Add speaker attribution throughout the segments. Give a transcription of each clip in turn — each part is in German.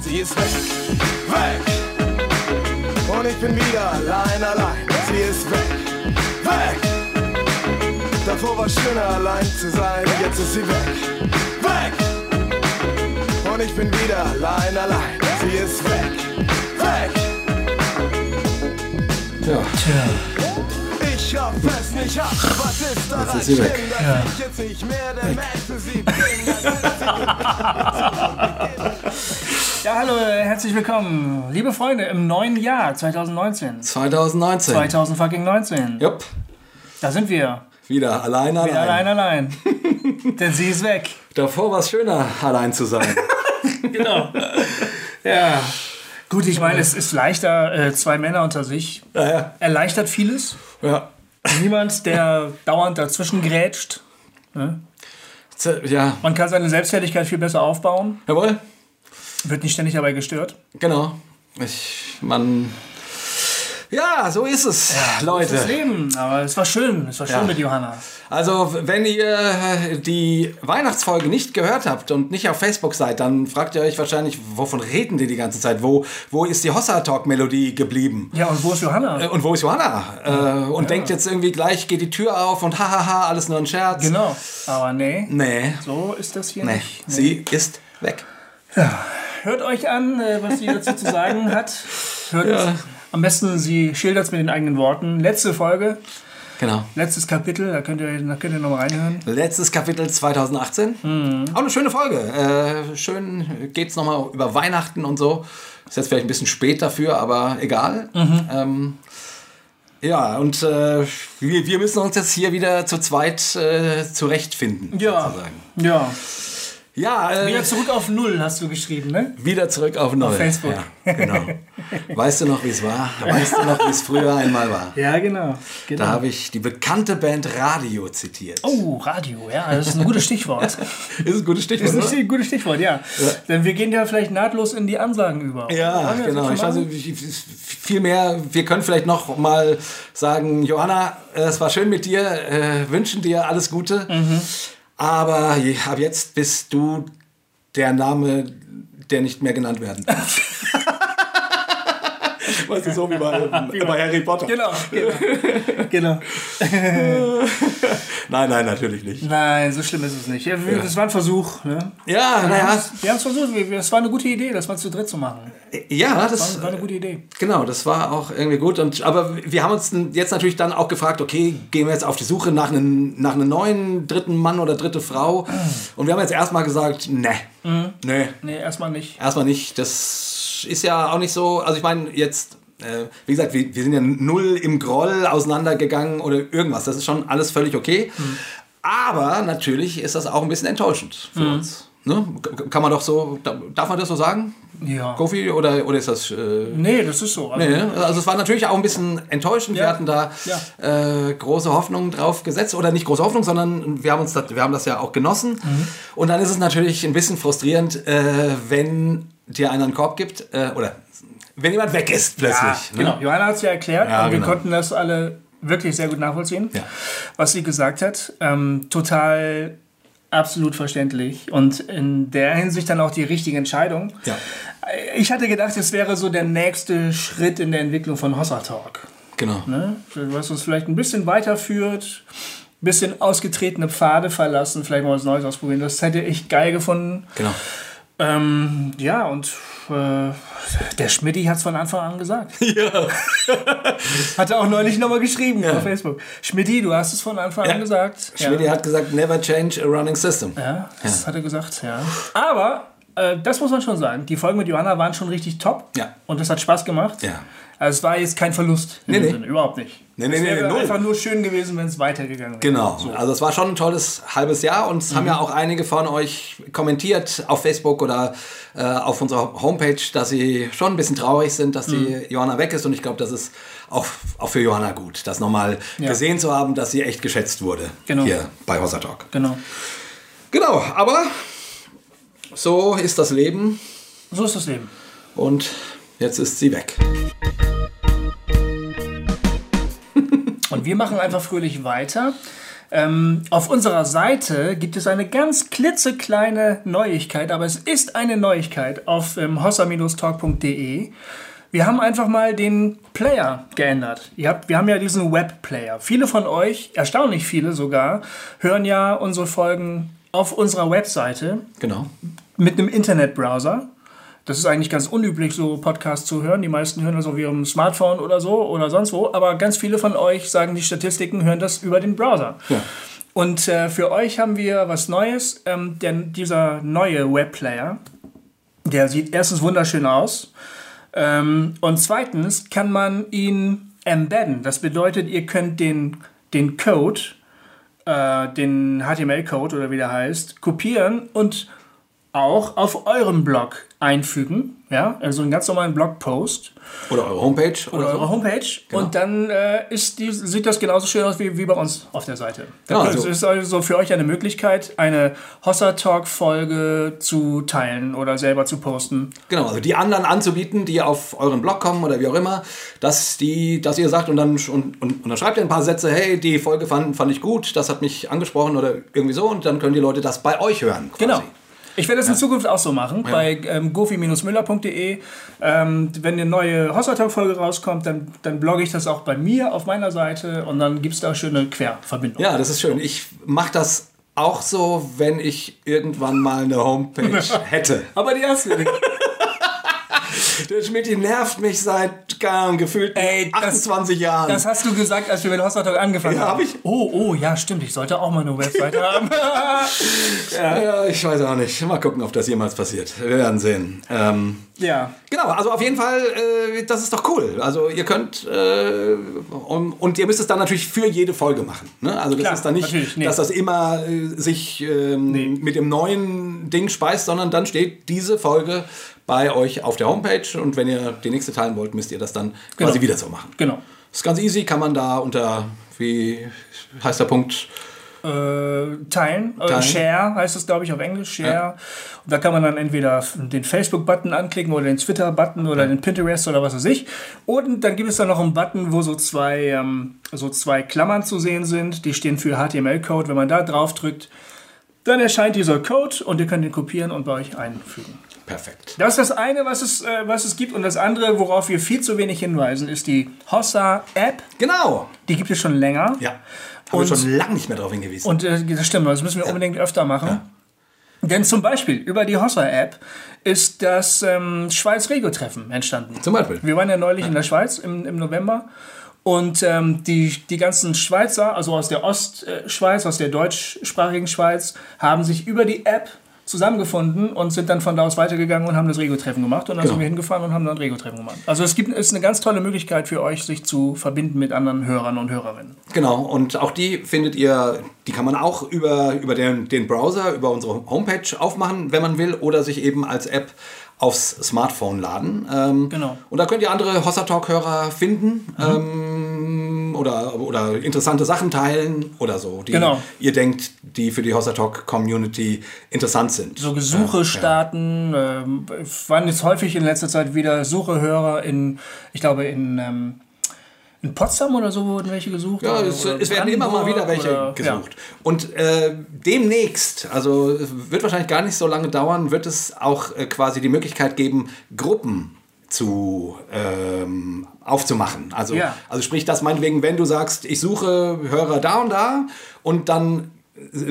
Speaker 1: Sie ist weg, weg. Und ich bin wieder allein, allein. Sie ist weg, weg. Davor war schöner allein zu sein, jetzt ist sie weg, weg. Und ich bin wieder allein, allein. Sie ist weg, weg.
Speaker 2: Ja,
Speaker 1: Ich hab es nicht ab, was ist daran
Speaker 2: Jetzt ist sie weg.
Speaker 1: schlimm, dass ich jetzt nicht mehr der Mensch für sie bin.
Speaker 3: Ja, hallo, herzlich willkommen, liebe Freunde, im neuen Jahr 2019.
Speaker 2: 2019.
Speaker 3: 2000 fucking 19.
Speaker 2: Jupp,
Speaker 3: Da sind wir.
Speaker 2: wieder allein, allein.
Speaker 3: Wieder allein, allein. Denn sie ist weg.
Speaker 2: Davor war es schöner, allein zu sein.
Speaker 3: Genau. Ja. Gut, ich meine, es ist leichter, äh, zwei Männer unter sich.
Speaker 2: ja, ja.
Speaker 3: Erleichtert vieles.
Speaker 2: ja.
Speaker 3: Niemand, der dauernd dazwischen grätscht.
Speaker 2: Z- Ja,
Speaker 3: Man kann seine Selbstständigkeit viel besser aufbauen.
Speaker 2: jawohl,
Speaker 3: Wird nicht ständig dabei gestört.
Speaker 2: genau. Ich, man. Ja, so ist es, Leute.
Speaker 3: Das Leben. Aber es war schön. Es war schön
Speaker 2: Ja.
Speaker 3: mit Johanna.
Speaker 2: Also, wenn ihr die Weihnachtsfolge nicht gehört habt und nicht auf Facebook seid, dann fragt ihr euch wahrscheinlich, wovon reden die die ganze Zeit? Wo, wo ist die Hossa-Talk-Melodie geblieben?
Speaker 3: Ja, und wo ist Johanna?
Speaker 2: Und wo ist Johanna? Äh, und denkt jetzt irgendwie gleich, geht die Tür auf und hahaha, alles nur ein Scherz.
Speaker 3: Genau. Aber nee,
Speaker 2: Nee,
Speaker 3: so ist das hier
Speaker 2: nee,
Speaker 3: nicht.
Speaker 2: sie ist weg.
Speaker 3: Hört euch an, äh, was sie dazu zu sagen hat. Hört am besten, sie schildert es mit den eigenen Worten. Letzte Folge,
Speaker 2: Genau.
Speaker 3: letztes Kapitel, da könnt ihr, da könnt ihr nochmal reinhören.
Speaker 2: Letztes Kapitel 2018.
Speaker 3: Mhm.
Speaker 2: Auch eine schöne Folge. Äh, schön geht's nochmal über Weihnachten und so. Ist jetzt vielleicht ein bisschen spät dafür, aber egal.
Speaker 3: Mhm.
Speaker 2: Ähm, ja, und äh, wir, wir müssen uns jetzt hier wieder zu zweit äh, zurechtfinden.
Speaker 3: Ja.
Speaker 2: Sozusagen.
Speaker 3: Ja.
Speaker 2: Ja, äh,
Speaker 3: Wieder zurück auf Null, hast du geschrieben, ne?
Speaker 2: wieder zurück auf Null.
Speaker 3: Facebook.
Speaker 2: Ja, genau. Weißt du noch, wie es war? Weißt du noch, wie es früher einmal war?
Speaker 3: Ja, genau. genau.
Speaker 2: Da habe ich die bekannte Band Radio zitiert.
Speaker 3: Oh, Radio, ja, das ist ein gutes Stichwort.
Speaker 2: Ist ein gutes Stichwort,
Speaker 3: Das ist ein gutes Stichwort, ja. Denn wir gehen ja vielleicht nahtlos in die Ansagen über.
Speaker 2: Ja, genau. Ich nicht, viel mehr, wir können vielleicht noch mal sagen, Johanna, es war schön mit dir, äh, wünschen dir alles Gute.
Speaker 3: Mhm.
Speaker 2: Aber ab jetzt bist du der Name, der nicht mehr genannt werden darf. weißt du, so wie bei, bei Harry Potter.
Speaker 3: Genau, genau. genau.
Speaker 2: Nein, nein, natürlich nicht.
Speaker 3: Nein, so schlimm ist es nicht. Ja, wir, Das war ein Versuch. Ne?
Speaker 2: Ja,
Speaker 3: Wir
Speaker 2: naja,
Speaker 3: wir haben es versucht. Das war eine gute Idee, das mal zu dritt zu machen.
Speaker 2: ja, das,
Speaker 3: Das war eine gute Idee.
Speaker 2: Genau, das war auch irgendwie gut. Und, aber wir haben uns jetzt natürlich dann auch gefragt, okay, gehen wir jetzt auf die Suche nach einem, nach einem neuen dritten Mann oder dritte Frau? Und wir haben jetzt erstmal gesagt, ne, ne,
Speaker 3: Nee, erstmal nicht.
Speaker 2: erstmal nicht. Das ist ja auch nicht so, also ich meine jetzt, äh, wie gesagt, wir, wir sind ja null im Groll auseinandergegangen oder irgendwas. Das ist schon alles völlig okay. Aber natürlich ist das auch ein bisschen enttäuschend für uns. Ne? Kann man doch so, darf man das so sagen?
Speaker 3: Ja.
Speaker 2: Kofi, oder, oder ist das... Äh,
Speaker 3: Nee, das ist so. Also,
Speaker 2: Nee, ne? also es war natürlich auch ein bisschen enttäuschend. Wir
Speaker 3: Ja.
Speaker 2: hatten da äh, große Hoffnungen drauf gesetzt. Oder nicht große Hoffnung, sondern wir haben, uns das, wir haben das ja auch genossen.
Speaker 3: Mhm.
Speaker 2: Und dann ist es natürlich ein bisschen frustrierend, äh, wenn dir einer einen Korb gibt äh, oder wenn jemand weg ist plötzlich.
Speaker 3: Ja,
Speaker 2: ne?
Speaker 3: genau. Johanna hat es ja erklärt
Speaker 2: Ja,
Speaker 3: und wir
Speaker 2: genau.
Speaker 3: konnten das alle wirklich sehr gut nachvollziehen,
Speaker 2: Ja.
Speaker 3: was sie gesagt hat. Ähm, total absolut verständlich und in der Hinsicht dann auch die richtige Entscheidung.
Speaker 2: Ja.
Speaker 3: Ich hatte gedacht, es wäre so der nächste Schritt in der Entwicklung von Hossa Talk.
Speaker 2: Genau.
Speaker 3: Ne? Was uns vielleicht ein bisschen weiterführt, ein bisschen ausgetretene Pfade verlassen, vielleicht mal was Neues ausprobieren. Das hätte ich geil gefunden.
Speaker 2: Genau.
Speaker 3: Ähm, ja, und der Schmidti hat es von Anfang an gesagt.
Speaker 2: Ja.
Speaker 3: Hat er auch neulich nochmal geschrieben auf Facebook. Schmidti, du hast es von Anfang
Speaker 2: Ja.
Speaker 3: an gesagt.
Speaker 2: Schmidt
Speaker 3: ja.
Speaker 2: hat gesagt, never change a running system.
Speaker 3: ja, das hat er gesagt, ja. Aber, äh, das muss man schon sagen, die Folgen mit Johanna waren schon richtig top.
Speaker 2: Ja.
Speaker 3: Und das hat Spaß gemacht.
Speaker 2: Ja.
Speaker 3: Also es war jetzt kein Verlust.
Speaker 2: Nee, nee.
Speaker 3: Sinne, überhaupt nicht.
Speaker 2: Nee, nee,
Speaker 3: es
Speaker 2: nee,
Speaker 3: wäre
Speaker 2: null.
Speaker 3: einfach nur schön gewesen, wenn es weitergegangen wäre.
Speaker 2: Genau.
Speaker 3: So.
Speaker 2: Also es war schon ein tolles halbes Jahr und es haben ja auch einige von euch kommentiert auf Facebook oder äh, auf unserer Homepage, dass sie schon ein bisschen traurig sind, dass die Johanna weg ist und ich glaube, das ist auch, auch für Johanna gut, das nochmal
Speaker 3: Ja.
Speaker 2: gesehen zu haben, dass sie echt geschätzt wurde
Speaker 3: Genau.
Speaker 2: hier bei Hossa Talk.
Speaker 3: Genau.
Speaker 2: Genau, aber so ist das Leben
Speaker 3: So ist das Leben.
Speaker 2: und jetzt ist sie weg.
Speaker 3: Und wir machen einfach fröhlich weiter. Ähm, auf unserer Seite gibt es eine ganz klitzekleine Neuigkeit, aber es ist eine Neuigkeit auf ähm, hossa-talk.de. Wir haben einfach mal den Player geändert. Ihr habt, wir haben ja diesen Webplayer. Viele von euch, erstaunlich viele sogar, hören ja unsere Folgen auf unserer Webseite
Speaker 2: Genau.
Speaker 3: mit einem Internetbrowser. Das ist eigentlich ganz unüblich, so Podcasts zu hören. Die meisten hören das auf ihrem Smartphone oder so oder sonst wo. Aber ganz viele von euch, sagen die Statistiken, hören das über den Browser.
Speaker 2: Ja.
Speaker 3: Und äh, für euch haben wir was Neues. Ähm, denn dieser neue Webplayer, der sieht erstens wunderschön aus. Ähm, und zweitens kann man ihn embedden. Das bedeutet, ihr könnt den, den Code, äh, den HTML-Code oder wie der heißt, kopieren und auch auf eurem Blog einfügen. Ja, also einen ganz normalen Blogpost
Speaker 2: Oder eure Homepage oder,
Speaker 3: oder eure Homepage.
Speaker 2: Genau.
Speaker 3: Und dann äh, ist die, sieht das genauso schön aus wie, wie bei uns auf der Seite.
Speaker 2: Genau,
Speaker 3: das
Speaker 2: also-
Speaker 3: ist also für euch eine Möglichkeit, eine Hossa Talk Folge zu teilen oder selber zu posten.
Speaker 2: Genau, also die anderen anzubieten, die auf euren Blog kommen oder wie auch immer, dass, die, dass ihr sagt und dann, und, und, und dann schreibt ihr ein paar Sätze, hey, die Folge fand, fand ich gut, das hat mich angesprochen oder irgendwie so und dann können die Leute das bei euch hören. Quasi.
Speaker 3: Genau. Ich werde das in Zukunft auch so machen. Bei ähm, gofi-müller.de. Ähm, wenn eine neue Hossa Talk Folge rauskommt, dann, dann blogge ich das auch bei mir auf meiner Seite und dann gibt es da schöne Querverbindungen.
Speaker 2: Ja, das ist schön. Ich mache das auch so, wenn ich irgendwann mal eine Homepage hätte.
Speaker 3: Aber die hast du nicht.
Speaker 2: Der Schmidt, nervt mich seit gar gefühlt
Speaker 3: Ey, das-
Speaker 2: 28 Jahren.
Speaker 3: Das hast du gesagt, als wir mit Hossa Talk angefangen
Speaker 2: Ja,
Speaker 3: haben.
Speaker 2: hab ich.
Speaker 3: Oh, oh, ja, stimmt. Ich sollte auch mal eine Webseite haben.
Speaker 2: ja, ich weiß auch nicht. Mal gucken, ob das jemals passiert. Wir werden sehen. Ähm,
Speaker 3: ja.
Speaker 2: Genau, also auf jeden Fall, äh, das ist doch cool. Also ihr könnt äh, und, und ihr müsst es dann natürlich für jede Folge machen. Ne? Also das
Speaker 3: Klar,
Speaker 2: ist dann nicht,
Speaker 3: nee.
Speaker 2: dass das immer äh, sich ähm, mit dem neuen Ding speist, sondern dann steht diese Folge bei euch auf der Homepage und wenn ihr die nächste teilen wollt, müsst ihr das dann quasi
Speaker 3: Genau.
Speaker 2: wieder so machen.
Speaker 3: Genau.
Speaker 2: Das ist ganz easy, kann man da unter, wie heißt der Punkt?
Speaker 3: Äh, teilen. Äh,
Speaker 2: Teilen.
Speaker 3: Share heißt es, glaube ich, auf Englisch. Share. Und da kann man dann entweder den Facebook-Button anklicken oder den Twitter-Button oder den Pinterest oder was weiß ich. Und dann gibt es dann noch einen Button, wo so zwei, ähm, so zwei Klammern zu sehen sind. Die stehen für HTML-Code. Wenn man da drauf drückt, dann erscheint dieser Code und ihr könnt ihn kopieren und bei euch einfügen.
Speaker 2: Perfekt.
Speaker 3: Das ist das eine, was es, äh, was es gibt. Und das andere, worauf wir viel zu wenig hinweisen, ist die Hossa-App.
Speaker 2: Genau.
Speaker 3: Die gibt es schon länger.
Speaker 2: Ja. Haben wir
Speaker 3: Und-
Speaker 2: schon lange nicht mehr darauf hingewiesen.
Speaker 3: Und äh, das stimmt, das müssen wir unbedingt öfter machen. Denn zum Beispiel über die Hossa-App ist das ähm, Schweiz-Rego-Treffen entstanden.
Speaker 2: Zum Beispiel.
Speaker 3: Wir waren ja neulich in der Schweiz im, im November. Und ähm, die, die ganzen Schweizer, also aus der Ostschweiz, aus der deutschsprachigen Schweiz, haben sich über die App zusammengefunden und sind dann von da aus weitergegangen und haben das Rego-Treffen gemacht. Und dann
Speaker 2: Genau.
Speaker 3: sind wir hingefahren und haben dann Rego-Treffen gemacht. Also es gibt, ist eine ganz tolle Möglichkeit für euch, sich zu verbinden mit anderen Hörern und Hörerinnen.
Speaker 2: Genau, und auch die findet ihr, die kann man auch über, über den, den Browser, über unsere Homepage aufmachen, wenn man will, oder sich eben als App aufs Smartphone laden. Ähm,
Speaker 3: Genau.
Speaker 2: Und da könnt ihr andere Hossa Talk-Hörer finden ähm, oder, oder interessante Sachen teilen oder so, die
Speaker 3: Genau.
Speaker 2: ihr denkt, die für die Hossa Talk-Community interessant sind.
Speaker 3: so Gesuche
Speaker 2: Ja,
Speaker 3: starten. Ähm, waren jetzt häufig in letzter Zeit wieder Suchehörer in, ich glaube, in, ähm, in Potsdam oder so wurden welche gesucht.
Speaker 2: Ja, es, es werden immer mal wieder welche
Speaker 3: oder-
Speaker 2: gesucht. Und äh, demnächst, also es wird wahrscheinlich gar nicht so lange dauern, wird es auch äh, quasi die Möglichkeit geben, Gruppen zu ähm, aufzumachen. Also,
Speaker 3: Ja.
Speaker 2: also sprich das meinetwegen, wenn du sagst, ich suche Hörer da und da und dann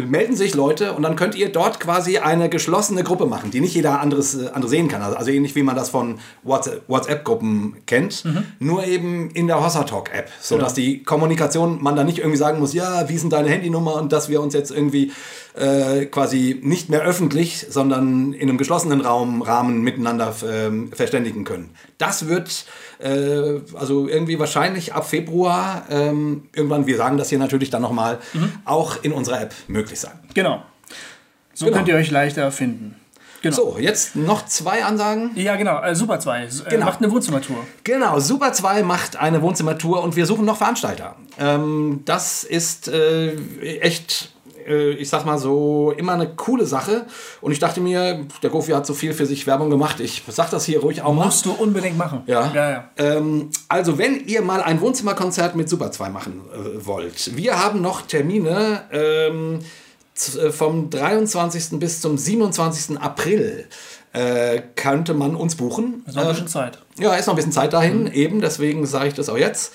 Speaker 2: melden sich Leute und dann könnt ihr dort quasi eine geschlossene Gruppe machen, die nicht jeder anderes, äh, andere sehen kann. Also, also ähnlich wie man das von WhatsApp- WhatsApp-Gruppen kennt,
Speaker 3: Mhm.
Speaker 2: nur eben in der Hossa Talk-App,
Speaker 3: Genau.
Speaker 2: sodass die Kommunikation, man da nicht irgendwie sagen muss, ja, wie ist denn deine Handynummer und dass wir uns jetzt irgendwie äh, quasi nicht mehr öffentlich, sondern in einem geschlossenen Raum, Rahmen miteinander ähm, verständigen können. Das wird äh, also irgendwie wahrscheinlich ab Februar ähm, irgendwann, wir sagen das hier natürlich dann nochmal,
Speaker 3: Mhm.
Speaker 2: auch in unserer App möglich sein.
Speaker 3: Genau. So
Speaker 2: Genau.
Speaker 3: könnt ihr euch leichter finden. Genau.
Speaker 2: So, jetzt noch zwei Ansagen.
Speaker 3: Ja, genau. Äh, Super 2. Äh,
Speaker 2: Genau.
Speaker 3: Macht eine Wohnzimmertour.
Speaker 2: Genau, Super 2 macht eine Wohnzimmertour und wir suchen noch Veranstalter. Ähm, das ist äh, echt äh, ich sag mal so, immer eine coole Sache. Und ich dachte mir, der Gofi hat so viel für sich Werbung gemacht. Ich sag das hier ruhig auch mal.
Speaker 3: Musst du unbedingt machen.
Speaker 2: Ja.
Speaker 3: ja, ja.
Speaker 2: Ähm, also, wenn ihr mal ein Wohnzimmerkonzert mit Super 2 machen äh, wollt, wir haben noch Termine ähm, äh, vom 23. bis zum 27. April. Äh, könnte man uns buchen.
Speaker 3: Ist noch ein bisschen Zeit.
Speaker 2: Ja, ist noch ein bisschen Zeit dahin, eben, deswegen sage ich das auch jetzt.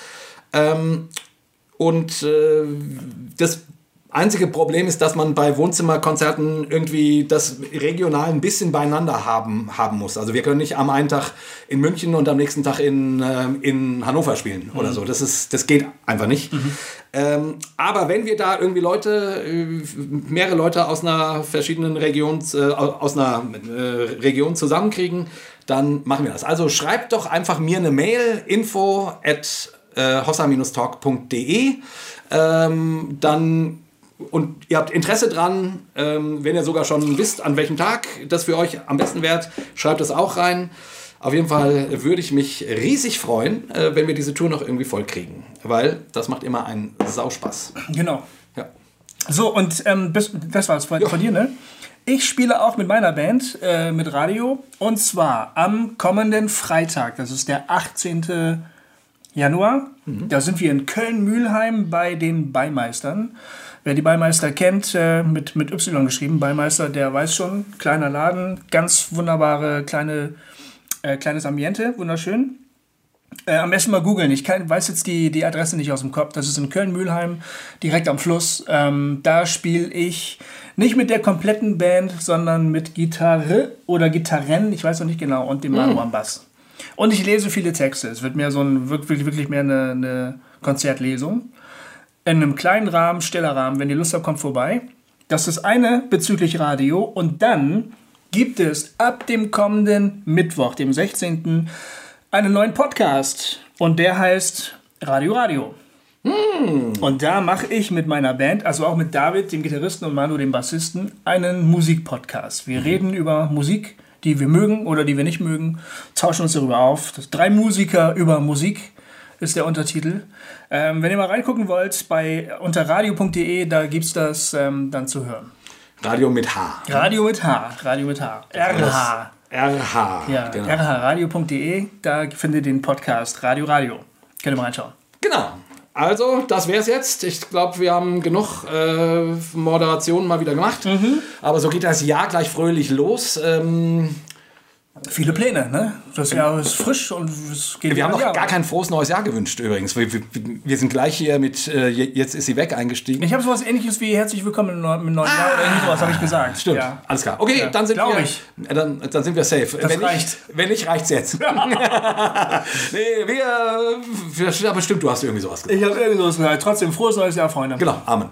Speaker 2: Ähm, und äh, das einzige Problem ist, dass man bei Wohnzimmerkonzerten irgendwie das regional ein bisschen beieinander haben, haben muss. Also wir können nicht am einen Tag in München und am nächsten Tag in, ähm, in Hannover spielen oder so. Das, ist, das geht einfach nicht. Ähm, aber wenn wir da irgendwie Leute, äh, mehrere Leute aus einer verschiedenen Region, äh, aus einer äh, Region zusammenkriegen, dann machen wir das. Also schreibt doch einfach mir eine Mail, info at äh, hossa-talk.de. Ähm, dann und ihr habt Interesse dran, ähm, wenn ihr sogar schon wisst, an welchem Tag das für euch am besten wäre, schreibt es auch rein. Auf jeden Fall würde ich mich riesig freuen, äh, wenn wir diese Tour noch irgendwie voll kriegen, weil das macht immer einen Sauspaß.
Speaker 3: Genau.
Speaker 2: Ja.
Speaker 3: So, und ähm, bis, das war's von, von dir, ne? Ich spiele auch mit meiner Band, äh, mit Radio, und zwar am kommenden Freitag, das ist der 18. Januar. Da sind wir in Köln-Mühlheim bei den Beimeistern. Wer die Beimeister kennt, äh, mit, mit Y geschrieben, Beimeister, der weiß schon, kleiner Laden, ganz wunderbare kleine, äh, kleines Ambiente, wunderschön. Äh, am besten mal googeln. Ich kann, weiß jetzt die, die Adresse nicht aus dem Kopf. Das ist in Köln-Mühlheim, direkt am Fluss. Ähm, da spiele ich nicht mit der kompletten Band, sondern mit Gitarre oder Gitarren, ich weiß noch nicht genau, und dem Manu am Bass. Und ich lese viele Texte. Es wird mehr so ein, wirklich, wirklich mehr eine, eine Konzertlesung. In einem kleinen Rahmen, stiller Rahmen. Wenn ihr Lust habt, kommt vorbei. Das ist eine bezüglich Radio. Und dann gibt es ab dem kommenden Mittwoch, dem 16., einen neuen Podcast. Und der heißt Radio Radio. Und da mache ich mit meiner Band, also auch mit David, dem Gitarristen und Manu, dem Bassisten, einen Musikpodcast. Wir reden über Musik, die wir mögen oder die wir nicht mögen, tauschen uns darüber auf. Drei Musiker über Musik ist der Untertitel. Ähm, wenn ihr mal reingucken wollt, bei unter radio.de, da gibt es das ähm, dann zu hören.
Speaker 2: Radio mit H.
Speaker 3: Radio mit H, Radio mit H. RH.
Speaker 2: RH.
Speaker 3: Ja,
Speaker 2: genau.
Speaker 3: rhradio.de, da findet ihr den Podcast Radio Radio. Könnt ihr mal reinschauen.
Speaker 2: Genau. Also, das wäre es jetzt. Ich glaube, wir haben genug äh, Moderationen mal wieder gemacht.
Speaker 3: Mhm.
Speaker 2: Aber so geht das Jahr gleich fröhlich los. Ähm,
Speaker 3: Viele Pläne, ne? Das Jahr ist frisch und es geht
Speaker 2: wir haben noch
Speaker 3: Jahre.
Speaker 2: gar kein frohes neues Jahr gewünscht übrigens. Wir, wir, wir sind gleich hier mit äh, Jetzt ist sie weg eingestiegen.
Speaker 3: Ich habe sowas ähnliches wie herzlich willkommen im neuen, Jahr oder irgendwie sowas habe ich gesagt.
Speaker 2: Ah, Stimmt,
Speaker 3: Ja.
Speaker 2: alles klar. Okay,
Speaker 3: Ja,
Speaker 2: dann sind wir.
Speaker 3: ich.
Speaker 2: Dann, dann sind wir safe. wenn
Speaker 3: reicht.
Speaker 2: Nicht, wenn nicht, reicht's jetzt. nee, wir, wir. Ja, bestimmt, du hast irgendwie sowas gesagt.
Speaker 3: Ich habe irgendwie sowas gesagt. Trotzdem frohes neues Jahr, Freunde.
Speaker 2: Genau, Amen.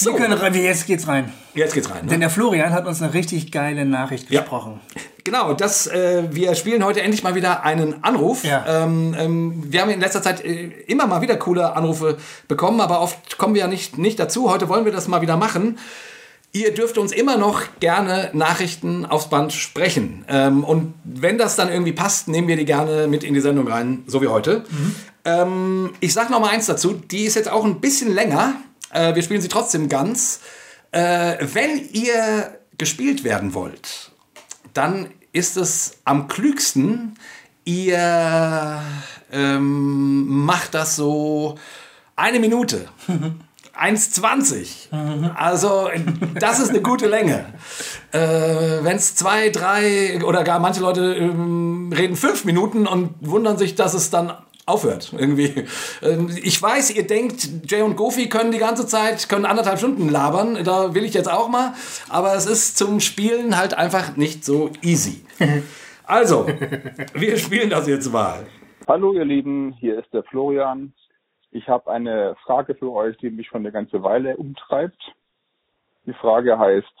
Speaker 3: Wir können jetzt geht's rein.
Speaker 2: Jetzt geht's rein. Ne?
Speaker 3: Denn der Florian hat uns eine richtig geile Nachricht
Speaker 2: Ja.
Speaker 3: gesprochen.
Speaker 2: Genau, das, äh, wir spielen heute endlich mal wieder einen Anruf.
Speaker 3: Ja.
Speaker 2: Ähm, ähm, wir haben in letzter Zeit äh, immer mal wieder coole Anrufe bekommen, aber oft kommen wir ja nicht, nicht dazu. Heute wollen wir das mal wieder machen. Ihr dürft uns immer noch gerne Nachrichten aufs Band sprechen. Ähm, und wenn das dann irgendwie passt, nehmen wir die gerne mit in die Sendung rein, so wie heute. Ähm, ich sage noch mal eins dazu, die ist jetzt auch ein bisschen länger. Äh, wir spielen sie trotzdem ganz. Äh, wenn ihr gespielt werden wollt, dann ist es am klügsten, ihr ähm, macht das so eine Minute. 1,20. Also, das ist eine gute Länge. Äh, Wenn es zwei, drei oder gar manche Leute ähm, reden fünf Minuten und wundern sich, dass es dann aufhört. Irgendwie. Ähm, ich weiß, ihr denkt, Jay und Goofy können die ganze Zeit, können anderthalb Stunden labern. Da will ich jetzt auch mal. Aber es ist zum Spielen halt einfach nicht so easy. Also, wir spielen das jetzt mal.
Speaker 4: Hallo ihr Lieben, hier ist der Florian. Ich habe eine Frage für euch, die mich schon eine ganze Weile umtreibt. Die Frage heißt,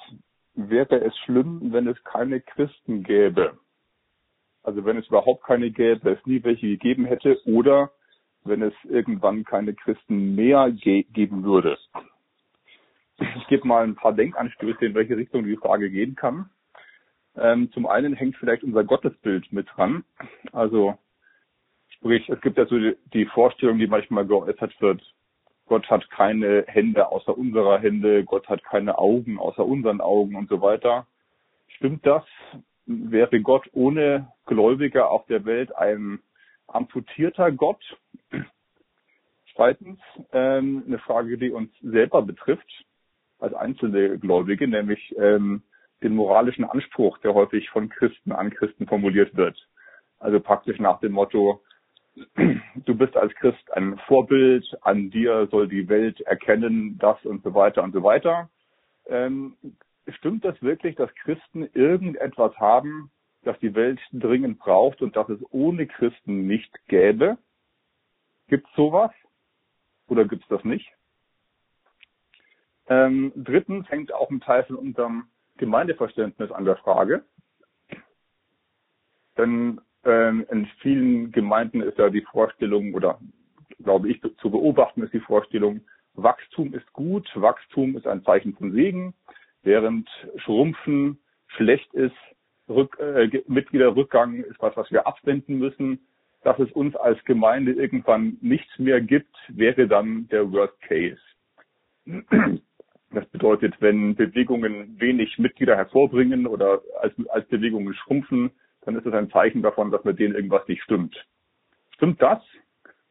Speaker 4: wäre es schlimm, wenn es keine Christen gäbe? Also wenn es überhaupt keine gäbe, es nie welche gegeben hätte oder wenn es irgendwann keine Christen mehr ge geben würde. Ich gebe mal ein paar Denkanstöße, in welche Richtung die Frage gehen kann. Ähm, zum einen hängt vielleicht unser Gottesbild mit dran. Also Sprich, es gibt ja so die, die Vorstellung, die manchmal geäußert wird, Gott hat keine Hände außer unserer Hände, Gott hat keine Augen außer unseren Augen und so weiter. Stimmt das? Wäre Gott ohne Gläubige auf der Welt ein amputierter Gott? Zweitens, ähm, eine Frage, die uns selber betrifft, als einzelne Gläubige, nämlich ähm, den moralischen Anspruch, der häufig von Christen an Christen formuliert wird. Also praktisch nach dem Motto, du bist als Christ ein Vorbild, an dir soll die Welt erkennen, das und so weiter und so weiter. Ähm, stimmt das wirklich, dass Christen irgendetwas haben, das die Welt dringend braucht und das es ohne Christen nicht gäbe? Gibt es sowas? Oder gibt es das nicht? Ähm, drittens hängt auch ein Teil von unserem Gemeindeverständnis an der Frage. Denn ähm, in vielen Gemeinden ist ja die Vorstellung, oder glaube ich zu beobachten, ist die Vorstellung, Wachstum ist gut, Wachstum ist ein Zeichen von Segen, während Schrumpfen schlecht ist, Rück, äh, Mitgliederrückgang ist was, was wir abwenden müssen. Dass es uns als Gemeinde irgendwann nichts mehr gibt, wäre dann der Worst Case. Das bedeutet, wenn Bewegungen wenig Mitglieder hervorbringen oder als, als Bewegungen schrumpfen, dann ist es ein Zeichen davon, dass mit denen irgendwas nicht stimmt. Stimmt das?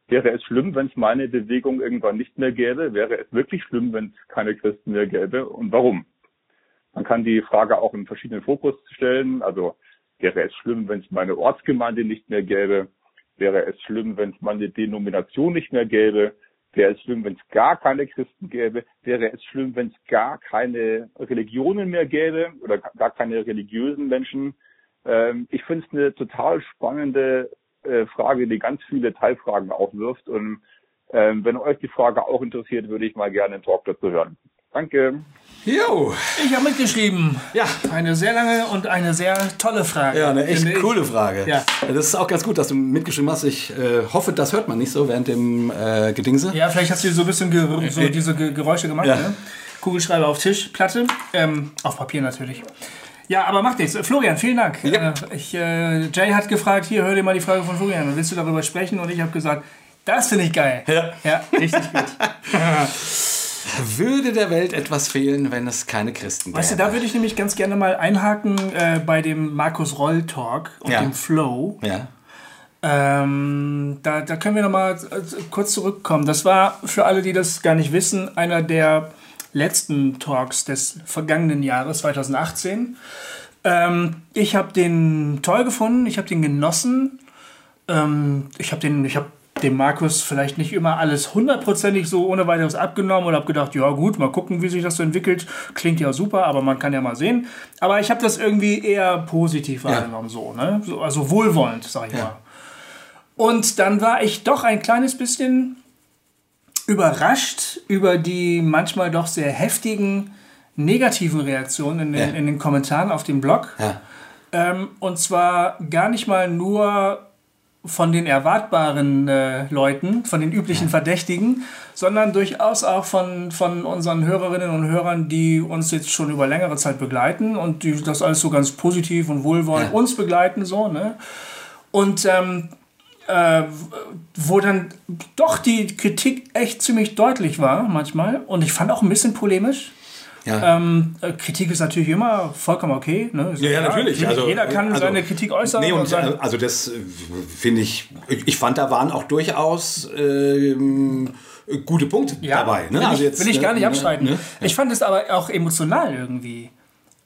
Speaker 4: Wäre es schlimm, wenn es meine Bewegung irgendwann nicht mehr gäbe? Wäre es wirklich schlimm, wenn es keine Christen mehr gäbe? Und warum? Man kann die Frage auch in verschiedenen Fokus stellen. Also wäre es schlimm, wenn es meine Ortsgemeinde nicht mehr gäbe? Wäre es schlimm, wenn es meine Denomination nicht mehr gäbe? Wäre es schlimm, wenn es gar keine Christen gäbe? Wäre es schlimm, wenn es gar keine Religionen mehr gäbe oder gar keine religiösen Menschen? Ähm, ich finde es eine total spannende äh, Frage, die ganz viele Teilfragen aufwirft. Und ähm, wenn euch die Frage auch interessiert, würde ich mal gerne einen Talk dazu hören. Danke.
Speaker 3: Jo. Ich habe mitgeschrieben.
Speaker 2: Ja.
Speaker 3: Eine sehr lange und eine sehr tolle Frage.
Speaker 2: Ja, eine echt coole Frage.
Speaker 3: Ja.
Speaker 2: Das ist auch ganz gut, dass du mitgeschrieben hast. Ich äh, hoffe, das hört man nicht so während dem äh, Gedingse.
Speaker 3: Ja, vielleicht hast du so ein bisschen Ger so diese Geräusche gemacht.
Speaker 2: Ja.
Speaker 3: Ne? Kugelschreiber auf Tisch, Platte, ähm, auf Papier natürlich. Ja, aber macht nichts. Florian, vielen Dank.
Speaker 2: Ja.
Speaker 3: Äh, ich, äh, Jay hat gefragt, hier, hör dir mal die Frage von Florian. Willst du darüber sprechen? Und ich habe gesagt, das finde ich geil.
Speaker 2: Ja.
Speaker 3: Ja, richtig gut.
Speaker 2: Würde der Welt etwas fehlen, wenn es keine Christen gäbe?
Speaker 3: Weißt du, da würde ich nämlich ganz gerne mal einhaken äh, bei dem Markus Roll Talk und
Speaker 2: Ja.
Speaker 3: dem Flow.
Speaker 2: ja.
Speaker 3: Ähm, da, da können wir noch mal äh, kurz zurückkommen. Das war für alle, die das gar nicht wissen, einer der letzten Talks des vergangenen Jahres 2018. Ähm, ich habe den toll gefunden, ich habe den genossen. Ähm, ich habe den, ich habe dem Markus vielleicht nicht immer alles hundertprozentig so ohne weiteres abgenommen oder habe gedacht, ja gut, mal gucken, wie sich das so entwickelt. Klingt ja super, aber man kann ja mal sehen. Aber ich habe das irgendwie eher positiv wahrgenommen, so, ne? so, also wohlwollend, sag ich mal. Und dann war ich doch ein kleines bisschen überrascht über die manchmal doch sehr heftigen negativen Reaktionen in den,
Speaker 2: Ja.
Speaker 3: in den Kommentaren auf dem Blog.
Speaker 2: Ja.
Speaker 3: Ähm, und zwar gar nicht mal nur von den erwartbaren äh, Leuten, von den üblichen Verdächtigen, sondern durchaus auch von, von unseren Hörerinnen und Hörern, die uns jetzt schon über längere Zeit begleiten und die das alles so ganz positiv und wohlwollend
Speaker 2: Ja.
Speaker 3: uns begleiten, so, ne? Und ähm, äh, wo dann doch die Kritik echt ziemlich deutlich war, manchmal. Und ich fand auch ein bisschen polemisch.
Speaker 2: Ja.
Speaker 3: Ähm, äh, Kritik ist natürlich immer vollkommen okay. Ne? Ist
Speaker 2: Ja, ja, natürlich. Also,
Speaker 3: jeder kann
Speaker 2: also,
Speaker 3: seine Kritik äußern.
Speaker 2: Nee,
Speaker 3: und
Speaker 2: und, also das äh, finde ich, ich fand, da waren auch durchaus ähm, gute Punkte dabei. Ne?
Speaker 3: Will,
Speaker 2: also
Speaker 3: ich,
Speaker 2: jetzt,
Speaker 3: will ich gar nicht
Speaker 2: ne,
Speaker 3: abstreiten.
Speaker 2: Ne?
Speaker 3: Ich fand es aber auch emotional irgendwie.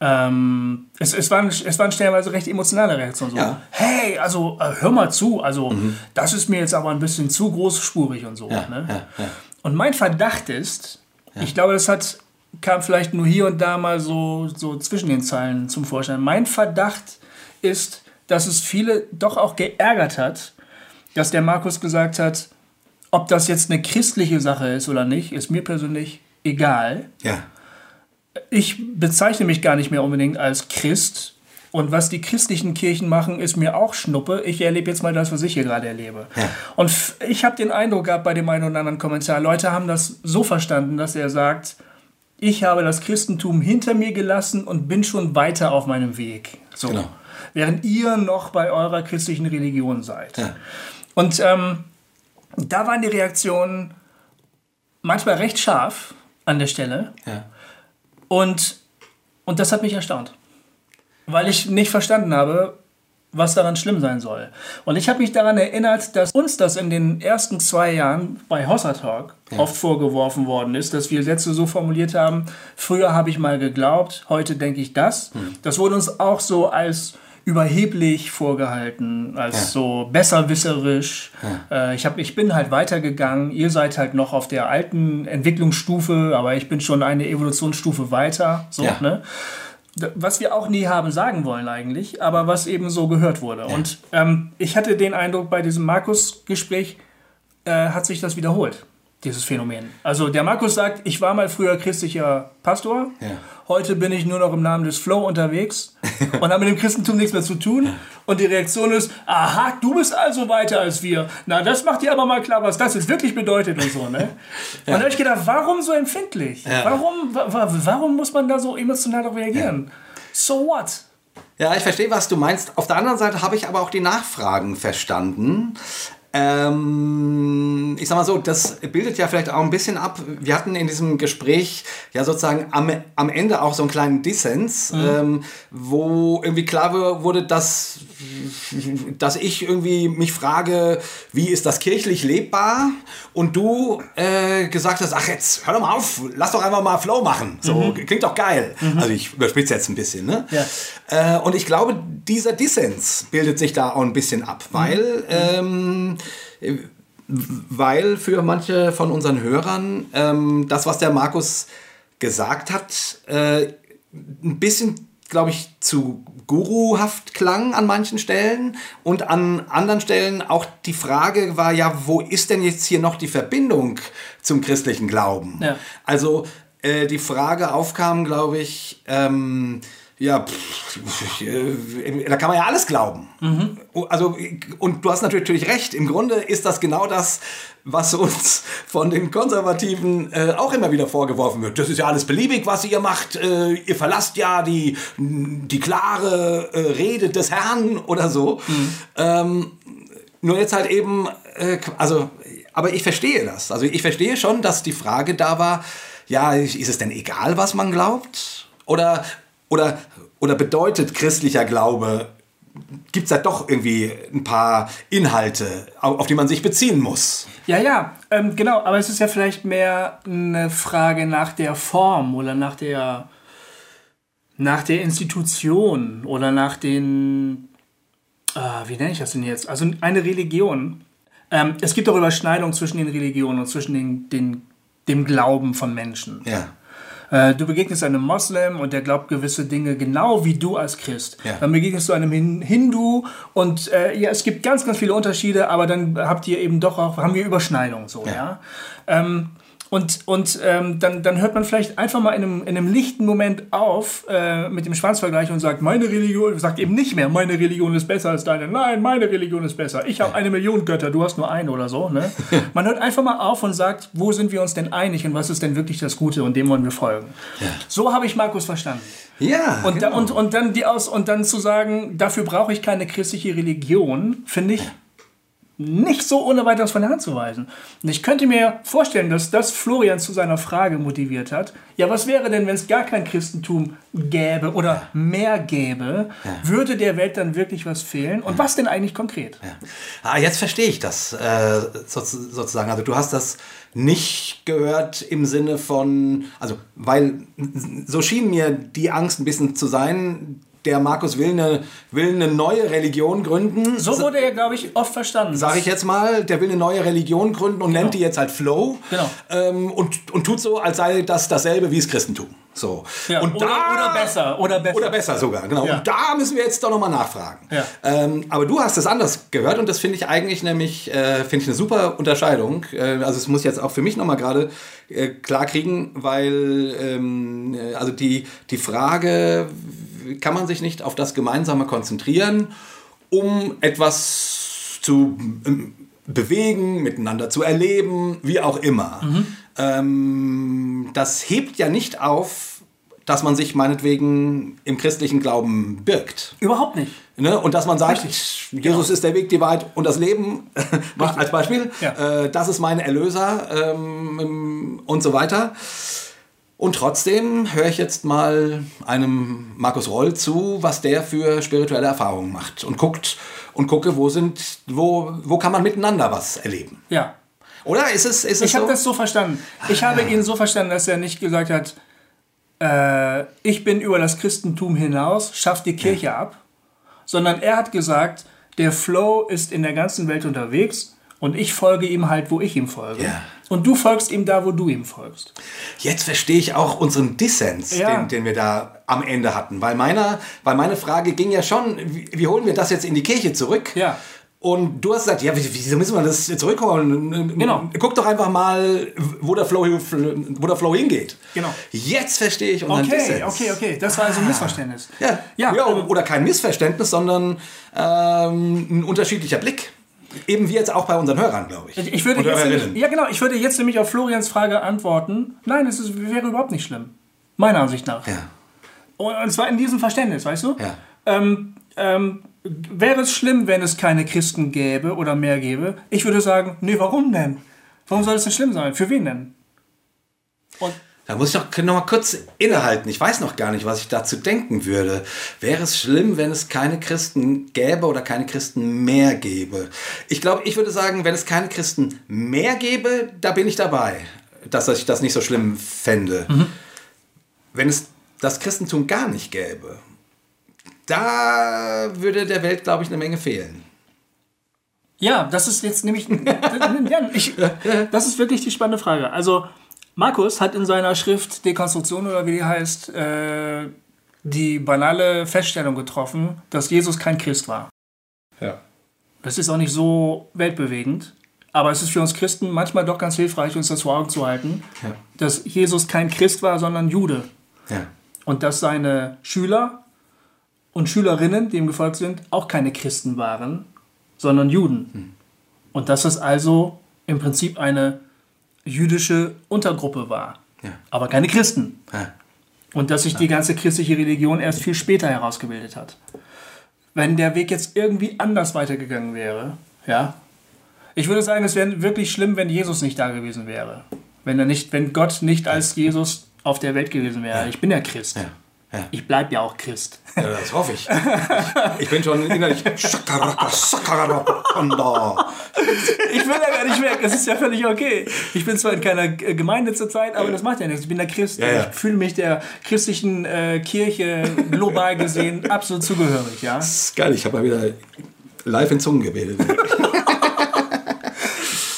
Speaker 3: Ähm, es, es, waren, es waren stellenweise recht emotionale Reaktionen. So,
Speaker 2: Ja. Mhm.
Speaker 3: hey, also äh, hör mal zu, also das ist mir jetzt aber ein bisschen zu großspurig und so.
Speaker 2: Ja,
Speaker 3: ne?
Speaker 2: ja, ja.
Speaker 3: Und mein Verdacht ist, ich glaube, das hat, kam vielleicht nur hier und da mal so, so zwischen den Zeilen zum Vorschein. Mein Verdacht ist, dass es viele doch auch geärgert hat, dass der Markus gesagt hat, ob das jetzt eine christliche Sache ist oder nicht, ist mir persönlich egal.
Speaker 2: ja.
Speaker 3: Ich bezeichne mich gar nicht mehr unbedingt als Christ. Und was die christlichen Kirchen machen, ist mir auch Schnuppe. Ich erlebe jetzt mal das, was ich hier gerade erlebe.
Speaker 2: Ja.
Speaker 3: Und ich habe den Eindruck gehabt bei dem einen oder anderen Kommentar, Leute haben das so verstanden, dass er sagt, ich habe das Christentum hinter mir gelassen und bin schon weiter auf meinem Weg. So.
Speaker 2: Genau.
Speaker 3: Während ihr noch bei eurer christlichen Religion seid.
Speaker 2: Ja.
Speaker 3: Und ähm, da waren die Reaktionen manchmal recht scharf an der Stelle.
Speaker 2: Ja.
Speaker 3: Und, und das hat mich erstaunt. Weil ich nicht verstanden habe, was daran schlimm sein soll. Und ich habe mich daran erinnert, dass uns das in den ersten zwei Jahren bei Hossa Talk oft vorgeworfen worden ist, dass wir Sätze so formuliert haben, früher habe ich mal geglaubt, heute denke ich das. Das wurde uns auch so als überheblich vorgehalten, als
Speaker 2: Ja.
Speaker 3: so besserwisserisch. Äh, ich, hab, ich bin halt weitergegangen, ihr seid halt noch auf der alten Entwicklungsstufe, aber ich bin schon eine Evolutionsstufe weiter. So,
Speaker 2: Ja.
Speaker 3: ne? Was wir auch nie haben sagen wollen eigentlich, aber was eben so gehört wurde. Und ähm, ich hatte den Eindruck, bei diesem Markus-Gespräch äh, hat sich das wiederholt, dieses Phänomen. Also der Markus sagt, ich war mal früher christlicher Pastor,
Speaker 2: Ja.
Speaker 3: heute bin ich nur noch im Namen des Flow unterwegs und habe mit dem Christentum nichts mehr zu tun. Und die Reaktion ist, aha, du bist also weiter als wir. Na, das macht dir aber mal klar, was das jetzt wirklich bedeutet und so, ne? Und da habe ich gedacht, warum so empfindlich?
Speaker 2: Ja.
Speaker 3: Warum, wa wa warum muss man da so emotional darauf reagieren? So what?
Speaker 2: Ja, ich verstehe, was du meinst. Auf der anderen Seite habe ich aber auch die Nachfragen verstanden. Ähm, ich sag mal so, das bildet ja vielleicht auch ein bisschen ab. Wir hatten in diesem Gespräch ja sozusagen am, am Ende auch so einen kleinen Dissens, ähm, wo irgendwie klar wurde, dass, dass ich irgendwie mich frage, wie ist das kirchlich lebbar? Und du äh, gesagt hast, ach jetzt, hör doch mal auf, lass doch einfach mal Flow machen. So, klingt doch geil. Also ich überspitze jetzt ein bisschen, ne?
Speaker 3: Ja.
Speaker 2: Äh, und ich glaube, dieser Dissens bildet sich da auch ein bisschen ab, weil, ähm, äh, weil für manche von unseren Hörern ähm, das, was der Markus gesagt hat, äh, ein bisschen, glaube ich, zu guruhaft klang an manchen Stellen und an anderen Stellen auch die Frage war ja, wo ist denn jetzt hier noch die Verbindung zum christlichen Glauben?
Speaker 3: Ja.
Speaker 2: Also äh, die Frage aufkam, glaube ich, ähm, ja, pff, äh, da kann man ja alles glauben. Also, und du hast natürlich recht. Im Grunde ist das genau das, was uns von den Konservativen äh, auch immer wieder vorgeworfen wird. Das ist ja alles beliebig, was ihr macht. Äh, ihr verlasst ja die, die klare äh, Rede des Herrn oder so. Ähm, nur jetzt halt eben, äh, also, aber ich verstehe das. Also ich verstehe schon, dass die Frage da war, ja, ist es denn egal, was man glaubt? Oder, oder, oder bedeutet christlicher Glaube, gibt es da doch irgendwie ein paar Inhalte, auf die man sich beziehen muss?
Speaker 3: Ja, ja, ähm, genau, aber es ist ja vielleicht mehr eine Frage nach der Form oder nach der nach der Institution oder nach den ah, wie nenne ich das denn jetzt? Also eine Religion. Ähm, es gibt auch Überschneidungen zwischen den Religionen und zwischen den, den, dem Glauben von Menschen.
Speaker 2: Ja.
Speaker 3: Äh, Du begegnest einem Moslem und der glaubt gewisse Dinge genau wie du als Christ.
Speaker 2: Ja.
Speaker 3: Dann begegnest du einem Hin Hindu und äh, ja, es gibt ganz, ganz viele Unterschiede, aber dann habt ihr eben doch auch, haben wir Überschneidungen so, ja.
Speaker 2: Ja.
Speaker 3: Ähm, und und ähm, dann, dann hört man vielleicht einfach mal in einem, in einem lichten Moment auf äh, mit dem Schwanzvergleich und sagt, meine Religion, sagt eben nicht mehr, meine Religion ist besser als deine. Nein, meine Religion ist besser. Ich habe eine Million Götter, du hast nur eine oder so. Ne? Man hört einfach mal auf und sagt, wo sind wir uns denn einig und was ist denn wirklich das Gute und dem wollen wir folgen. So habe ich Markus verstanden.
Speaker 2: Ja.
Speaker 3: Und,
Speaker 2: genau.
Speaker 3: da, und, und, dann die aus, und dann zu sagen, dafür brauche ich keine christliche Religion, finde ich nicht so ohne weiteres von der Hand zu weisen. Und ich könnte mir vorstellen, dass das Florian zu seiner Frage motiviert hat. Ja, was wäre denn, wenn es gar kein Christentum gäbe oder mehr gäbe? Würde der Welt dann wirklich was fehlen? Und was denn eigentlich konkret?
Speaker 2: Ah, jetzt verstehe ich das äh, so, sozusagen. Also du hast das nicht gehört im Sinne von, also weil so schien mir die Angst ein bisschen zu sein. Der Markus will eine, will eine neue Religion gründen.
Speaker 3: So wurde er, glaube ich, oft verstanden.
Speaker 2: Sag ich jetzt mal, der will eine neue Religion gründen und nennt die jetzt halt Flow.
Speaker 3: Genau.
Speaker 2: Ähm, und, und tut so, als sei das dasselbe wie das Christentum. So.
Speaker 3: Ja,
Speaker 2: und
Speaker 3: oder, oder besser. Oder besser.
Speaker 2: Oder besser sogar, genau.
Speaker 3: Ja.
Speaker 2: Und da müssen wir jetzt doch nochmal nachfragen.
Speaker 3: Ja.
Speaker 2: Ähm, aber du hast es anders gehört und das finde ich eigentlich nämlich äh, finde ich eine super Unterscheidung. Äh, also es muss jetzt auch für mich nochmal gerade äh, klar kriegen, weil ähm, äh, also die, die Frage, kann man sich nicht auf das Gemeinsame konzentrieren, um etwas zu ähm, bewegen, miteinander zu erleben, wie auch immer. Ähm, das hebt ja nicht auf dass man sich meinetwegen im christlichen Glauben birgt.
Speaker 3: Überhaupt nicht.
Speaker 2: Ne? Und dass man sagt,
Speaker 3: Richtig.
Speaker 2: Jesus ist der Weg, die Wahrheit und das Leben, als Beispiel,
Speaker 3: Ja.
Speaker 2: äh, das ist mein Erlöser ähm, und so weiter. Und trotzdem höre ich jetzt mal einem Markus Roll zu, was der für spirituelle Erfahrungen macht und guckt und gucke, wo sind, wo, wo kann man miteinander was erleben.
Speaker 3: Ja.
Speaker 2: Oder ist es, ist es
Speaker 3: Ich habe
Speaker 2: so?
Speaker 3: das so verstanden. Ich habe ihn so verstanden, dass er nicht gesagt hat, äh, ich bin über das Christentum hinaus, schafft die Kirche ab, sondern er hat gesagt, der Flow ist in der ganzen Welt unterwegs und ich folge ihm halt, wo ich ihm folge.
Speaker 2: Ja.
Speaker 3: Und du folgst ihm da, wo du ihm folgst.
Speaker 2: Jetzt verstehe ich auch unseren Dissens,
Speaker 3: Ja.
Speaker 2: den, den wir da am Ende hatten. Weil, meiner, weil meine Frage ging ja schon, wie, wie holen wir das jetzt in die Kirche zurück?
Speaker 3: Ja.
Speaker 2: Und du hast gesagt, ja, wie- wieso müssen wir das zurückholen?
Speaker 3: Genau.
Speaker 2: Guck doch einfach mal, wo der Flow, wo der Flow hingeht.
Speaker 3: Genau.
Speaker 2: Jetzt verstehe ich unseren
Speaker 3: Okay,
Speaker 2: Dissens.
Speaker 3: okay, okay. Das war also ein Missverständnis.
Speaker 2: Ja,
Speaker 3: Ja,
Speaker 2: ja, oder kein Missverständnis, sondern ähm, ein unterschiedlicher Blick. Eben wie jetzt auch bei unseren Hörern, glaube ich.
Speaker 3: Ich würde jetzt nämlich, ja genau, ich würde jetzt nämlich auf Florians Frage antworten. Nein, es ist, wäre überhaupt nicht schlimm. Meiner Ansicht nach.
Speaker 2: Ja,
Speaker 3: Und, und zwar in diesem Verständnis, weißt du?
Speaker 2: ja.
Speaker 3: Ähm, ähm, wäre es schlimm, wenn es keine Christen gäbe oder mehr gäbe? Ich würde sagen, nee, warum denn? Warum soll es denn schlimm sein? Für wen denn? Und
Speaker 2: Da muss ich noch, noch mal kurz innehalten. Ich weiß noch gar nicht, was ich dazu denken würde. Wäre es schlimm, wenn es keine Christen gäbe oder keine Christen mehr gäbe? Ich glaube, ich würde sagen, wenn es keine Christen mehr gäbe, da bin ich dabei, dass ich das nicht so schlimm fände. Wenn es das Christentum gar nicht gäbe, da würde der Welt, glaube ich, eine Menge fehlen.
Speaker 3: ja, das ist jetzt nämlich. ich, das ist wirklich die spannende Frage. Also, Markus hat in seiner Schrift Dekonstruktion oder wie die heißt, äh, die banale Feststellung getroffen, dass Jesus kein Christ war.
Speaker 2: Ja.
Speaker 3: Das ist auch nicht so weltbewegend, aber es ist für uns Christen manchmal doch ganz hilfreich, uns das vor Augen zu halten,
Speaker 2: Ja.
Speaker 3: dass Jesus kein Christ war, sondern Jude.
Speaker 2: Ja.
Speaker 3: Und dass seine Schüler und Schülerinnen, die ihm gefolgt sind, auch keine Christen waren, sondern Juden. Und dass es also im Prinzip eine jüdische Untergruppe war,
Speaker 2: Ja.
Speaker 3: aber keine Christen.
Speaker 2: Ja.
Speaker 3: Und dass sich die ganze christliche Religion erst viel später herausgebildet hat. Wenn der Weg jetzt irgendwie anders weitergegangen wäre, ja, ich würde sagen, es wäre wirklich schlimm, wenn Jesus nicht da gewesen wäre. Wenn, er nicht, wenn Gott nicht als Jesus auf der Welt gewesen wäre. Ich bin ja Christ.
Speaker 2: Ja.
Speaker 3: Ich bleibe ja auch Christ.
Speaker 2: Ja, das hoffe ich. Ich bin schon innerlich.
Speaker 3: Ich will ja gar nicht weg. Es ist ja völlig okay. Ich bin zwar in keiner äh, Gemeinde zurzeit, aber das macht ja nichts. Ich bin der Christ.
Speaker 2: Ja.
Speaker 3: Ich fühle mich der christlichen äh, Kirche global gesehen absolut zugehörig. Ja?
Speaker 2: Das ist geil, ich habe mal wieder live in Zungen gebetet.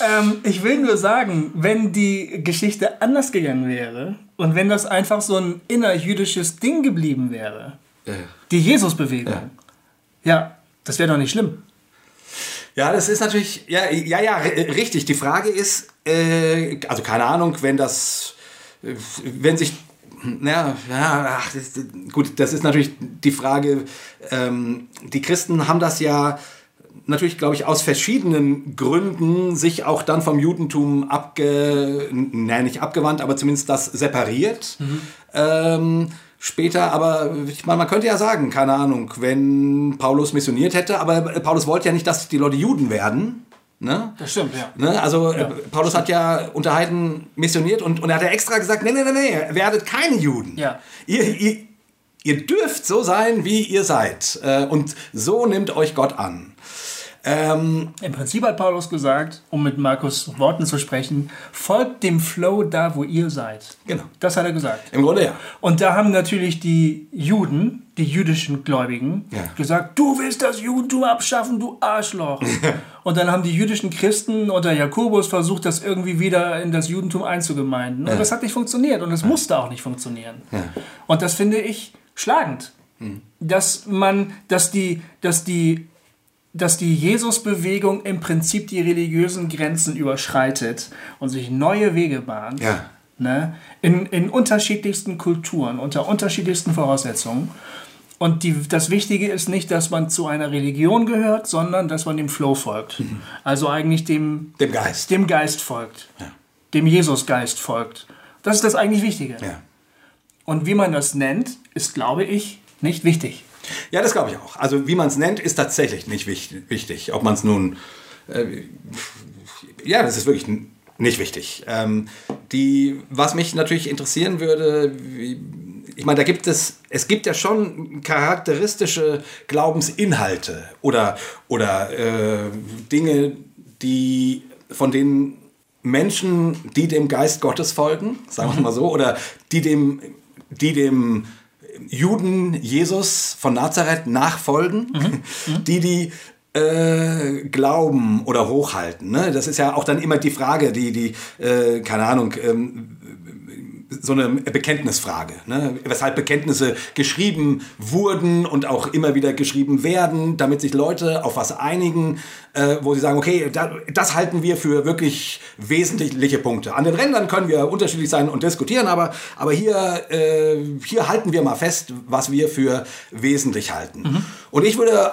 Speaker 3: Ähm, ich will nur sagen, wenn die Geschichte anders gegangen wäre und wenn das einfach so ein innerjüdisches Ding geblieben wäre, die Jesus-Bewegung, ja. das wäre doch nicht schlimm.
Speaker 2: Ja, das ist natürlich, ja, ja, ja, ri- richtig. Die Frage ist, äh, also keine Ahnung, wenn das, äh, wenn sich, ja, ja, ach, das, gut, das ist natürlich die Frage, ähm, die Christen haben das ja natürlich, glaube ich, aus verschiedenen Gründen sich auch dann vom Judentum abge, nein, nicht abgewandt, aber zumindest das separiert. Ähm, später, aber ich meine, man könnte ja sagen, keine Ahnung, wenn Paulus missioniert hätte, aber Paulus wollte ja nicht, dass die Leute Juden werden. Ne?
Speaker 3: Das stimmt, ja.
Speaker 2: Ne? Also äh, Paulus hat ja unter Heiden missioniert und, und er hat ja extra gesagt, nee, nee, nee, nee, werdet keine Juden.
Speaker 3: Ja.
Speaker 2: Ihr, ihr, ihr dürft so sein, wie ihr seid. Äh, und so nimmt euch Gott an. Ähm,
Speaker 3: Im Prinzip hat Paulus gesagt, um mit Markus Worten zu sprechen, folgt dem Flow da, wo ihr seid.
Speaker 2: Genau.
Speaker 3: Das hat er gesagt.
Speaker 2: Im Grunde ja.
Speaker 3: Und da haben natürlich die Juden, die jüdischen Gläubigen,
Speaker 2: Ja.
Speaker 3: gesagt, du willst das Judentum abschaffen, du Arschloch. Und dann haben die jüdischen Christen unter Jakobus versucht, das irgendwie wieder in das Judentum einzugemeinden. Und das hat nicht funktioniert und es musste auch nicht funktionieren. Und das finde ich schlagend. Dass man, dass die, dass die dass die Jesus-Bewegung im Prinzip die religiösen Grenzen überschreitet und sich neue Wege bahnt.
Speaker 2: Ja.
Speaker 3: Ne? In, in unterschiedlichsten Kulturen, unter unterschiedlichsten Voraussetzungen. Und die, das Wichtige ist nicht, dass man zu einer Religion gehört, sondern dass man dem Flow folgt. Also eigentlich dem,
Speaker 2: Dem Geist.
Speaker 3: dem Geist folgt. Dem Jesusgeist folgt. Das ist das eigentlich Wichtige.
Speaker 2: Ja.
Speaker 3: Und wie man das nennt, ist, glaube ich, nicht wichtig.
Speaker 2: Ja, das glaube ich auch. Also wie man es nennt, ist tatsächlich nicht wichtig. Ob man es nun... Äh, ja, das ist wirklich nicht wichtig. Ähm, die, was mich natürlich interessieren würde, wie, ich meine, da gibt es, es gibt ja schon charakteristische Glaubensinhalte oder, oder äh, Dinge, die, von denen Menschen, die dem Geist Gottes folgen, sagen wir mal so, oder die dem, die dem Juden Jesus von Nazareth nachfolgen, mhm. die die äh, glauben oder hochhalten. Ne? Das ist ja auch dann immer die Frage, die, die äh, keine Ahnung, ähm, so eine Bekenntnisfrage, ne? weshalb Bekenntnisse geschrieben wurden und auch immer wieder geschrieben werden, damit sich Leute auf was einigen, äh, wo sie sagen, okay, da, das halten wir für wirklich wesentliche Punkte. An den Rändern können wir unterschiedlich sein und diskutieren, aber, aber hier, äh, hier halten wir mal fest, was wir für wesentlich halten. Mhm. Und ich würde,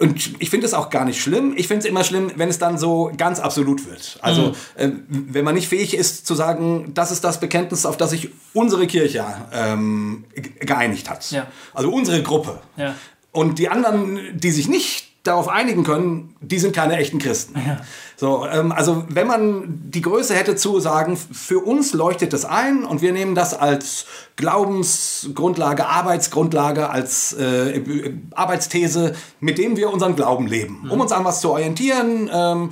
Speaker 2: und ich finde es auch gar nicht schlimm, ich finde es immer schlimm, wenn es dann so ganz absolut wird. Also, mhm. äh, wenn man nicht fähig ist zu sagen, das ist das Bekenntnis, auf das sich unsere Kirche ähm, geeinigt hat. Ja. Also unsere Gruppe. Ja. Und die anderen, die sich nicht darauf einigen können, die sind keine echten Christen. Ja. So, ähm, also wenn man die Größe hätte zu sagen, für uns leuchtet das ein und wir nehmen das als Glaubensgrundlage, Arbeitsgrundlage, als äh, Arbeitsthese, mit dem wir unseren Glauben leben, mhm. um uns an was zu orientieren. Ähm,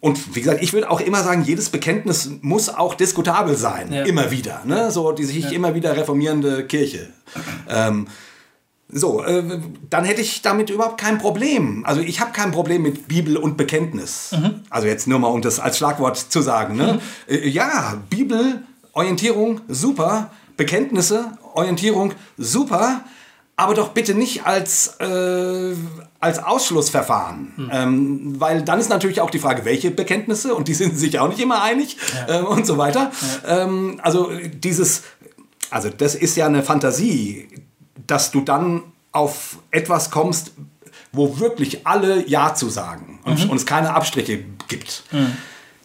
Speaker 2: und wie gesagt, ich würde auch immer sagen, jedes Bekenntnis muss auch diskutabel sein, ja. immer wieder. Ne? So die sich ja. immer wieder reformierende Kirche. Ähm, so, äh, dann hätte ich damit überhaupt kein Problem. Also ich habe kein Problem mit Bibel und Bekenntnis. Mhm. Also jetzt nur mal, um das als Schlagwort zu sagen. Ne? Mhm. Äh, ja, Bibel, Orientierung, super. Bekenntnisse, Orientierung, super. Aber doch bitte nicht als, äh, als Ausschlussverfahren. Mhm. Ähm, weil dann ist natürlich auch die Frage, welche Bekenntnisse, und die sind sich auch nicht immer einig ja. äh, und so weiter. Ja. Ähm, also dieses, also das ist ja eine Fantasie, dass du dann auf etwas kommst, wo wirklich alle Ja zu sagen und, mhm. und es keine Abstriche gibt. Mhm.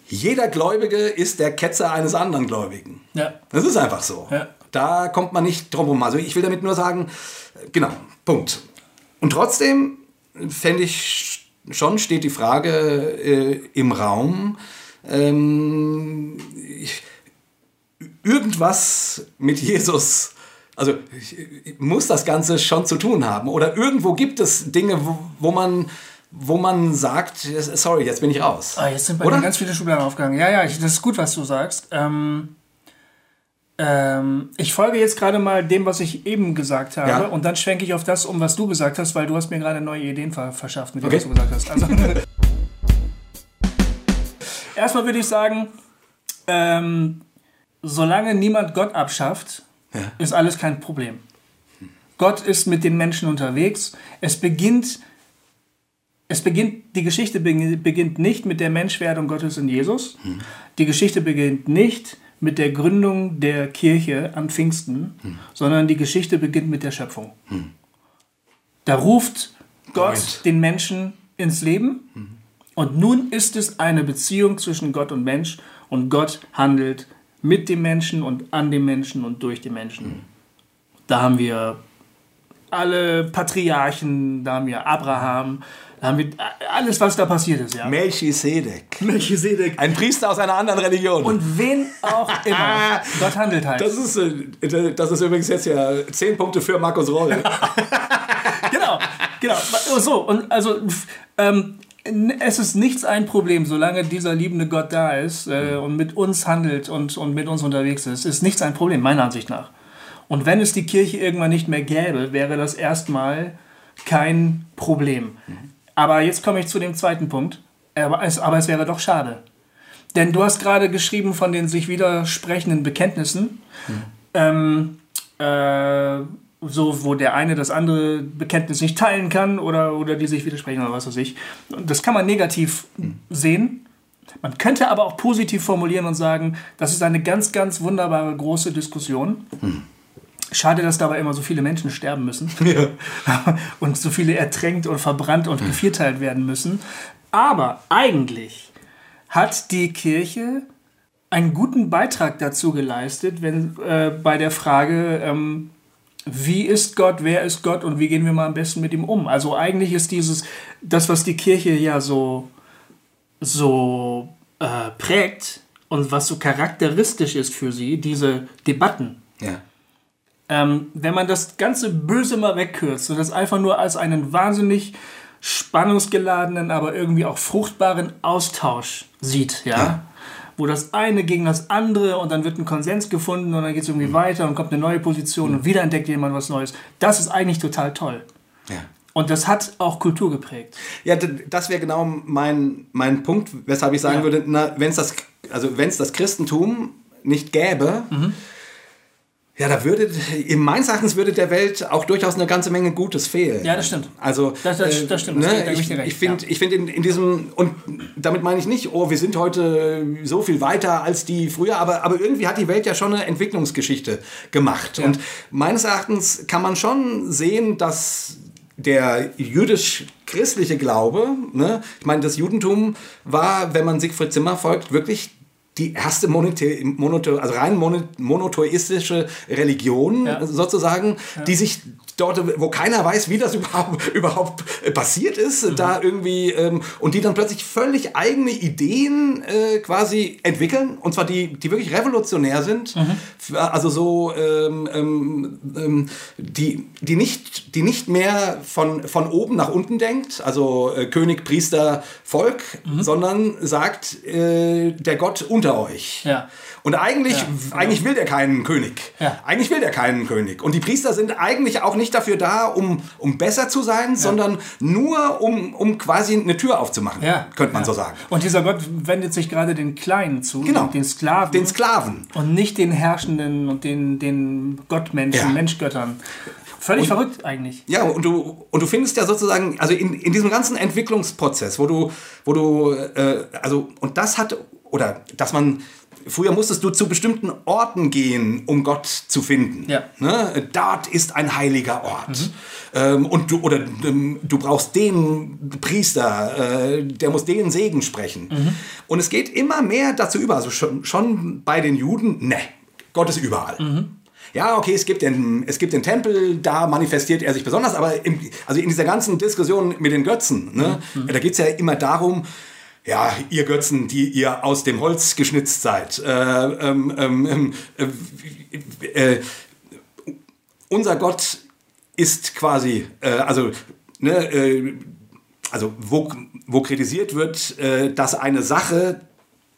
Speaker 2: Jeder Gläubige ist der Ketzer eines anderen Gläubigen. Ja. Das ist einfach so. Ja. Da kommt man nicht drum herum. Also ich will damit nur sagen, genau, Punkt. Und trotzdem fände ich schon, steht die Frage äh, im Raum, ähm, irgendwas mit Jesus also muss das Ganze schon zu tun haben. Oder irgendwo gibt es Dinge, wo, wo man wo man sagt, sorry, jetzt bin ich raus.
Speaker 3: Ah, jetzt sind bei Oder? mir ganz viele Schubladen aufgegangen. Ja, ja, das ist gut, was du sagst. Ähm, ähm, ich folge jetzt gerade mal dem, was ich eben gesagt habe, ja. und dann schwenke ich auf das um, was du gesagt hast, weil du hast mir gerade neue Ideen verschafft, mit dem, okay. was du gesagt hast. Also, erstmal würde ich sagen, ähm, solange niemand Gott abschafft, ja. ist alles kein Problem. Gott ist mit den Menschen unterwegs. Es beginnt, es beginnt, die Geschichte beginnt nicht mit der Menschwerdung Gottes in Jesus. Hm. Die Geschichte beginnt nicht mit der Gründung der Kirche an Pfingsten, hm. sondern die Geschichte beginnt mit der Schöpfung. Hm. Da ruft Gott Point. den Menschen ins Leben hm. und nun ist es eine Beziehung zwischen Gott und Mensch und Gott handelt mit dem Menschen und an dem Menschen und durch den Menschen. Mhm. Da haben wir alle Patriarchen, da haben wir Abraham, da haben wir alles, was da passiert ist. Ja.
Speaker 2: Melchisedek.
Speaker 3: Melchisedek.
Speaker 2: Ein Priester aus einer anderen Religion.
Speaker 3: Und wen auch immer. Gott handelt halt.
Speaker 2: Das ist, äh, das ist übrigens jetzt ja zehn Punkte für Markus Roll.
Speaker 3: genau, genau. So, und also ähm, es ist nichts ein Problem, solange dieser liebende Gott da ist äh, und mit uns handelt und, und mit uns unterwegs ist. Ist nichts ein Problem, meiner Ansicht nach. Und wenn es die Kirche irgendwann nicht mehr gäbe, wäre das erstmal kein Problem. Aber jetzt komme ich zu dem zweiten Punkt. Aber es, aber es wäre doch schade. Denn du hast gerade geschrieben von den sich widersprechenden Bekenntnissen. Mhm. Ähm, äh, so, wo der eine das andere Bekenntnis nicht teilen kann oder, oder die sich widersprechen oder was weiß ich. Das kann man negativ mhm. sehen. Man könnte aber auch positiv formulieren und sagen, das ist eine ganz, ganz wunderbare große Diskussion. Mhm. Schade, dass dabei immer so viele Menschen sterben müssen ja. und so viele ertränkt und verbrannt und gevierteilt werden müssen. Aber eigentlich hat die Kirche einen guten Beitrag dazu geleistet, wenn äh, bei der Frage, ähm, wie ist Gott, wer ist Gott und wie gehen wir mal am besten mit ihm um? Also eigentlich ist dieses, das, was die Kirche ja so, so äh, prägt und was so charakteristisch ist für sie, diese Debatten.
Speaker 2: Ja.
Speaker 3: Ähm, wenn man das ganze Böse mal wegkürzt und das einfach nur als einen wahnsinnig spannungsgeladenen, aber irgendwie auch fruchtbaren Austausch sieht, ja.
Speaker 2: Ja.
Speaker 3: Wo das eine gegen das andere und dann wird ein Konsens gefunden und dann geht es irgendwie weiter und kommt eine neue Position und wieder entdeckt jemand was Neues. Das ist eigentlich total toll.
Speaker 2: Ja.
Speaker 3: Und das hat auch Kultur geprägt.
Speaker 2: Ja, das wäre genau mein, mein Punkt, weshalb ich sagen
Speaker 3: Ja.
Speaker 2: würde, wenn es das, also wenn's das Christentum nicht gäbe,
Speaker 3: Mhm.
Speaker 2: Ja, da würde, in meines Erachtens würde der Welt auch durchaus eine ganze Menge Gutes fehlen.
Speaker 3: Ja, das stimmt.
Speaker 2: Also,
Speaker 3: Das- das-
Speaker 2: äh,
Speaker 3: das stimmt, das
Speaker 2: Ne,
Speaker 3: ich
Speaker 2: ich finde
Speaker 3: ja.
Speaker 2: find in, in diesem, und damit meine ich nicht, oh, wir sind heute so viel weiter als die früher, aber, aber irgendwie hat die Welt ja schon eine Entwicklungsgeschichte gemacht. Und meines Erachtens kann man schon sehen, dass der jüdisch-christliche Glaube, ne, ich meine, das Judentum war, wenn man Siegfried Zimmer folgt, wirklich die erste monothe monothe also rein mono monotheistische Religion
Speaker 3: Ja.
Speaker 2: sozusagen, die sich dort, wo keiner weiß, wie das überhaupt, überhaupt passiert ist,
Speaker 3: Mhm.
Speaker 2: da irgendwie, ähm, und die dann plötzlich völlig eigene Ideen äh, quasi entwickeln, und zwar die, die wirklich revolutionär sind,
Speaker 3: Mhm.
Speaker 2: Also so, ähm, ähm, ähm, die, die, nicht, die nicht mehr von, von oben nach unten denkt, also äh, König, Priester, Volk,
Speaker 3: Mhm.
Speaker 2: sondern sagt, äh, der Gott unter euch.
Speaker 3: Ja.
Speaker 2: Und eigentlich,
Speaker 3: Ja, genau.
Speaker 2: eigentlich will der keinen König.
Speaker 3: Ja.
Speaker 2: Eigentlich will der keinen König. Und die Priester sind eigentlich auch nicht dafür da, um, um besser zu sein, sondern nur um, um quasi eine Tür aufzumachen,
Speaker 3: Ja.
Speaker 2: könnte man
Speaker 3: ja.
Speaker 2: so sagen.
Speaker 3: Und dieser Gott wendet sich gerade den Kleinen zu,
Speaker 2: Genau.
Speaker 3: den Sklaven.
Speaker 2: Den Sklaven.
Speaker 3: und nicht den Herrschenden und den, den Gottmenschen,
Speaker 2: Ja.
Speaker 3: Menschgöttern. Völlig verrückt eigentlich.
Speaker 2: Ja, und du, und du findest ja sozusagen, also in, in diesem ganzen Entwicklungsprozess, wo du, wo du, äh, also, und das hat, oder dass man, früher musstest du zu bestimmten Orten gehen, um Gott zu finden.
Speaker 3: Ja.
Speaker 2: Ne? Dort ist ein heiliger Ort. Ähm, und du, oder ähm, du brauchst den Priester, äh, der muss den Segen sprechen. Und es geht immer mehr dazu über, also schon, schon bei den Juden, ne, Gott ist überall. Ja, okay, es gibt, den, es gibt den Tempel, da manifestiert er sich besonders, aber im, also in dieser ganzen Diskussion mit den Götzen, ne, da geht es ja immer darum, ja, ihr Götzen, die ihr aus dem Holz geschnitzt seid. Äh, ähm, ähm, ähm, äh, äh, unser Gott ist quasi, äh, also, ne, äh, also wo, wo kritisiert wird, äh, dass eine Sache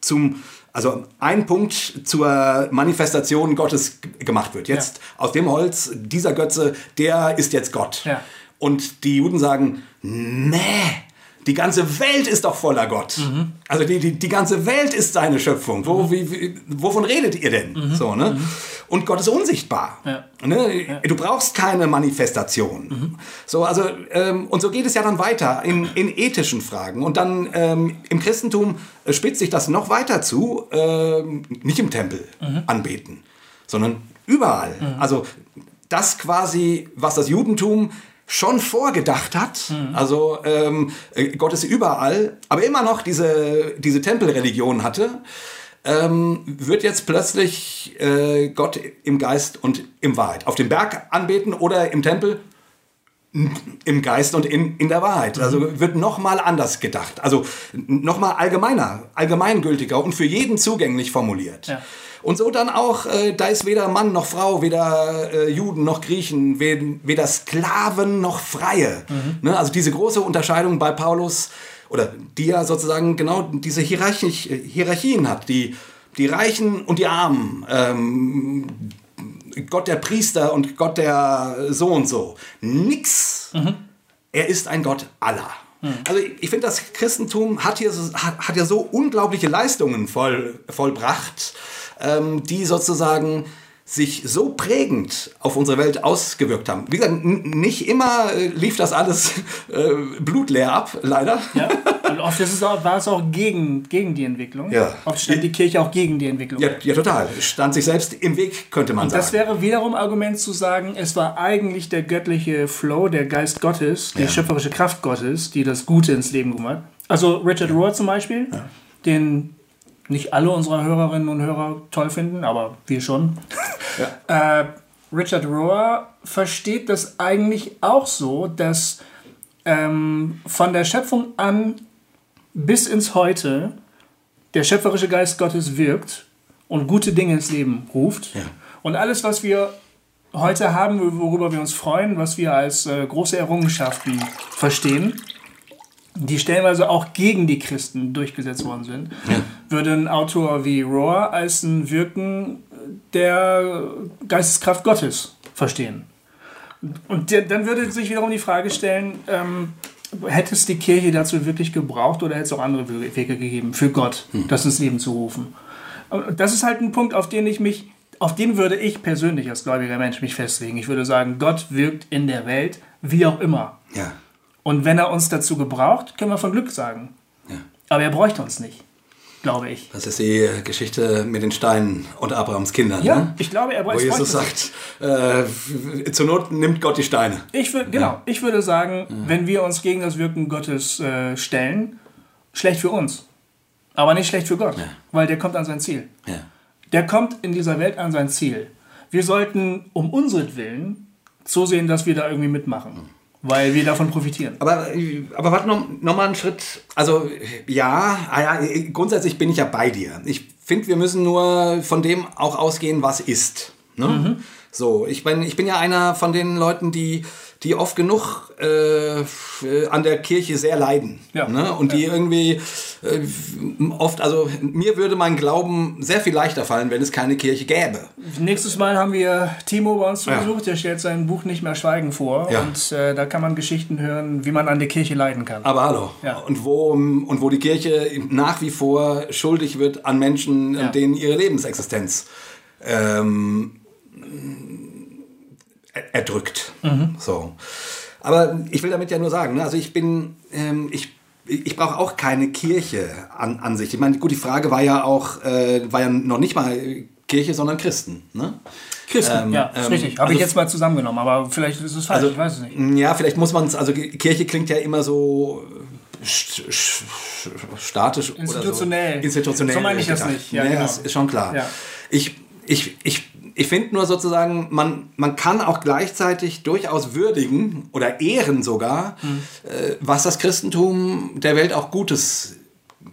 Speaker 2: zum, also ein Punkt zur Manifestation Gottes gemacht wird. Jetzt aus dem Holz, dieser Götze, der ist jetzt Gott.
Speaker 3: Ja.
Speaker 2: Und die Juden sagen, nee, die ganze Welt ist doch voller Gott.
Speaker 3: Mhm.
Speaker 2: Also die, die, die ganze Welt ist seine Schöpfung. Wo, wie, wie, wovon redet ihr denn? So, ne? Und Gott ist unsichtbar.
Speaker 3: Mhm. Ja.
Speaker 2: Ne? Du brauchst keine Manifestation. So, also, ähm, und so geht es ja dann weiter in, in ethischen Fragen. Und dann ähm, im Christentum äh, spitzt sich das noch weiter zu, ähm, nicht im Tempel anbeten, sondern überall. Also das quasi, was das Judentum schon vorgedacht hat, also ähm, äh, Gott ist überall, aber immer noch diese, diese Tempelreligion hatte, ähm, wird jetzt plötzlich äh, Gott im Geist und im Wahrheit. Auf dem Berg anbeten oder im Tempel im Geist und in, in der Wahrheit. Also wird nochmal anders gedacht. Also nochmal allgemeiner, allgemeingültiger und für jeden zugänglich formuliert.
Speaker 3: Ja.
Speaker 2: Und so dann auch, äh, da ist weder Mann noch Frau, weder äh, Juden noch Griechen, we- weder Sklaven noch Freie. Ne? Also diese große Unterscheidung bei Paulus, oder die ja sozusagen genau diese Hierarchi Hierarchien hat, die, die Reichen und die Armen, ähm, Gott der Priester und Gott der so und so. Nix. Er ist ein Gott aller. Also ich, finde, das Christentum hat hier, hat, hat ja so unglaubliche Leistungen voll, vollbracht, ähm, die sozusagen sich so prägend auf unsere Welt ausgewirkt haben. Wie gesagt, nicht immer äh, lief das alles äh, blutleer ab, leider.
Speaker 3: Ja? Und oft ist es auch, war es auch gegen, gegen die Entwicklung.
Speaker 2: Ja.
Speaker 3: Oft stand die Kirche auch gegen die Entwicklung.
Speaker 2: Ja, ja, total. Stand sich selbst im Weg, könnte man sagen.
Speaker 3: Das wäre wiederum Argument zu sagen, es war eigentlich der göttliche Flow, der Geist Gottes, die
Speaker 2: Ja.
Speaker 3: schöpferische Kraft Gottes, die das Gute ins Leben gebracht hat. Also Richard Rohr zum Beispiel, den nicht alle unserer Hörerinnen und Hörer toll finden, aber wir schon. Ja. äh, Richard Rohr versteht das eigentlich auch so, dass ähm, von der Schöpfung an bis ins Heute der schöpferische Geist Gottes wirkt und gute Dinge ins Leben ruft. Ja. Und alles, was wir heute haben, worüber wir uns freuen, was wir als äh, große Errungenschaften verstehen, die stellenweise auch gegen die Christen durchgesetzt worden sind, ja. würde ein Autor wie Rohr als ein Wirken der Geisteskraft Gottes verstehen. Und dann würde sich wiederum die Frage stellen, ähm, hätte es die Kirche dazu wirklich gebraucht oder hätte es auch andere Wege gegeben, für Gott hm. das ins Leben zu rufen? Das ist halt ein Punkt, auf den ich mich, auf den würde ich persönlich als gläubiger Mensch mich festlegen. Ich würde sagen, Gott wirkt in der Welt, wie auch immer. Ja. Und wenn er uns dazu gebraucht, können wir von Glück sagen. Ja. Aber er bräuchte uns nicht, glaube ich.
Speaker 2: Das ist die Geschichte mit den Steinen und Abrahams Kindern.
Speaker 3: Ja, ne? ich glaube, er
Speaker 2: bräuchte Wo Jesus sagt, äh, zur Not nimmt Gott die Steine.
Speaker 3: Ich würd, genau, ja. ich würde sagen, ja. wenn wir uns gegen das Wirken Gottes äh, stellen, schlecht für uns. Aber nicht schlecht für Gott, weil der kommt an sein Ziel. Der kommt in dieser Welt an sein Ziel. Wir sollten um unseren Willen so sehen, dass wir da irgendwie mitmachen. Weil wir davon profitieren.
Speaker 2: Aber, aber warte noch, noch mal einen Schritt. Also ja, ah ja, grundsätzlich bin ich ja bei dir. Ich finde, wir müssen nur von dem auch ausgehen, was ist. Ne? Mhm. So, ich bin, ich bin ja einer von den Leuten, die die oft genug äh, an der Kirche sehr leiden. Ja. Ne? Und die ja. irgendwie äh, oft, also mir würde mein Glauben sehr viel leichter fallen, wenn es keine Kirche gäbe.
Speaker 3: Nächstes Mal haben wir Timo bei uns zu Besuch, ja. der stellt sein Buch Nicht mehr Schweigen vor. Und äh, da kann man Geschichten hören, wie man an der Kirche leiden kann.
Speaker 2: Aber hallo. Und, wo, und wo die Kirche nach wie vor schuldig wird an Menschen, denen ihre Lebensexistenz ähm, erdrückt. Mhm. So. Aber ich will damit ja nur sagen, ne, also ich bin, ähm, ich, ich brauche auch keine Kirche an, an sich. Ich meine, gut, die Frage war ja auch, äh, war ja noch nicht mal Kirche, sondern Christen. Ne?
Speaker 3: Christen, ähm, ja, ist ähm, richtig. Habe also, ich jetzt mal zusammengenommen, aber vielleicht ist es falsch, also, ich weiß es nicht.
Speaker 2: Ja, vielleicht muss man es, also Kirche klingt ja immer so statisch
Speaker 3: institutionell.
Speaker 2: oder so. Institutionell.
Speaker 3: So meine ich das nicht.
Speaker 2: Ja, nee, genau. das ist schon klar. Ja. Ich, ich, ich ich finde nur sozusagen, man, man kann auch gleichzeitig durchaus würdigen oder ehren sogar, mhm. äh, was das Christentum der Welt auch Gutes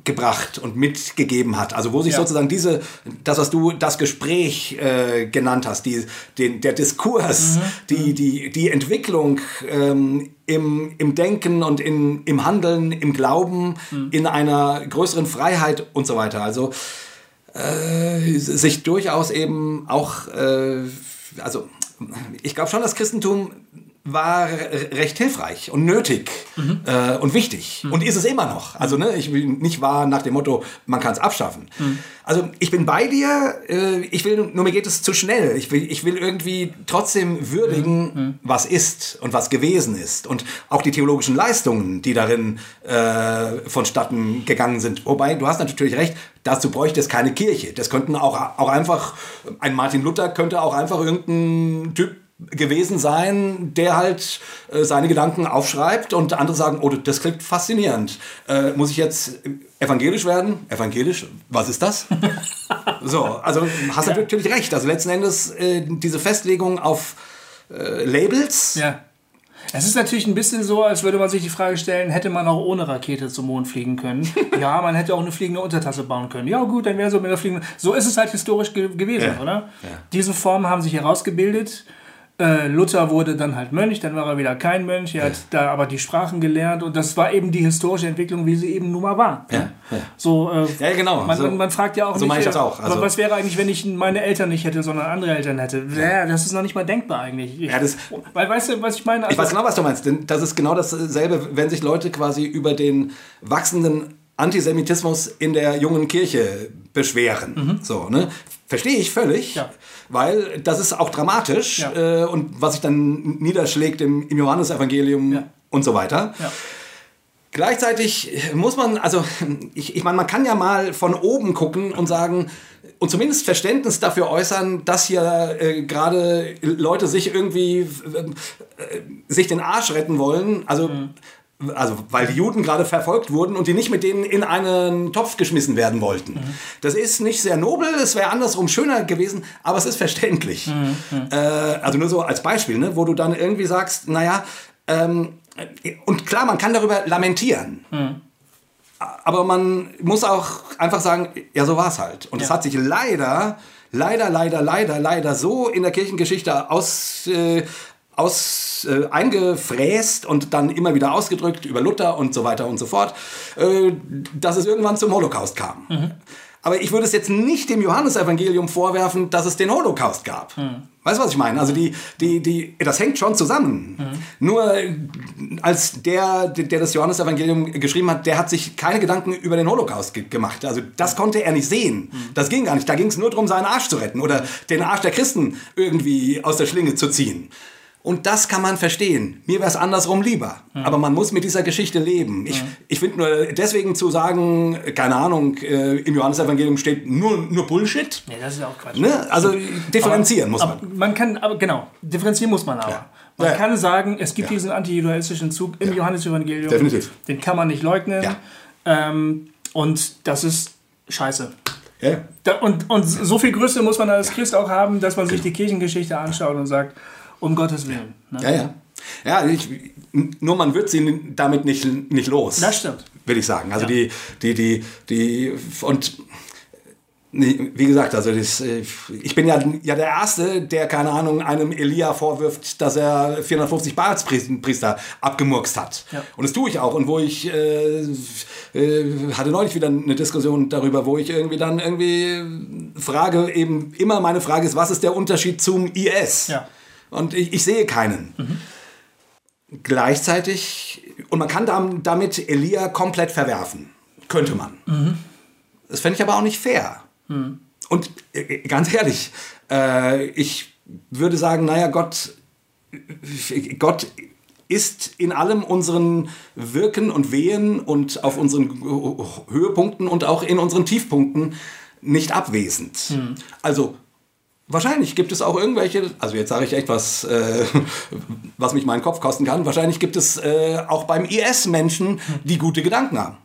Speaker 2: gebracht und mitgegeben hat. Also wo sich ja. sozusagen diese, das, was du das Gespräch äh, genannt hast, die, den, der Diskurs, mhm. die, die, die Entwicklung ähm, im, im Denken und in, im Handeln, im Glauben, mhm. in einer größeren Freiheit und so weiter. Also äh, sich durchaus eben auch, äh, also ich glaube schon, das Christentum war recht hilfreich und nötig mhm. äh, und wichtig mhm. und ist es immer noch. Also ne, ich will nicht wahr nach dem Motto, man kann es abschaffen. Mhm. Also ich bin bei dir, äh, ich will, nur mir geht es zu schnell. Ich will, ich will irgendwie trotzdem würdigen, mhm. Mhm. was ist und was gewesen ist und auch die theologischen Leistungen, die darin äh, vonstatten gegangen sind. Wobei, du hast natürlich recht, dazu bräuchte es keine Kirche. Das könnten auch, auch einfach, ein Martin Luther könnte auch einfach irgendein Typ gewesen sein, der halt äh, seine Gedanken aufschreibt und andere sagen, oh, das klingt faszinierend. Äh, muss ich jetzt evangelisch werden? Evangelisch? Was ist das? so, also hast du ja. natürlich recht. Also letzten Endes äh, diese Festlegung auf äh, Labels.
Speaker 3: Ja. Es ist natürlich ein bisschen so, als würde man sich die Frage stellen, hätte man auch ohne Rakete zum Mond fliegen können? ja, man hätte auch eine fliegende Untertasse bauen können. Ja gut, dann wäre so mit der fliegenden... So ist es halt historisch ge gewesen, ja. oder? Ja. Diese Formen haben sich herausgebildet äh, Luther wurde dann halt Mönch, dann war er wieder kein Mönch, er hat da aber die Sprachen gelernt und das war eben die historische Entwicklung, wie sie eben nun mal war.
Speaker 2: Ja, ja.
Speaker 3: So, äh,
Speaker 2: ja, genau.
Speaker 3: Man, so, man, fragt ja auch
Speaker 2: so
Speaker 3: nicht,
Speaker 2: ich das auch.
Speaker 3: Also, was wäre eigentlich, wenn ich meine Eltern nicht hätte, sondern andere Eltern hätte? Ja, das ist noch nicht mal denkbar eigentlich.
Speaker 2: Ich, ja, das,
Speaker 3: weil, weißt du, was ich meine?
Speaker 2: Also, ich weiß genau, was du meinst, denn das ist genau dasselbe, wenn sich Leute quasi über den wachsenden Antisemitismus in der jungen Kirche beschweren. Mhm. So, ne? Verstehe ich völlig. Ja weil das ist auch dramatisch ja. äh, und was sich dann niederschlägt im, im Johannesevangelium ja. und so weiter. Gleichzeitig muss man, also ich, ich meine, man kann ja mal von oben gucken und sagen und zumindest Verständnis dafür äußern, dass hier äh, gerade Leute sich irgendwie äh, sich den Arsch retten wollen. Also mhm also weil die Juden gerade verfolgt wurden und die nicht mit denen in einen Topf geschmissen werden wollten. Das ist nicht sehr nobel, es wäre andersrum schöner gewesen, aber es ist verständlich. Äh, also nur so als Beispiel, ne, wo du dann irgendwie sagst, naja, ähm, und klar, man kann darüber lamentieren. Aber man muss auch einfach sagen, ja, so war es halt. Und es
Speaker 3: Ja.
Speaker 2: hat sich leider, leider, leider, leider, leider so in der Kirchengeschichte aus, äh, aus äh, eingefräst und dann immer wieder ausgedrückt über Luther und so weiter und so fort, äh, dass es irgendwann zum Holocaust kam. Aber ich würde es jetzt nicht dem Johannesevangelium vorwerfen, dass es den Holocaust gab. Weißt du, was ich meine? Also die, die, die, das hängt schon zusammen. Nur äh, als der, der das Johannesevangelium geschrieben hat, der hat sich keine Gedanken über den Holocaust ge gemacht. Also das konnte er nicht sehen. Das ging gar nicht. Da ging es nur darum, seinen Arsch zu retten oder den Arsch der Christen irgendwie aus der Schlinge zu ziehen. Und das kann man verstehen. Mir wäre es andersrum lieber. Aber man muss mit dieser Geschichte leben. Ich, ich finde nur deswegen zu sagen, keine Ahnung, äh, im Johannesevangelium steht nur, nur Bullshit.
Speaker 3: Nee, das ist ja auch Quatsch.
Speaker 2: Ne? Also differenzieren muss
Speaker 3: aber,
Speaker 2: man.
Speaker 3: Man kann, aber genau, differenzieren muss man aber.
Speaker 2: Ja.
Speaker 3: Man
Speaker 2: Ja.
Speaker 3: kann sagen, es gibt diesen antijudaistischen Zug im Johannesevangelium.
Speaker 2: Definitiv.
Speaker 3: Den kann man nicht leugnen.
Speaker 2: Ja.
Speaker 3: Ähm, und das ist scheiße.
Speaker 2: Ja.
Speaker 3: Da, und, und so viel Größe muss man als Christ auch haben, dass man sich die Kirchengeschichte anschaut und sagt, um Gottes Willen. Ne?
Speaker 2: Ja, ja. Ja, ich, nur man wird sie damit nicht, nicht los.
Speaker 3: Das stimmt.
Speaker 2: Will ich sagen. Also
Speaker 3: Ja.
Speaker 2: die, die, die, die, und wie gesagt, also das, äh, ich bin ja, ja der Erste, der, keine Ahnung, einem Elia vorwirft, dass er 450 Baalspriester abgemurkst hat.
Speaker 3: Ja.
Speaker 2: Und das tue ich auch. Und wo ich äh, äh, hatte neulich wieder eine Diskussion darüber, wo ich irgendwie dann irgendwie frage, eben immer meine Frage ist, was ist der Unterschied zum IS?
Speaker 3: Ja.
Speaker 2: Und ich, ich sehe keinen. Gleichzeitig, und man kann dam- damit Elia komplett verwerfen. Könnte man. Das fände ich aber auch nicht fair. Und äh, ganz ehrlich, äh, ich würde sagen, naja, Gott, äh, Gott ist in allem unseren Wirken und Wehen und auf unseren Höhepunkten und auch in unseren Tiefpunkten nicht abwesend. Also Wahrscheinlich gibt es auch irgendwelche, also jetzt sage ich echt was, äh, was mich meinen Kopf kosten kann. Wahrscheinlich gibt es äh, auch beim IS Menschen, die gute Gedanken haben.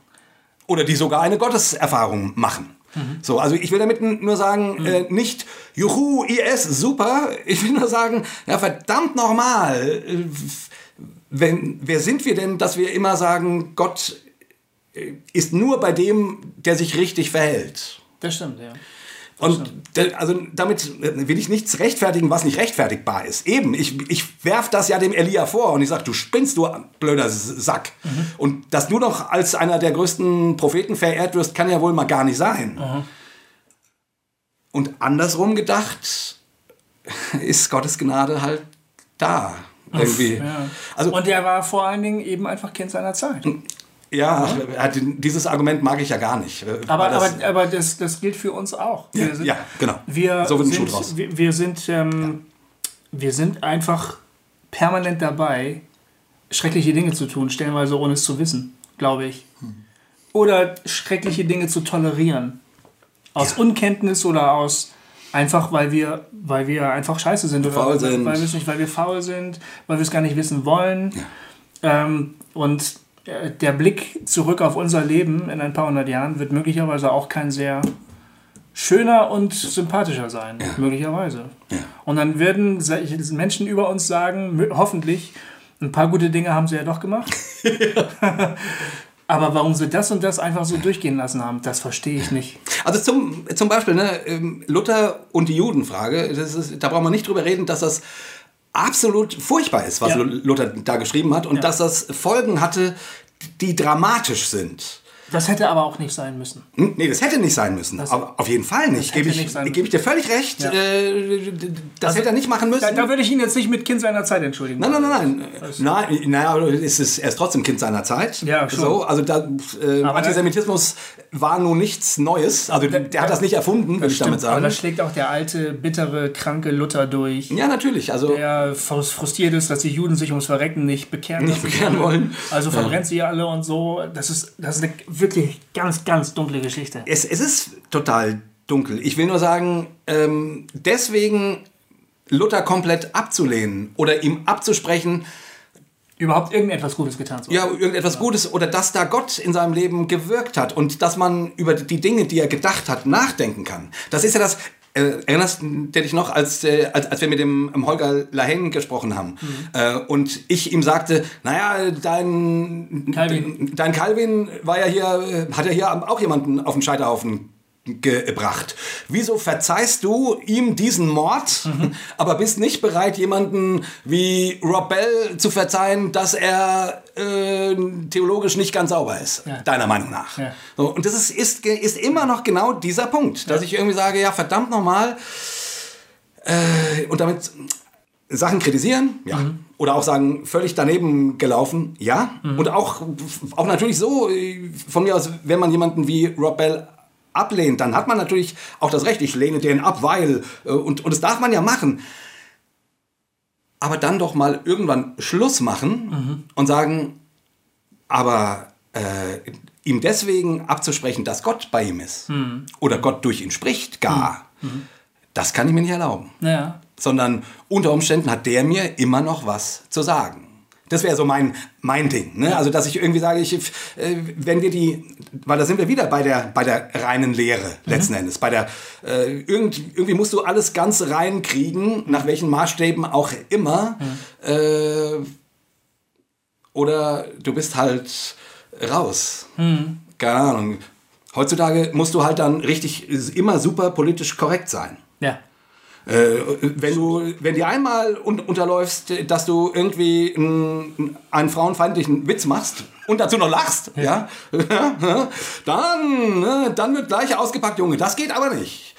Speaker 2: Oder die sogar eine Gotteserfahrung machen. So, also ich will damit nur sagen, äh, nicht, juhu, IS, super. Ich will nur sagen, ja verdammt nochmal, äh, wenn, wer sind wir denn, dass wir immer sagen, Gott äh, ist nur bei dem, der sich richtig verhält.
Speaker 3: Das stimmt, ja.
Speaker 2: Und also damit will ich nichts rechtfertigen, was nicht rechtfertigbar ist. Eben, ich, ich werf das ja dem Elia vor und ich sage, du spinnst, du blöder Sack. Und dass du noch als einer der größten Propheten verehrt wirst, kann ja wohl mal gar nicht sein. Und andersrum gedacht ist Gottes Gnade halt da. Irgendwie.
Speaker 3: Ja.
Speaker 2: Also,
Speaker 3: Und der war vor allen Dingen eben einfach Kind seiner Zeit.
Speaker 2: Ja, dieses Argument mag ich ja gar nicht.
Speaker 3: Aber,
Speaker 2: Weil das-
Speaker 3: aber, aber das, das gilt für uns auch. Wir sind,
Speaker 2: ja, genau.
Speaker 3: Wir
Speaker 2: So wird ein Schuh draus.
Speaker 3: wir, wir sind, ähm, wir sind einfach permanent dabei, schreckliche Dinge zu tun, stellenweise ohne es zu wissen, glaube ich. Oder schreckliche Dinge zu tolerieren. Aus Unkenntnis oder aus einfach, weil wir, weil wir einfach scheiße sind. Oder
Speaker 2: Faul
Speaker 3: weil,
Speaker 2: sind.
Speaker 3: Weil, wir es nicht, weil wir faul sind, weil wir es gar nicht wissen wollen. Ähm, und äh, der Blick zurück auf unser Leben in ein paar hundert Jahren wird möglicherweise auch kein sehr schöner und sympathischer sein. Möglicherweise. Und dann werden Menschen über uns sagen, hoffentlich, ein paar gute Dinge haben sie ja doch gemacht. Aber warum sie das und das einfach so durchgehen lassen haben, das verstehe ich nicht.
Speaker 2: Also zum, zum Beispiel ne, ähm, Luther und die Judenfrage, das ist, da brauchen wir nicht drüber reden, dass das absolut furchtbar ist, was
Speaker 3: Ja.
Speaker 2: Luther da geschrieben hat und dass das Folgen hatte, die dramatisch sind.
Speaker 3: Das hätte aber auch nicht sein müssen.
Speaker 2: Hm, Nee, das hätte nicht sein müssen. Aber auf jeden Fall nicht. Gebe ich,
Speaker 3: nicht
Speaker 2: gebe ich dir völlig recht.
Speaker 3: Ja.
Speaker 2: Äh, das hätte er nicht machen müssen.
Speaker 3: Da, da würde ich ihn jetzt nicht mit Kind seiner Zeit entschuldigen.
Speaker 2: Nein, nein, nein, nein. Nein, naja, aber es ist, er ist trotzdem Kind seiner Zeit.
Speaker 3: Ja, schon.
Speaker 2: So, also da, äh, Antisemitismus war nun nichts Neues. Also der hat das nicht erfunden, würde ich damit
Speaker 3: Stimmt, aber
Speaker 2: sagen.
Speaker 3: da schlägt auch der alte, bittere, kranke Luther durch.
Speaker 2: Ja, natürlich. Also
Speaker 3: Der frus- frustriert ist, dass die Juden sich ums Verrecken nicht bekehren,
Speaker 2: Nicht bekehren wollen.
Speaker 3: Also verbrennt sie alle und so. Das ist, das ist eine wirklich ganz, ganz dunkle Geschichte.
Speaker 2: es, es ist total dunkel. Ich will nur sagen, ähm, deswegen Luther komplett abzulehnen oder ihm abzusprechen,
Speaker 3: Überhaupt irgendetwas Gutes getan zu haben.
Speaker 2: Ja, irgendetwas Gutes oder dass da Gott in seinem Leben gewirkt hat und dass man über die Dinge, die er gedacht hat, nachdenken kann. Das ist ja das. Äh, erinnerst du dich noch, als, äh, als, als wir mit dem ähm, Holger Lahen gesprochen haben äh, und ich ihm sagte, naja, dein
Speaker 3: Calvin.
Speaker 2: dein Calvin war ja hier, äh, hat ja hier auch jemanden auf den Scheiterhaufen gebracht. Wieso verzeihst du ihm diesen Mord,
Speaker 3: Mhm.
Speaker 2: aber bist nicht bereit, jemanden wie Rob Bell zu verzeihen, dass er äh, theologisch nicht ganz sauber ist,
Speaker 3: Ja.
Speaker 2: deiner Meinung nach?
Speaker 3: Ja.
Speaker 2: So, und das ist, ist, ist immer noch genau dieser Punkt, dass ich irgendwie sage, ja, verdammt nochmal, äh, und damit Sachen kritisieren, ja.
Speaker 3: Mhm.
Speaker 2: Oder auch sagen, völlig daneben gelaufen, ja.
Speaker 3: Mhm.
Speaker 2: Und auch, auch natürlich so, äh, von mir aus, wenn man jemanden wie Rob Bell ablehnt, dann hat man natürlich auch das Recht, ich lehne den ab, weil, äh, und, und das darf man ja machen. Aber dann doch mal irgendwann Schluss machen und sagen, aber äh, ihm deswegen abzusprechen, dass Gott bei ihm ist oder Gott durch ihn spricht, gar, das kann ich mir nicht erlauben
Speaker 3: Ja.
Speaker 2: sondern unter Umständen hat der mir immer noch was zu sagen. Das wäre so mein, mein Ding. Ne? Also, dass ich irgendwie sage, ich, äh, wenn wir die, weil da sind wir wieder bei der, bei der reinen Lehre letzten Endes. Bei der, äh, irgend, irgendwie musst du alles ganz rein kriegen, nach welchen Maßstäben auch immer. Äh, oder du bist halt raus. Keine Ahnung. Heutzutage musst du halt dann richtig immer super politisch korrekt sein.
Speaker 3: Ja.
Speaker 2: Äh, wenn du, wenn dir einmal un unterläufst, dass du irgendwie einen, einen frauenfeindlichen Witz machst und dazu noch lachst, ja, dann, ne, dann wird gleich ausgepackt, Junge, das geht aber nicht.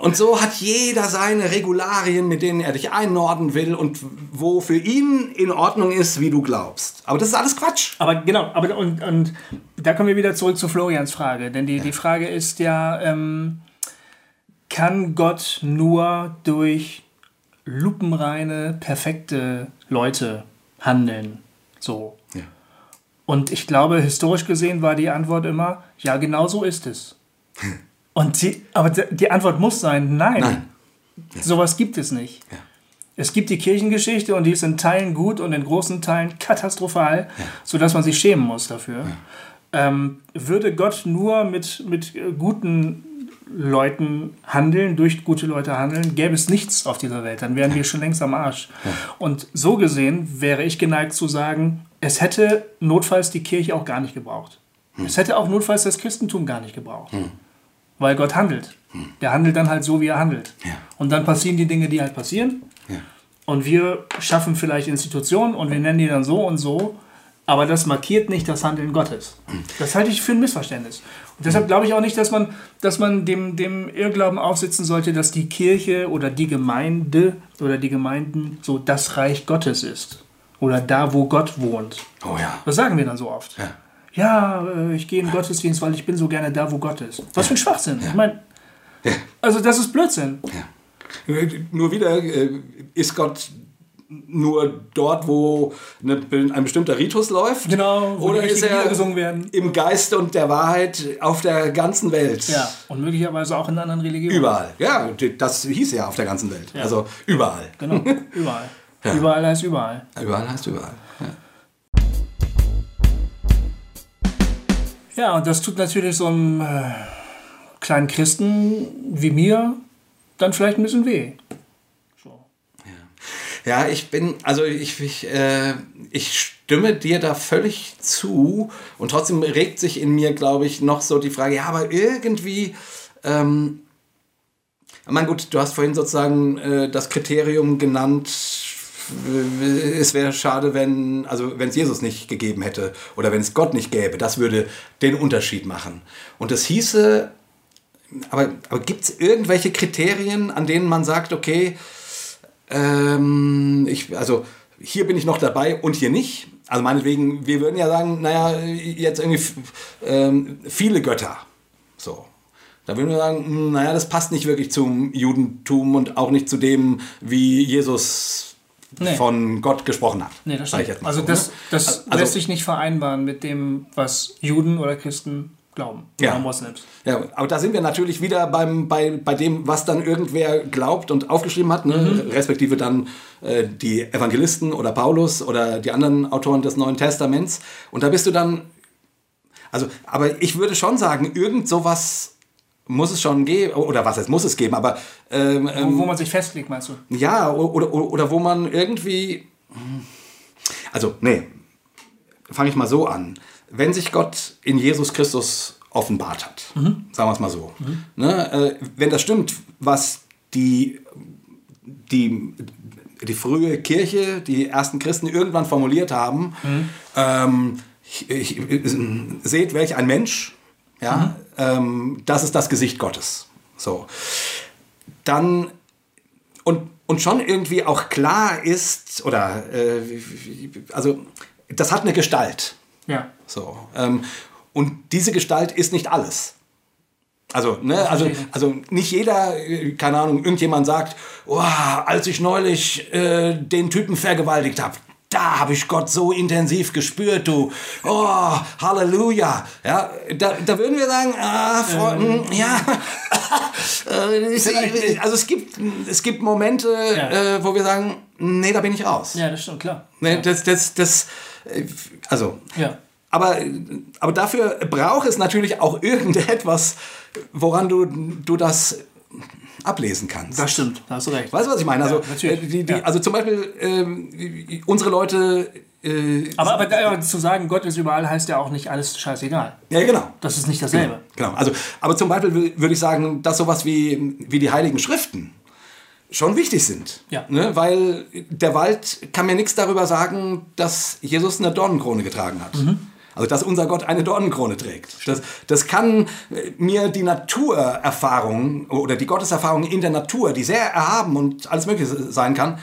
Speaker 2: Und, so hat jeder seine Regularien, mit denen er dich einordnen will und wo für ihn in Ordnung ist, wie du glaubst. Aber das ist alles Quatsch.
Speaker 3: Aber genau, aber und, und da kommen wir wieder zurück zu Florians Frage. Denn die, die Frage ist ja, ähm, kann Gott nur durch lupenreine, perfekte Leute handeln? So.
Speaker 2: Ja.
Speaker 3: Und ich glaube, historisch gesehen war die Antwort immer, ja, genau so ist es. Und die, aber die Antwort muss sein, nein.
Speaker 2: Nein.
Speaker 3: Sowas gibt es nicht.
Speaker 2: Ja.
Speaker 3: Es gibt die Kirchengeschichte und die ist in Teilen gut und in großen Teilen katastrophal, sodass man sich schämen muss dafür. Ähm, würde Gott nur mit, mit guten Leuten handeln, durch gute Leute handeln, gäbe es nichts auf dieser Welt. Dann wären wir schon längst am Arsch. Und so gesehen wäre ich geneigt zu sagen, es hätte notfalls die Kirche auch gar nicht gebraucht. Es hätte auch notfalls das Christentum gar nicht gebraucht. Weil Gott handelt. Der handelt dann halt so, wie er handelt.
Speaker 2: Ja.
Speaker 3: Und dann passieren die Dinge, die halt passieren.
Speaker 2: Ja.
Speaker 3: Und wir schaffen vielleicht Institutionen und wir nennen die dann so und so. Aber das markiert nicht das Handeln Gottes. Das halte ich für ein Missverständnis. Und deshalb glaube ich auch nicht, dass man, dass man dem, dem Irrglauben aufsitzen sollte, dass die Kirche oder die Gemeinde oder die Gemeinden so das Reich Gottes ist. Oder da, wo Gott wohnt.
Speaker 2: Oh ja.
Speaker 3: Das sagen wir dann so oft.
Speaker 2: Ja.
Speaker 3: Ja, äh, ich gehe in den Gottesdienst, weil ich bin so gerne da, wo Gott ist. Was für ein Schwachsinn. Ich meine, also das ist Blödsinn.
Speaker 2: Nur wieder äh, ist Gott nur dort, wo eine, ein bestimmter Ritus läuft?
Speaker 3: Genau, wo
Speaker 2: Oder ist er
Speaker 3: Lieder gesungen werden.
Speaker 2: im Geist und der Wahrheit auf der ganzen Welt?
Speaker 3: Ja, und möglicherweise auch in anderen Religionen.
Speaker 2: Überall. Ja, das hieß ja auf der ganzen Welt. Also überall.
Speaker 3: Genau, überall.
Speaker 2: Ja.
Speaker 3: Überall heißt überall.
Speaker 2: Überall heißt überall. Ja.
Speaker 3: Ja, und das tut natürlich so einem äh, kleinen Christen wie mir dann vielleicht ein bisschen weh.
Speaker 2: Ja, ich bin, also ich, ich, äh, ich stimme dir da völlig zu und trotzdem regt sich in mir, glaube ich, noch so die Frage, ja, aber irgendwie, ähm, meine, gut, du hast vorhin sozusagen äh, das Kriterium genannt, äh, es wäre schade, wenn also wenn es Jesus nicht gegeben hätte oder wenn es Gott nicht gäbe. Das würde den Unterschied machen. Und das hieße, aber, aber gibt es irgendwelche Kriterien, an denen man sagt, okay, ähm, ich, also hier bin ich noch dabei und hier nicht. Also meinetwegen, wir würden ja sagen, naja, jetzt irgendwie ähm, viele Götter. So. Da würden wir sagen, hm, naja, das passt nicht wirklich zum Judentum und auch nicht zu dem, wie Jesus
Speaker 3: Nee.
Speaker 2: von Gott gesprochen hat.
Speaker 3: Nee, das stimmt. Also
Speaker 2: so,
Speaker 3: das,
Speaker 2: ne?
Speaker 3: das
Speaker 2: Also-
Speaker 3: lässt sich nicht vereinbaren mit dem, was Juden oder Christen glauben.
Speaker 2: Ja.
Speaker 3: Oder Moslems.
Speaker 2: Ja, aber da sind wir natürlich wieder beim, bei, bei dem, was dann irgendwer glaubt und aufgeschrieben hat, ne?
Speaker 3: Mhm.
Speaker 2: respektive dann äh, die Evangelisten oder Paulus oder die anderen Autoren des Neuen Testaments. Und da bist du dann, also, aber ich würde schon sagen, irgend sowas muss es schon geben, oder was heißt, muss es geben, aber ähm,
Speaker 3: Wo, wo man sich festlegt, meinst du?
Speaker 2: ja, oder, oder, oder wo man irgendwie. Also, nee, fange ich mal so an. Wenn sich Gott in Jesus Christus offenbart hat, sagen wir es mal so, ne, äh, wenn das stimmt, was die, die, die frühe Kirche, die ersten Christen irgendwann formuliert haben, ähm, ich, ich, seht, welch ein Mensch, ja, ähm, das ist das Gesicht Gottes. So. Dann und, und schon irgendwie auch klar ist, oder äh, also das hat eine Gestalt.
Speaker 3: Ja.
Speaker 2: So. Ähm, und diese Gestalt ist nicht alles. Also, ne, also, also nicht jeder, äh, keine Ahnung, irgendjemand sagt, oh, als ich neulich äh, den Typen vergewaltigt habe, da habe ich Gott so intensiv gespürt, du. Oh, Halleluja. Ja, da, da würden wir sagen, ah, Freund, ja. Äh, ich- also es gibt, es gibt Momente,
Speaker 3: Ja.
Speaker 2: äh, wo wir sagen, nee, da bin ich raus.
Speaker 3: Ja, das stimmt, klar.
Speaker 2: Nee, das, das, das, äh, also,
Speaker 3: Ja.
Speaker 2: aber, aber dafür braucht es natürlich auch irgendetwas, woran du, du das ablesen kannst.
Speaker 3: Das stimmt, da hast du recht.
Speaker 2: Weißt du, was ich meine? Also,
Speaker 3: Ja, natürlich.
Speaker 2: äh, die, die,
Speaker 3: Ja.
Speaker 2: also zum Beispiel ähm, unsere Leute. Äh,
Speaker 3: Aber, aber da, zu sagen, Gott ist überall, heißt ja auch nicht alles scheißegal.
Speaker 2: ja, genau.
Speaker 3: Das ist nicht dasselbe.
Speaker 2: Genau. Also, aber zum Beispiel wür- würde ich sagen, dass sowas wie, wie die Heiligen Schriften schon wichtig sind.
Speaker 3: Ja.
Speaker 2: Ne? Weil der Wald kann mir nichts darüber sagen, dass Jesus eine Dornenkrone getragen hat. Also, dass unser Gott eine Dornenkrone trägt. Das, das kann äh, mir die Naturerfahrung oder die Gotteserfahrung in der Natur, die sehr erhaben und alles Mögliche sein kann,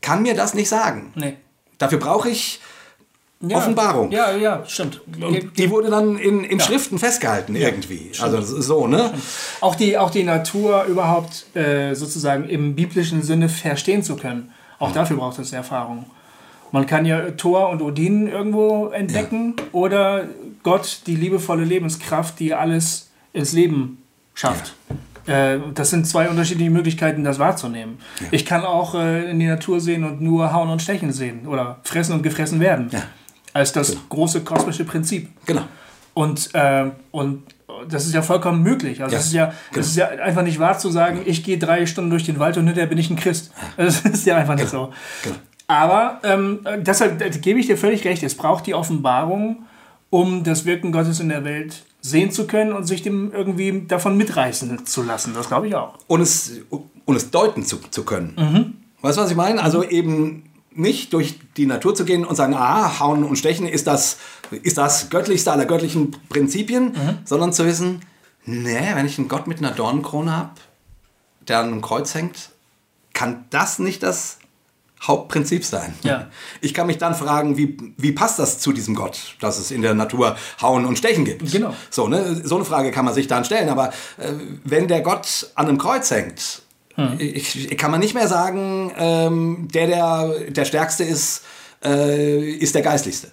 Speaker 2: kann mir das nicht sagen.
Speaker 3: Nee.
Speaker 2: Dafür brauche ich
Speaker 3: Ja.
Speaker 2: Offenbarung.
Speaker 3: Ja, ja, stimmt.
Speaker 2: Und die wurde dann in, in Schriften festgehalten irgendwie. Also so, ne?
Speaker 3: Auch die, auch die Natur überhaupt äh, sozusagen im biblischen Sinne verstehen zu können. Auch dafür braucht es Erfahrung. Man kann ja Thor und Odin irgendwo entdecken oder Gott, die liebevolle Lebenskraft, die alles ins Leben schafft. Äh, das sind zwei unterschiedliche Möglichkeiten, das wahrzunehmen. Ich kann auch äh, in die Natur sehen und nur hauen und stechen sehen oder fressen und gefressen werden. Als das große kosmische Prinzip.
Speaker 2: Genau.
Speaker 3: Und, äh, und das ist ja vollkommen möglich. Also
Speaker 2: Ja,
Speaker 3: es ist ja,
Speaker 2: genau.
Speaker 3: es ist ja einfach nicht wahr zu sagen, ich gehe drei Stunden durch den Wald und hinterher bin ich ein Christ. Das ist ja einfach nicht so.
Speaker 2: genau.
Speaker 3: Aber ähm, deshalb da gebe ich dir völlig recht, es braucht die Offenbarung, um das Wirken Gottes in der Welt sehen zu können und sich dem irgendwie davon mitreißen zu lassen. Das glaube ich auch.
Speaker 2: und es, und es deuten zu, zu können. Weißt du, was ich meine? Also eben nicht durch die Natur zu gehen und sagen, ah, hauen und stechen ist das, ist das göttlichste aller göttlichen Prinzipien, sondern zu wissen, nee, wenn ich einen Gott mit einer Dornenkrone habe, der an einem Kreuz hängt, kann das nicht das Hauptprinzip sein.
Speaker 3: Ja.
Speaker 2: Ich kann mich dann fragen, wie, wie passt das zu diesem Gott, dass es in der Natur Hauen und Stechen gibt?
Speaker 3: Genau.
Speaker 2: So, ne? so eine Frage kann man sich dann stellen. Aber äh, wenn der Gott an einem Kreuz hängt, ich, ich kann man nicht mehr sagen, ähm, der, der der Stärkste ist, äh, ist der Geistlichste.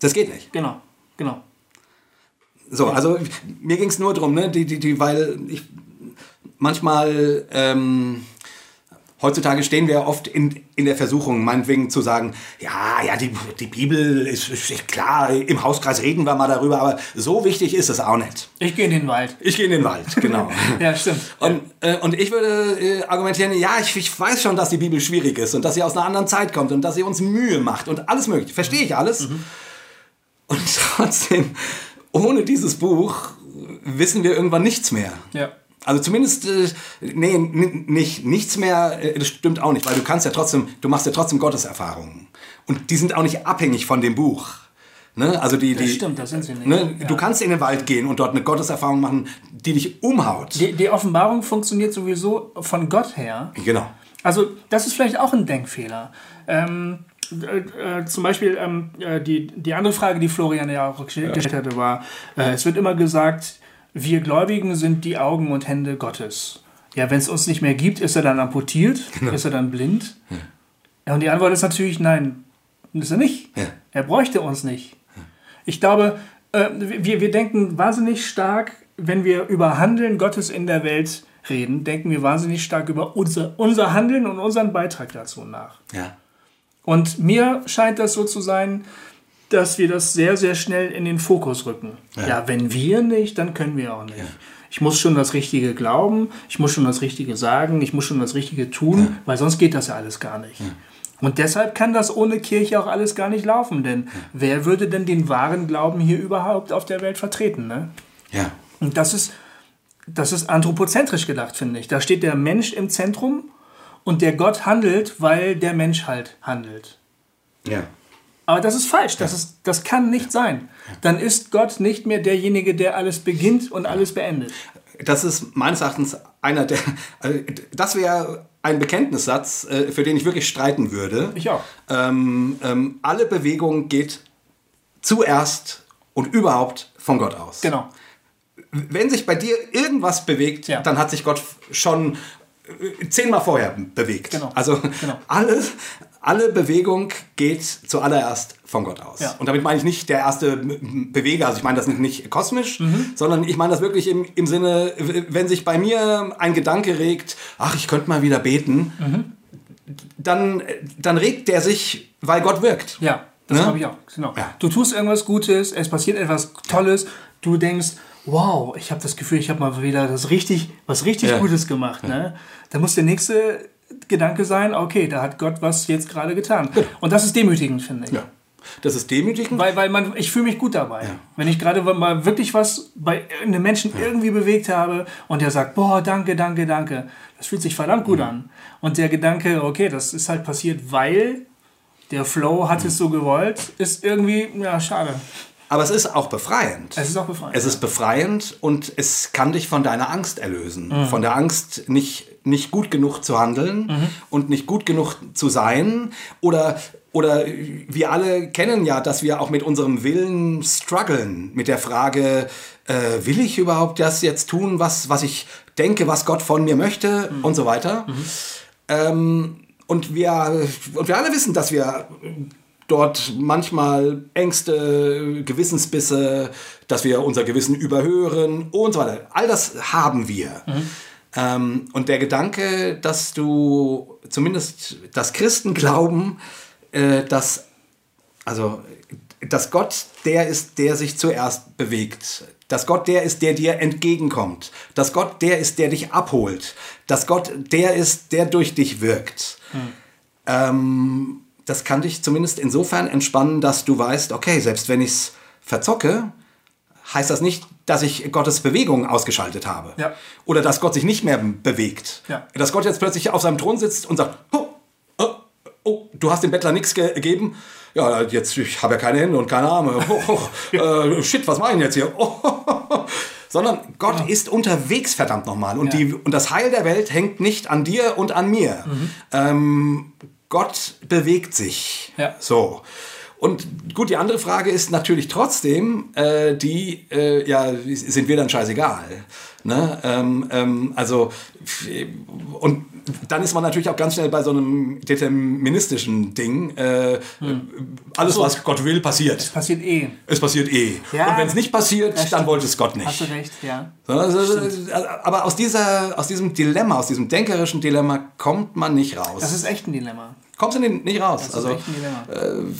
Speaker 2: Das geht nicht.
Speaker 3: Genau, genau.
Speaker 2: So, also mir ging es nur darum, ne, die, die, die, weil ich manchmal ähm, heutzutage stehen wir oft in, in der Versuchung, meinetwegen zu sagen, ja, ja, die, die Bibel ist, ist klar, im Hauskreis reden wir mal darüber, aber so wichtig ist es auch nicht.
Speaker 3: Ich gehe in den Wald.
Speaker 2: Ich gehe in den Wald, genau.
Speaker 3: Ja, stimmt.
Speaker 2: Und, äh, und ich würde äh, argumentieren, ja, ich, ich weiß schon, dass die Bibel schwierig ist und dass sie aus einer anderen Zeit kommt und dass sie uns Mühe macht und alles mögliche. Verstehe ich alles. Und trotzdem, ohne dieses Buch wissen wir irgendwann nichts mehr.
Speaker 3: Ja.
Speaker 2: Also zumindest, äh, nee, nicht, nichts mehr, äh, das stimmt auch nicht, weil du kannst ja trotzdem, du machst ja trotzdem Gotteserfahrungen. Und die sind auch nicht abhängig von dem Buch. Ne? Also die, die,
Speaker 3: Das stimmt, das sind sie nicht.
Speaker 2: Ne?
Speaker 3: Ja.
Speaker 2: Du kannst in den Wald gehen und dort eine Gotteserfahrung machen, die dich umhaut.
Speaker 3: Die, die Offenbarung funktioniert sowieso von Gott her.
Speaker 2: Genau.
Speaker 3: Also das ist vielleicht auch ein Denkfehler. Ähm, äh, äh, zum Beispiel ähm, äh, die, die andere Frage, die Florian ja auch gestellt gestellt hatte, war, äh, es wird immer gesagt, wir Gläubigen sind die Augen und Hände Gottes. Ja, wenn es uns nicht mehr gibt, ist er dann amputiert? Ist er dann blind? Ja, und die Antwort ist natürlich nein, ist er nicht.
Speaker 2: Ja.
Speaker 3: Er bräuchte uns nicht. Ich glaube, äh, wir, wir denken wahnsinnig stark, wenn wir über Handeln Gottes in der Welt reden, denken wir wahnsinnig stark über unser, unser Handeln und unseren Beitrag dazu nach.
Speaker 2: Ja.
Speaker 3: Und mir scheint das so zu sein, dass wir das sehr, sehr schnell in den Fokus rücken. Ja,
Speaker 2: Ja.
Speaker 3: wenn wir nicht, dann können wir auch nicht. Ich muss schon das Richtige glauben, ich muss schon das Richtige sagen, ich muss schon das Richtige tun, weil sonst geht das ja alles gar nicht. Und deshalb kann das ohne Kirche auch alles gar nicht laufen, denn wer würde denn den wahren Glauben hier überhaupt auf der Welt vertreten? Ne?
Speaker 2: Ja.
Speaker 3: Und das ist, das ist anthropozentrisch gedacht, finde ich. Da steht der Mensch im Zentrum und der Gott handelt, weil der Mensch halt handelt.
Speaker 2: Ja.
Speaker 3: Aber das ist falsch, das, ist, das kann nicht sein. Dann ist Gott nicht mehr derjenige, der alles beginnt und alles beendet.
Speaker 2: Das ist meines Erachtens einer der. Also das wäre ein Bekenntnissatz, äh, für den ich wirklich streiten würde.
Speaker 3: Ich auch.
Speaker 2: Ähm, ähm, alle Bewegung geht zuerst und überhaupt von Gott aus.
Speaker 3: Genau.
Speaker 2: Wenn sich bei dir irgendwas bewegt,
Speaker 3: Ja.
Speaker 2: dann hat sich Gott schon äh, zehnmal vorher bewegt.
Speaker 3: Genau.
Speaker 2: Also
Speaker 3: Genau.
Speaker 2: alle, alle Bewegung geht zuallererst von Gott aus.
Speaker 3: Ja.
Speaker 2: Und damit meine ich nicht der erste Beweger, also ich meine das nicht, nicht kosmisch,
Speaker 3: Mhm.
Speaker 2: sondern ich meine das wirklich im, im Sinne, wenn sich bei mir ein Gedanke regt, ach, ich könnte mal wieder beten,
Speaker 3: Mhm.
Speaker 2: dann, dann regt der sich, weil Gott wirkt.
Speaker 3: Ja, das
Speaker 2: Ne?
Speaker 3: habe ich auch. Genau.
Speaker 2: Ja.
Speaker 3: Du tust irgendwas Gutes, es passiert etwas Tolles, du denkst, wow, ich habe das Gefühl, ich habe mal wieder das richtig, was richtig
Speaker 2: Ja.
Speaker 3: Gutes gemacht. Ne? Dann muss der nächste Gedanke sein, okay, da hat Gott was jetzt gerade getan. Und das ist demütigend, finde ich.
Speaker 2: Ja. Das ist demütigend.
Speaker 3: Weil, weil man, ich fühle mich gut dabei. Wenn ich gerade mal wirklich was bei einem Menschen irgendwie bewegt habe und der sagt, boah, danke, danke, danke. Das fühlt sich verdammt gut an. Und der Gedanke, okay, das ist halt passiert, weil der Flow hat es so gewollt, ist irgendwie, ja, schade.
Speaker 2: Aber es ist auch befreiend.
Speaker 3: Es ist auch befreiend.
Speaker 2: Es ist befreiend und es kann dich von deiner Angst erlösen. Von der Angst, nicht, nicht gut genug zu handeln und nicht gut genug zu sein. Oder, oder wir alle kennen ja, dass wir auch mit unserem Willen strugglen. Mit der Frage, äh, will ich überhaupt das jetzt tun, was, was ich denke, was Gott von mir möchte und so weiter. Ähm, und, wir, und wir alle wissen, dass wir dort manchmal Ängste, Gewissensbisse, dass wir unser Gewissen überhören und so weiter. All das haben wir. Ähm, und der Gedanke, dass du zumindest das Christen glauben, äh, dass, also, dass Gott der ist, der sich zuerst bewegt. Dass Gott der ist, der dir entgegenkommt. Dass Gott der ist, der dich abholt. Dass Gott der ist, der durch dich wirkt. Ähm, das kann dich zumindest insofern entspannen, dass du weißt, okay, selbst wenn ich es verzocke, heißt das nicht, dass ich Gottes Bewegung ausgeschaltet habe.
Speaker 3: Ja.
Speaker 2: Oder dass Gott sich nicht mehr bewegt.
Speaker 3: Ja.
Speaker 2: Dass Gott jetzt plötzlich auf seinem Thron sitzt und sagt, oh, oh, oh du hast dem Bettler nichts ge gegeben. Ja, jetzt, ich habe ja keine Hände und keine Arme. Oh, äh, shit, was mache ich denn jetzt hier? Sondern Gott ist unterwegs, verdammt nochmal. Und,
Speaker 3: Ja.
Speaker 2: die, und das Heil der Welt hängt nicht an dir und an mir. Ähm, Gott bewegt sich.
Speaker 3: Ja.
Speaker 2: So. Und gut, die andere Frage ist natürlich trotzdem, äh, die, äh, ja, sind wir dann scheißegal. Ne? Ähm, ähm, also, und dann ist man natürlich auch ganz schnell bei so einem deterministischen Ding. Äh, Alles,
Speaker 3: so.
Speaker 2: was Gott will, passiert.
Speaker 3: Passiert eh.
Speaker 2: Es passiert eh.
Speaker 3: Ja.
Speaker 2: Und wenn es nicht passiert, dann
Speaker 3: stimmt.
Speaker 2: wollte es Gott nicht.
Speaker 3: Hast du recht, ja.
Speaker 2: Also, aber aus, dieser, aus diesem Dilemma, aus diesem denkerischen Dilemma kommt man nicht raus.
Speaker 3: Das ist echt ein Dilemma.
Speaker 2: Kommst du nicht raus?
Speaker 3: Das
Speaker 2: also,
Speaker 3: ist echt ein Dilemma.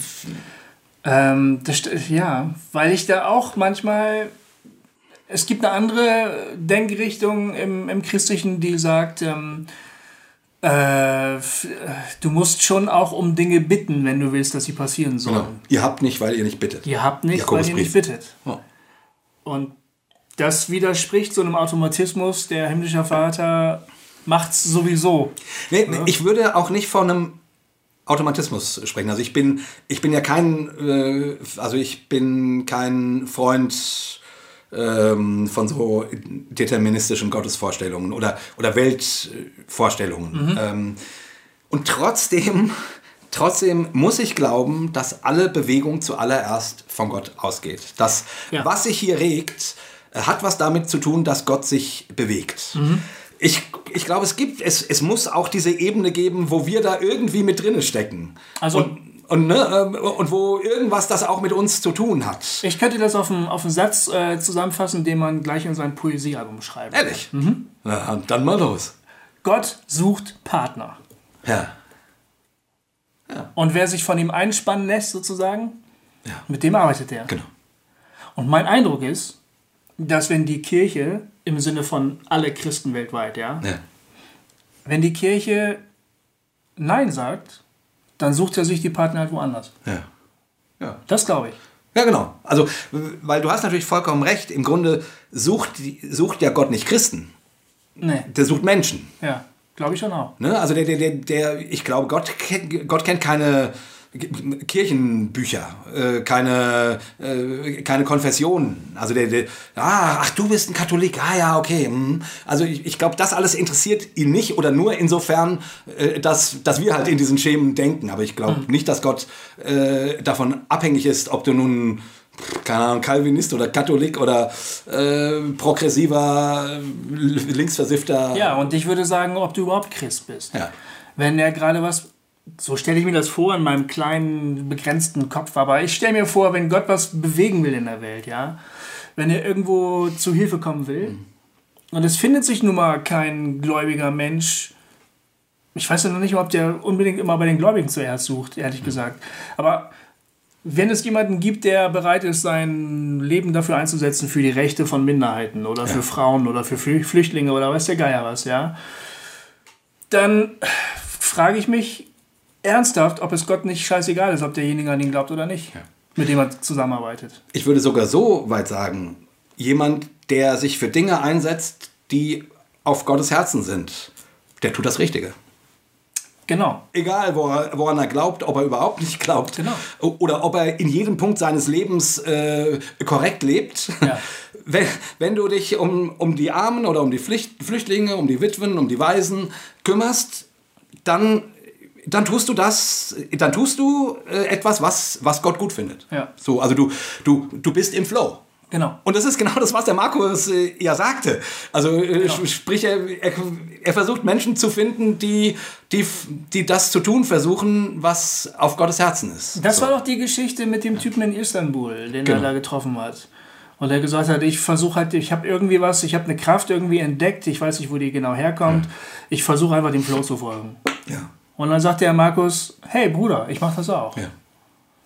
Speaker 3: ähm, das, ja, weil ich da auch manchmal. Es gibt eine andere Denkrichtung im, im Christlichen, die sagt, ähm, äh, äh, du musst schon auch um Dinge bitten, wenn du willst, dass sie passieren sollen.
Speaker 2: genau. Ihr habt nicht, weil ihr nicht bittet.
Speaker 3: Ihr habt nicht, weil ihr nicht bittet.
Speaker 2: Oh.
Speaker 3: Und das widerspricht so einem Automatismus, der himmlische Vater macht's sowieso.
Speaker 2: Nee, nee, ich würde auch nicht von einem Automatismus sprechen. Also ich bin, ich bin ja kein, äh, also ich bin kein Freund ähm, von so deterministischen Gottesvorstellungen oder, oder Weltvorstellungen. Ähm, und trotzdem, trotzdem muss ich glauben, dass alle Bewegung zuallererst von Gott ausgeht. Das,
Speaker 3: Ja.
Speaker 2: was sich hier regt, hat was damit zu tun, dass Gott sich bewegt. Ich, ich glaube, es gibt, es, es muss auch diese Ebene geben, wo wir da irgendwie mit drinne stecken.
Speaker 3: Also-
Speaker 2: und, Und, ne, ähm, und wo irgendwas das auch mit uns zu tun hat.
Speaker 3: Ich könnte das auf einen, auf einen Satz äh, zusammenfassen, den man gleich in sein Poesiealbum schreibt.
Speaker 2: Ehrlich? Na, dann mal los.
Speaker 3: Gott sucht Partner.
Speaker 2: Ja.
Speaker 3: Und wer sich von ihm einspannen lässt, sozusagen,
Speaker 2: Ja.
Speaker 3: mit dem arbeitet er.
Speaker 2: Genau.
Speaker 3: Und mein Eindruck ist, dass wenn die Kirche, im Sinne von alle Christen weltweit, ja,
Speaker 2: Ja.
Speaker 3: wenn die Kirche Nein sagt, dann sucht er sich die Partner halt woanders.
Speaker 2: Ja. Ja.
Speaker 3: Das glaube ich.
Speaker 2: Ja, genau. Also, weil du hast natürlich vollkommen recht. Im Grunde sucht, sucht ja Gott nicht Christen.
Speaker 3: Nee,
Speaker 2: Der sucht Menschen.
Speaker 3: ja, glaube ich schon auch.
Speaker 2: Ne? Also der, der, der, der, ich glaube, Gott kennt, Gott kennt keine Kirchenbücher, äh, keine, äh, keine Konfessionen. Also der, der ah, ach, du bist ein Katholik, ah ja, okay. hm. Also ich, ich glaube, das alles interessiert ihn nicht oder nur insofern, äh, dass, dass wir halt in diesen Schemen denken. Aber ich glaube nicht, dass Gott äh, davon abhängig ist, ob du nun keine Ahnung, Calvinist oder Katholik oder äh, progressiver, linksversiffter.
Speaker 3: Ja, und ich würde sagen, ob du überhaupt Christ bist.
Speaker 2: Ja.
Speaker 3: Wenn er gerade was, so stelle ich mir das vor in meinem kleinen, begrenzten Kopf, aber ich stelle mir vor, wenn Gott was bewegen will in der Welt, ja, wenn er irgendwo zu Hilfe kommen will, und es findet sich nun mal kein gläubiger Mensch, ich weiß ja noch nicht, ob der unbedingt immer bei den Gläubigen zuerst sucht, ehrlich gesagt, aber wenn es jemanden gibt, der bereit ist, sein Leben dafür einzusetzen, für die Rechte von Minderheiten oder für Frauen oder für Flü- Flüchtlinge oder weiß der Geier was, ja, dann frage ich mich ernsthaft, ob es Gott nicht scheißegal ist, ob derjenige an ihn glaubt oder nicht, mit dem er zusammenarbeitet.
Speaker 2: Ich würde sogar so weit sagen, jemand, der sich für Dinge einsetzt, die auf Gottes Herzen sind, der tut das Richtige.
Speaker 3: Genau.
Speaker 2: Egal, wo woran er glaubt, ob er überhaupt nicht glaubt
Speaker 3: Genau.
Speaker 2: oder ob er in jedem Punkt seines Lebens äh, korrekt lebt.
Speaker 3: Ja.
Speaker 2: Wenn, wenn du dich um, um die Armen oder um die Pflicht, Flüchtlinge, um die Witwen, um die Waisen kümmerst, dann, dann tust du das, dann tust du äh, etwas, was, was Gott gut findet.
Speaker 3: Ja.
Speaker 2: So, also du, du, du bist im Flow.
Speaker 3: Genau.
Speaker 2: Und das ist genau das, was der Markus äh, ja sagte. Also äh,
Speaker 3: Genau.
Speaker 2: sp- sprich, er, er, er versucht Menschen zu finden, die, die, die das zu tun versuchen, was auf Gottes Herzen ist.
Speaker 3: Das
Speaker 2: so.
Speaker 3: war doch die Geschichte mit dem Typen in Istanbul, den
Speaker 2: Genau.
Speaker 3: er da getroffen hat. Und er gesagt hat, ich versuche halt, ich habe irgendwie was, ich habe eine Kraft irgendwie entdeckt, ich weiß nicht, wo die genau herkommt. Ich versuche einfach dem Flow zu folgen.
Speaker 2: Ja,
Speaker 3: Und dann sagt der Markus, hey Bruder, ich mache das auch.
Speaker 2: ja.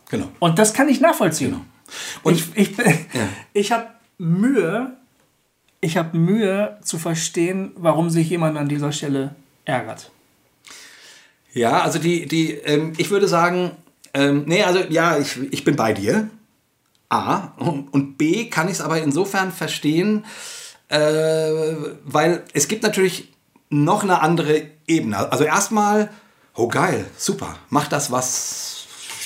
Speaker 2: Genau.
Speaker 3: Und das kann ich nachvollziehen.
Speaker 2: Und
Speaker 3: ich ich, ich habe Mühe, ich habe Mühe zu verstehen, warum sich jemand an dieser Stelle ärgert.
Speaker 2: Ja, also die, die, ähm, ich würde sagen, ähm, nee, also ja, ich, ich bin bei dir. A. Und, und B kann ich es aber insofern verstehen, äh, weil es gibt natürlich noch eine andere Ebene. Also erstmal, oh geil, super, mach das, was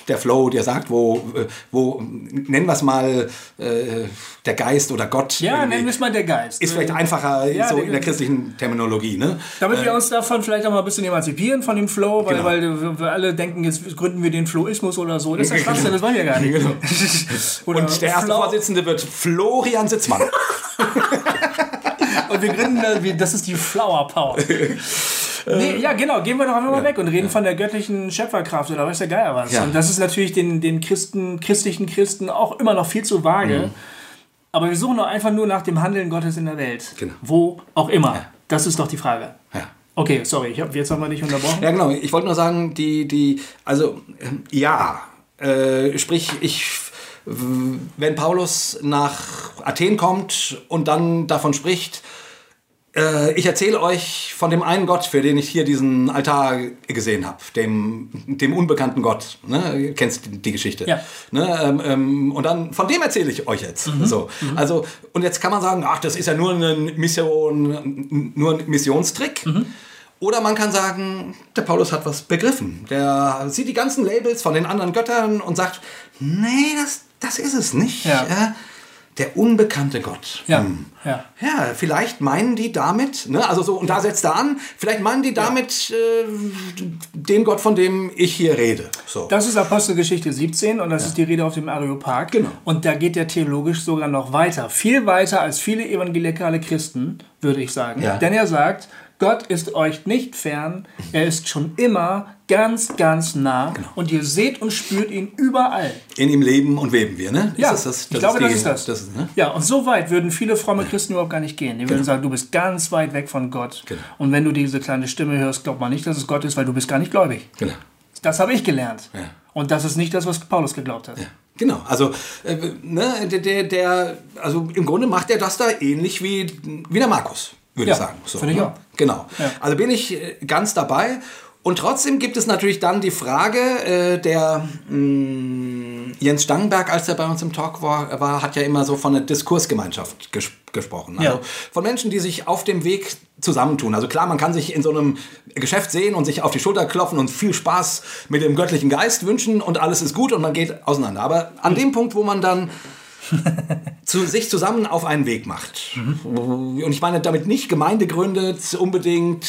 Speaker 2: der Flow dir sagt, wo, äh, wo nennen wir es mal äh, der Geist oder Gott.
Speaker 3: Ja, nennen wir es mal der Geist.
Speaker 2: Ist vielleicht einfacher
Speaker 3: Ja,
Speaker 2: so
Speaker 3: der-
Speaker 2: in der christlichen Terminologie, ne?
Speaker 3: Damit wir uns davon vielleicht auch mal ein bisschen emanzipieren von dem Flow, weil,
Speaker 2: Genau.
Speaker 3: weil wir- alle denken, jetzt gründen wir den Flowismus oder so. Das ist ja Schwachsinn, das wollen wir gar nicht.
Speaker 2: Genau. Und der erste
Speaker 3: Flow-
Speaker 2: Vorsitzende wird Florian Sitzmann.
Speaker 3: Und wir gründen, das ist die Flower Power. Nee, ja, genau, gehen wir doch einfach mal weg und reden von der göttlichen Schöpferkraft oder weiß der Geier was.
Speaker 2: Ja.
Speaker 3: Und das ist natürlich den, den Christen, christlichen Christen auch immer noch viel zu vage.
Speaker 2: Mhm.
Speaker 3: Aber wir suchen doch einfach nur nach dem Handeln Gottes in der Welt.
Speaker 2: Genau.
Speaker 3: Wo auch immer. Das ist doch die Frage.
Speaker 2: Ja.
Speaker 3: Okay, sorry, ich hab, jetzt haben wir dich unterbrochen.
Speaker 2: Ja, genau. Ich wollte nur sagen, die, die, also ähm, ja, äh, sprich, ich, wenn Paulus nach Athen kommt und dann davon spricht, äh, ich erzähle euch von dem einen Gott, für den ich hier diesen Altar gesehen habe, dem, dem unbekannten Gott. Ne? Du kennst die, Geschichte.
Speaker 3: Ja.
Speaker 2: Ne? Ähm, ähm, und dann, von dem erzähle ich euch jetzt. So. Also, und jetzt kann man sagen, ach, das ist ja nur ein, Mission, nur ein Missionstrick. Oder man kann sagen, der Paulus hat was begriffen. Der sieht die ganzen Labels von den anderen Göttern und sagt, nee, das, das ist es nicht.
Speaker 3: Ja.
Speaker 2: Äh, der unbekannte Gott.
Speaker 3: Ja,
Speaker 2: Hm.
Speaker 3: ja.
Speaker 2: Ja, vielleicht meinen die damit, ne, also so, und da setzt er an, vielleicht meinen die damit äh, den Gott, von dem ich hier rede. So.
Speaker 3: Das ist Apostelgeschichte 17 und das ist die Rede auf dem Areopag.
Speaker 2: Genau.
Speaker 3: Und da geht der theologisch sogar noch weiter. Viel weiter als viele evangelikale Christen, würde ich sagen.
Speaker 2: Ja.
Speaker 3: Denn er sagt, Gott ist euch nicht fern, er ist schon immer ganz, ganz nah und ihr seht und spürt ihn überall.
Speaker 2: In ihm leben und weben wir, ne?
Speaker 3: Ja,
Speaker 2: ist das, das?
Speaker 3: ich glaube,
Speaker 2: die-
Speaker 3: das ist das.
Speaker 2: ist, ne?
Speaker 3: Ja, und so weit würden viele fromme Christen überhaupt gar nicht gehen. Die würden sagen, du bist ganz weit weg von Gott.
Speaker 2: Genau.
Speaker 3: Und wenn du diese kleine Stimme hörst, glaub mal nicht, dass es Gott ist, weil du bist gar nicht gläubig.
Speaker 2: Genau.
Speaker 3: Das habe ich gelernt.
Speaker 2: Ja.
Speaker 3: Und das ist nicht das, was Paulus geglaubt hat.
Speaker 2: Ja, genau. Also, äh, ne, der, der, der, also im Grunde macht er das da ähnlich wie, wie der Markus, würde
Speaker 3: Ja,
Speaker 2: ich sagen. So,
Speaker 3: finde ich
Speaker 2: ne?
Speaker 3: auch.
Speaker 2: Genau.
Speaker 3: Ja.
Speaker 2: Also bin ich äh, ganz dabei. Und trotzdem gibt es natürlich dann die Frage, äh, der mh, Jens Stangenberg, als er bei uns im Talk war, war hat ja immer so von einer Diskursgemeinschaft ges gesprochen. Also
Speaker 3: Ja.
Speaker 2: von Menschen, die sich auf dem Weg zusammentun. Also klar, man kann sich in so einem Geschäft sehen und sich auf die Schulter klopfen und viel Spaß mit dem göttlichen Geist wünschen und alles ist gut und man geht auseinander. Aber an dem Punkt, wo man dann zu, sich zusammen auf einen Weg macht. Und ich meine damit nicht Gemeinde gründet unbedingt,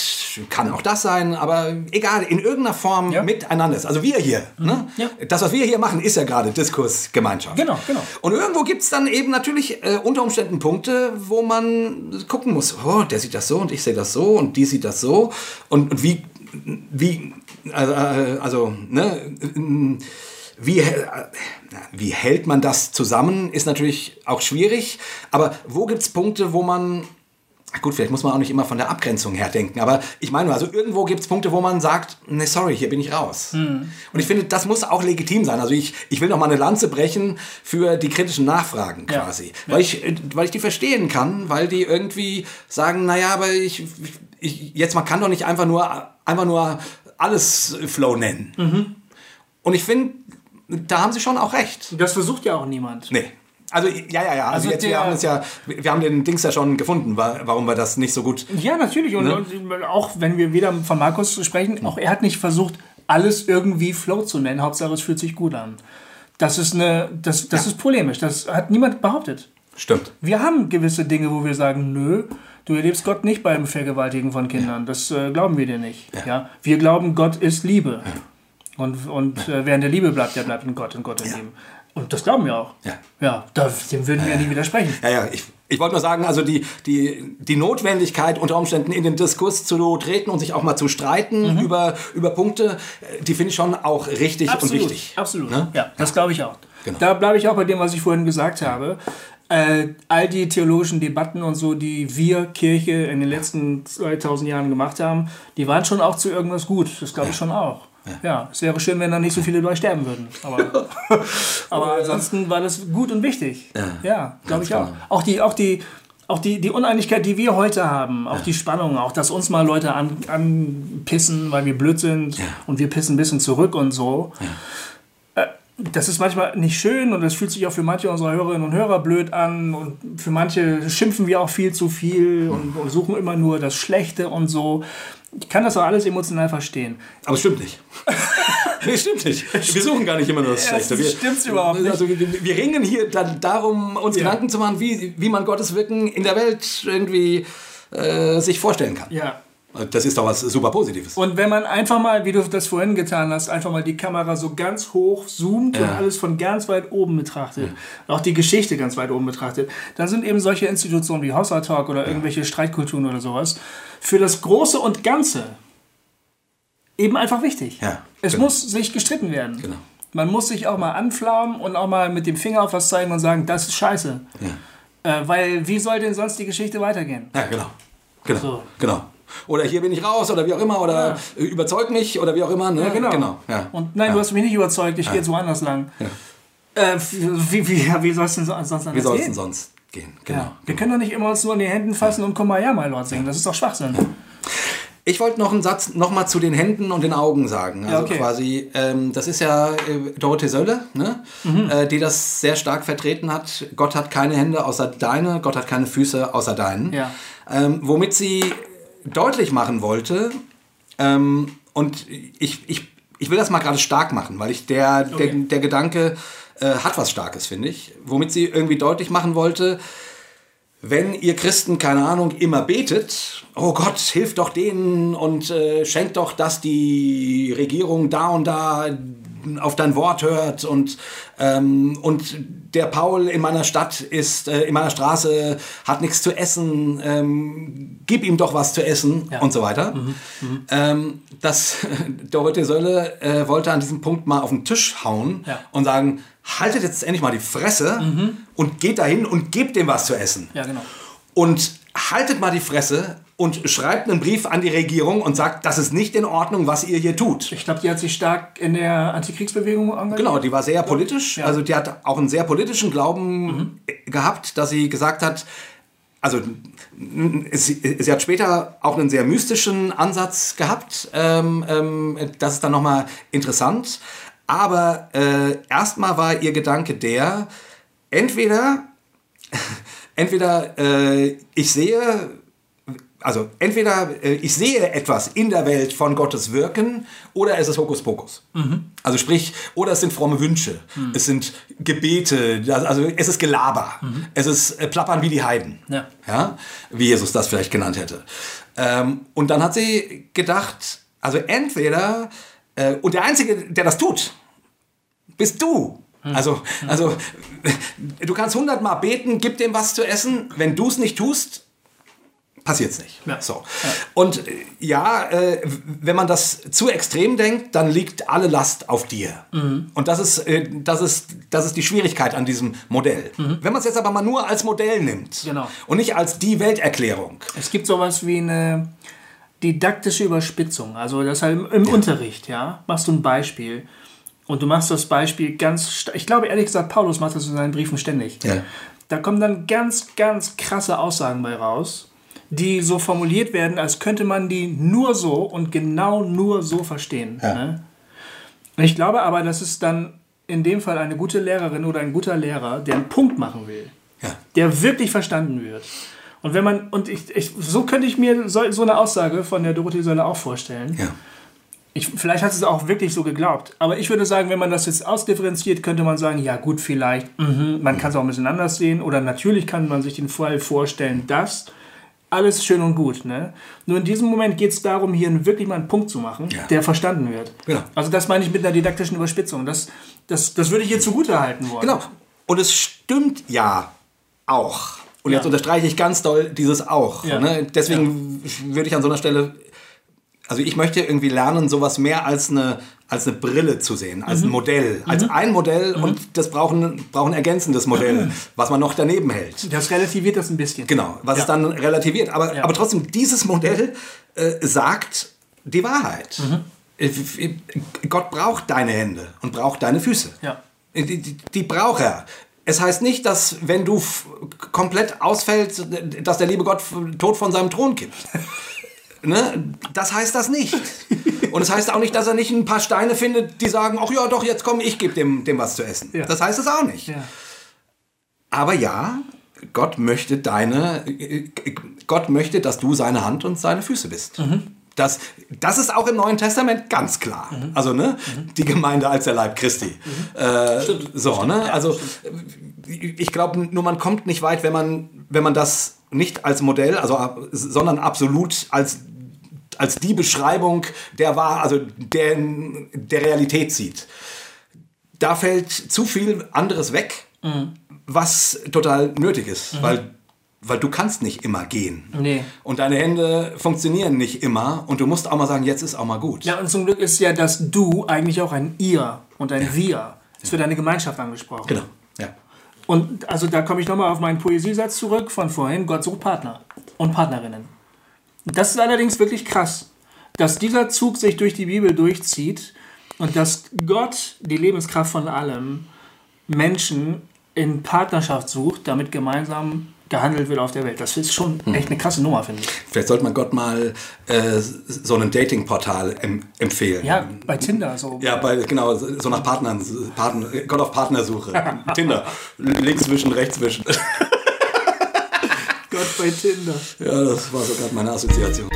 Speaker 2: kann auch das sein, aber egal, in irgendeiner Form
Speaker 3: Ja.
Speaker 2: miteinander ist. Also wir hier, ne?
Speaker 3: Ja.
Speaker 2: das, was wir hier machen, ist ja gerade Diskursgemeinschaft.
Speaker 3: Genau, genau.
Speaker 2: Und irgendwo gibt es dann eben natürlich äh, unter Umständen Punkte, wo man gucken muss, oh, der sieht das so und ich sehe das so und die sieht das so. Und, und wie, wie, also, also ne, äh, wie, wie hält man das zusammen, ist natürlich auch schwierig. Aber wo gibt es Punkte, wo man Gut, vielleicht muss man auch nicht immer von der Abgrenzung her denken, aber ich meine, also irgendwo gibt es Punkte, wo man sagt, nee, sorry, hier bin ich raus. Und ich finde, das muss auch legitim sein. Also ich, ich will noch mal eine Lanze brechen für die kritischen Nachfragen
Speaker 3: Ja.
Speaker 2: quasi. Weil, ich, weil ich die verstehen kann, weil die irgendwie sagen, naja, aber ich, ich jetzt, man kann doch nicht einfach nur, einfach nur alles Flow nennen. Und ich finde, da haben sie schon auch recht.
Speaker 3: Das versucht ja auch niemand.
Speaker 2: Nee. Also ja, ja, ja. Also,
Speaker 3: Also
Speaker 2: jetzt, wir
Speaker 3: der-
Speaker 2: haben es ja, wir haben den Dings ja schon gefunden, wa- warum wir das nicht so gut
Speaker 3: Ja, natürlich. Und,
Speaker 2: Ne?
Speaker 3: und auch wenn wir wieder von Markus sprechen, auch er hat nicht versucht, alles irgendwie Flow zu nennen. Hauptsache, es fühlt sich gut an. Das ist, eine, das, das ist polemisch. Das hat niemand behauptet.
Speaker 2: stimmt.
Speaker 3: Wir haben gewisse Dinge, wo wir sagen, nö, du erlebst Gott nicht beim Vergewaltigen von Kindern. Das äh, glauben wir dir nicht. Ja. Wir glauben, Gott ist Liebe. Und, und äh, wer in der Liebe bleibt, der bleibt in Gott und Gott in ihm. Und das glauben wir auch.
Speaker 2: Ja.
Speaker 3: Ja, da, dem würden wir ja nie widersprechen.
Speaker 2: Ja, ja, ich, ich wollte nur sagen, also die, die, die Notwendigkeit, unter Umständen in den Diskurs zu treten und sich auch mal zu streiten über, über Punkte, die finde ich schon auch richtig und wichtig.
Speaker 3: Absolut.
Speaker 2: Ne?
Speaker 3: Ja, das glaube ich auch.
Speaker 2: Genau.
Speaker 3: Da bleibe ich auch bei dem, was ich vorhin gesagt habe. Äh, all die theologischen Debatten und so, die wir Kirche in den letzten 2000 Jahren gemacht haben, die waren schon auch zu irgendwas gut. Das glaube ich schon auch. Ja. es wäre schön, wenn da nicht so viele dabei sterben würden. Aber, aber ansonsten war das gut und wichtig. Ja, glaube ich auch.
Speaker 2: genau.
Speaker 3: Auch die, auch die, auch die, die Uneinigkeit, die wir heute haben, auch die Spannung, auch dass uns mal Leute an, anpissen, weil wir blöd sind und wir pissen ein bisschen zurück und so. Äh, Das ist manchmal nicht schön und das fühlt sich auch für manche unserer Hörerinnen und Hörer blöd an und für manche schimpfen wir auch viel zu viel und, und suchen immer nur das Schlechte und so. Ich kann das auch alles emotional verstehen.
Speaker 2: Aber es stimmt nicht. nee, stimmt nicht. Wir suchen gar nicht immer nur das Schlechte. Wir,
Speaker 3: stimmt's überhaupt nicht.
Speaker 2: Also wir, wir ringen hier dann darum, uns
Speaker 3: Ja.
Speaker 2: Gedanken zu machen, wie, wie man Gottes Wirken in der Welt irgendwie äh, sich vorstellen kann.
Speaker 3: Ja.
Speaker 2: Das ist doch was super Positives.
Speaker 3: Und wenn man einfach mal, wie du das vorhin getan hast, einfach mal die Kamera so ganz hoch zoomt und
Speaker 2: Ja.
Speaker 3: alles von ganz weit oben betrachtet, auch die Geschichte ganz weit oben betrachtet, dann sind eben solche Institutionen wie Hossa Talk oder irgendwelche Streitkulturen oder sowas für das Große und Ganze eben einfach wichtig.
Speaker 2: Ja,
Speaker 3: es
Speaker 2: genau.
Speaker 3: muss sich gestritten werden.
Speaker 2: Genau.
Speaker 3: Man muss sich auch mal anflammen und auch mal mit dem Finger auf was zeigen und sagen, das ist scheiße. Äh, weil wie soll denn sonst die Geschichte weitergehen?
Speaker 2: Ja, genau. Genau.
Speaker 3: So.
Speaker 2: genau. Oder hier bin ich raus oder wie auch immer oder äh, überzeug mich oder wie auch immer. Ne?
Speaker 3: Ja, genau.
Speaker 2: genau. Ja.
Speaker 3: Und nein,
Speaker 2: ja.
Speaker 3: du hast mich nicht überzeugt, ich gehe jetzt woanders lang. Äh, wie, wie, ja, wie soll es denn so- sonst
Speaker 2: Wie
Speaker 3: anders
Speaker 2: soll es denn
Speaker 3: gehen?
Speaker 2: sonst gehen? Genau.
Speaker 3: Ja. Wir können doch nicht immer uns nur in die Händen fassen und Kumbaya, my Lord, singen. Das ist doch Schwachsinn.
Speaker 2: Ich wollte noch einen Satz noch mal zu den Händen und den Augen sagen. Also
Speaker 3: Ja, okay.
Speaker 2: quasi, ähm, das ist ja äh, Dorothee Sölle, ne?
Speaker 3: Mhm.
Speaker 2: äh, die das sehr stark vertreten hat. Gott hat keine Hände außer deine, Gott hat keine Füße außer deinen.
Speaker 3: Ja.
Speaker 2: Ähm, womit sie deutlich machen wollte, ähm, und ich, ich, ich will das mal gerade stark machen, weil ich der, der,
Speaker 3: Okay.
Speaker 2: der Gedanke äh, hat was Starkes, finde ich. Womit sie irgendwie deutlich machen wollte, wenn ihr Christen, keine Ahnung, immer betet, oh Gott, hilf doch denen und äh, schenkt doch, dass die Regierung da und da auf dein Wort hört und, ähm, und der Paul in meiner Stadt ist, äh, in meiner Straße hat nichts zu essen, ähm, gib ihm doch was zu essen
Speaker 3: Ja.
Speaker 2: und so weiter.
Speaker 3: Mhm,
Speaker 2: Ähm, das, Dorothee Sölle äh, wollte an diesem Punkt mal auf den Tisch hauen
Speaker 3: Ja.
Speaker 2: und sagen, haltet jetzt endlich mal die Fresse und geht dahin und gebt dem was zu essen.
Speaker 3: Ja, genau.
Speaker 2: Und haltet mal die Fresse und schreibt einen Brief an die Regierung und sagt, das ist nicht in Ordnung, was ihr hier tut.
Speaker 3: Ich glaube, die hat sich stark in der Antikriegsbewegung engagiert.
Speaker 2: Genau, die war sehr politisch.
Speaker 3: Ja.
Speaker 2: Also die hat auch einen sehr politischen Glauben gehabt, dass sie gesagt hat, also sie, sie hat später auch einen sehr mystischen Ansatz gehabt. Ähm, ähm, das ist dann nochmal interessant. Aber äh, erstmal war ihr Gedanke der, entweder, entweder äh, ich sehe also entweder äh, ich sehe etwas in der Welt von Gottes Wirken oder es ist Hokuspokus. Also sprich, oder es sind fromme Wünsche, es sind Gebete, also es ist Gelaber, es ist äh, Plappern wie die Heiden,
Speaker 3: Ja.
Speaker 2: Ja? wie Jesus das vielleicht genannt hätte. Ähm, und dann hat sie gedacht, also entweder, äh, und der Einzige, der das tut, bist du. Also, also du kannst hundertmal beten, gib dem was zu essen, wenn du es nicht tust, passiert es nicht.
Speaker 3: Ja.
Speaker 2: So. Und äh, ja, äh, wenn man das zu extrem denkt, dann liegt alle Last auf dir. Und das ist, äh, das, ist, das ist die Schwierigkeit an diesem Modell. Wenn man es jetzt aber mal nur als Modell nimmt
Speaker 3: Genau.
Speaker 2: und nicht als die Welterklärung.
Speaker 3: Es gibt sowas wie eine didaktische Überspitzung. Also das halt im, im Unterricht, ja, machst du ein Beispiel und du machst das Beispiel ganz, ich glaube ehrlich gesagt, Paulus macht das in seinen Briefen ständig.
Speaker 2: Ja.
Speaker 3: Da kommen dann ganz, ganz krasse Aussagen bei raus, die so formuliert werden, als könnte man die nur so und genau nur so verstehen.
Speaker 2: Ja.
Speaker 3: Ne? Ich glaube aber, dass es dann in dem Fall eine gute Lehrerin oder ein guter Lehrer, der einen Punkt machen will,
Speaker 2: Ja.
Speaker 3: der wirklich verstanden wird. Und wenn man, und ich, ich so könnte ich mir so, so eine Aussage von der Dorothee Sölle auch vorstellen.
Speaker 2: Ja.
Speaker 3: Ich, vielleicht hat sie es auch wirklich so geglaubt. Aber ich würde sagen, wenn man das jetzt ausdifferenziert, könnte man sagen, ja gut, vielleicht, mhm, man kann es auch ein bisschen anders sehen. Oder natürlich kann man sich den Fall vorstellen, dass alles schön und gut. Ne? Nur in diesem Moment geht es darum, hier wirklich mal einen Punkt zu machen,
Speaker 2: Ja.
Speaker 3: der verstanden wird.
Speaker 2: Genau.
Speaker 3: Also das meine ich mit einer didaktischen Überspitzung. Das, das, das würde ich hier zugute halten wollen.
Speaker 2: Genau. Und es stimmt ja auch. Und jetzt
Speaker 3: Ja.
Speaker 2: unterstreiche ich ganz doll dieses auch.
Speaker 3: Ja.
Speaker 2: Ne? Deswegen würde ich an so einer Stelle, also ich möchte irgendwie lernen, sowas mehr als eine, als eine Brille zu sehen, als
Speaker 3: Mhm.
Speaker 2: ein Modell, als ein Modell und das braucht ein, ergänzendes Modell, was man noch daneben hält.
Speaker 3: Das relativiert das ein bisschen.
Speaker 2: Genau, was
Speaker 3: Ja.
Speaker 2: es dann relativiert. Aber,
Speaker 3: Ja.
Speaker 2: aber trotzdem, dieses Modell äh, sagt die Wahrheit.
Speaker 3: Mhm.
Speaker 2: Gott braucht deine Hände und braucht deine Füße.
Speaker 3: Ja.
Speaker 2: Die, die, die braucht er. Es heißt nicht, dass wenn du komplett ausfällst, dass der liebe Gott tot von seinem Thron kippt. Ne? Das heißt das nicht. Und es heißt auch nicht, dass er nicht ein paar Steine findet, die sagen, ach ja, doch, jetzt komm, ich gebe dem, dem was zu essen.
Speaker 3: Ja.
Speaker 2: Das heißt es auch nicht.
Speaker 3: Ja.
Speaker 2: Aber ja, Gott möchte deine, Gott möchte, dass du seine Hand und seine Füße bist. Das, das ist auch im Neuen Testament ganz klar. Also ne, die Gemeinde als der Leib Christi. Äh, so ne, also ich glaube, nur man kommt nicht weit, wenn man, wenn man das nicht als Modell, also sondern absolut als als die Beschreibung der war, also der, der Realität sieht. Da fällt zu viel anderes weg, was total nötig ist, weil, weil du kannst nicht immer gehen.
Speaker 3: Nee.
Speaker 2: Und deine Hände funktionieren nicht immer und du musst auch mal sagen, jetzt ist auch mal gut.
Speaker 3: Ja, und zum Glück ist ja das Du eigentlich auch ein Ihr und ein Wir. Ist für deine Gemeinschaft angesprochen.
Speaker 2: Genau. Ja.
Speaker 3: Und also da komme ich nochmal auf meinen Poesiesatz zurück von vorhin. Gott sucht Partner und Partnerinnen. Das ist allerdings wirklich krass, dass dieser Zug sich durch die Bibel durchzieht und dass Gott, die Lebenskraft von allem, Menschen in Partnerschaft sucht, damit gemeinsam gehandelt wird auf der Welt. Das ist schon echt eine krasse Nummer, finde ich.
Speaker 2: Vielleicht sollte man Gott mal äh, so ein Dating-Portal em empfehlen.
Speaker 3: Ja, bei Tinder so.
Speaker 2: Ja, bei, genau, so nach Partnern, Partner, Gott auf Partnersuche. Tinder. Links zwischen, rechts zwischen.
Speaker 3: Gott bei Tinder.
Speaker 2: Ja, das war so gerade meine Assoziation.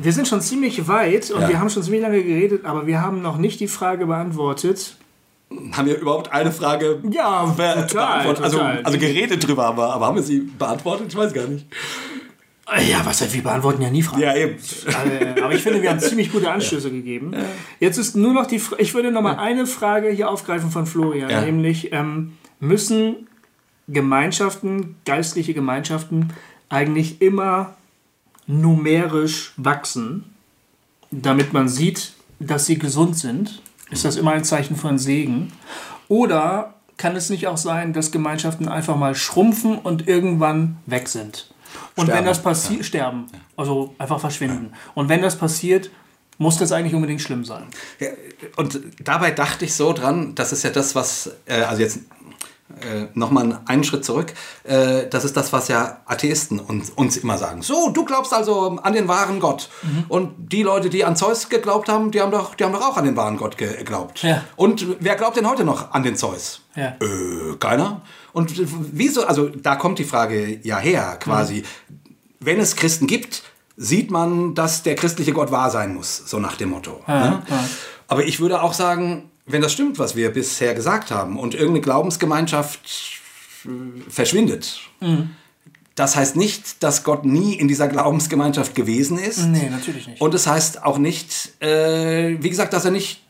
Speaker 3: Wir sind schon ziemlich weit und
Speaker 2: Ja.
Speaker 3: wir haben schon ziemlich lange geredet, aber wir haben noch nicht die Frage beantwortet.
Speaker 2: Haben wir überhaupt eine Frage
Speaker 3: Ja, total,
Speaker 2: beantwortet? Also,
Speaker 3: total.
Speaker 2: also geredet drüber, aber, aber haben wir sie beantwortet? Ich weiß gar nicht.
Speaker 3: Ja, was wir beantworten ja nie Fragen.
Speaker 2: Ja, eben.
Speaker 3: Äh, Aber ich finde, wir haben ziemlich gute Anschlüsse gegeben. Jetzt ist nur noch die Frage, ich würde noch mal eine Frage hier aufgreifen von Florian,
Speaker 2: Ja.
Speaker 3: nämlich ähm, müssen Gemeinschaften, geistliche Gemeinschaften eigentlich immer numerisch wachsen, damit man sieht, dass sie gesund sind? Ist das immer ein Zeichen von Segen? Oder kann es nicht auch sein, dass Gemeinschaften einfach mal schrumpfen und irgendwann weg sind? Und wenn
Speaker 2: Sterben.
Speaker 3: das passiert, sterben. Also einfach verschwinden. Und wenn das passiert, muss das eigentlich unbedingt schlimm sein.
Speaker 2: Ja, und dabei dachte ich so dran, das ist ja das, was, äh, also jetzt äh, nochmal einen Schritt zurück, äh, das ist das, was ja Atheisten uns, uns immer sagen. So, du glaubst also an den wahren Gott.
Speaker 3: Mhm.
Speaker 2: Und die Leute, die an Zeus geglaubt haben, die haben doch, die haben doch auch an den wahren Gott geglaubt.
Speaker 3: Ja.
Speaker 2: Und wer glaubt denn heute noch an den Zeus?
Speaker 3: Ja.
Speaker 2: Äh, keiner. Und wieso, also da kommt die Frage ja her, quasi. Wenn es Christen gibt, sieht man, dass der christliche Gott wahr sein muss, so nach dem Motto. ne?
Speaker 3: ja.
Speaker 2: Aber ich würde auch sagen, wenn das stimmt, was wir bisher gesagt haben, und irgendeine Glaubensgemeinschaft äh, verschwindet, das heißt nicht, dass Gott nie in dieser Glaubensgemeinschaft gewesen ist.
Speaker 3: Nee, natürlich nicht.
Speaker 2: Und es heißt auch nicht, äh, wie gesagt, dass er nicht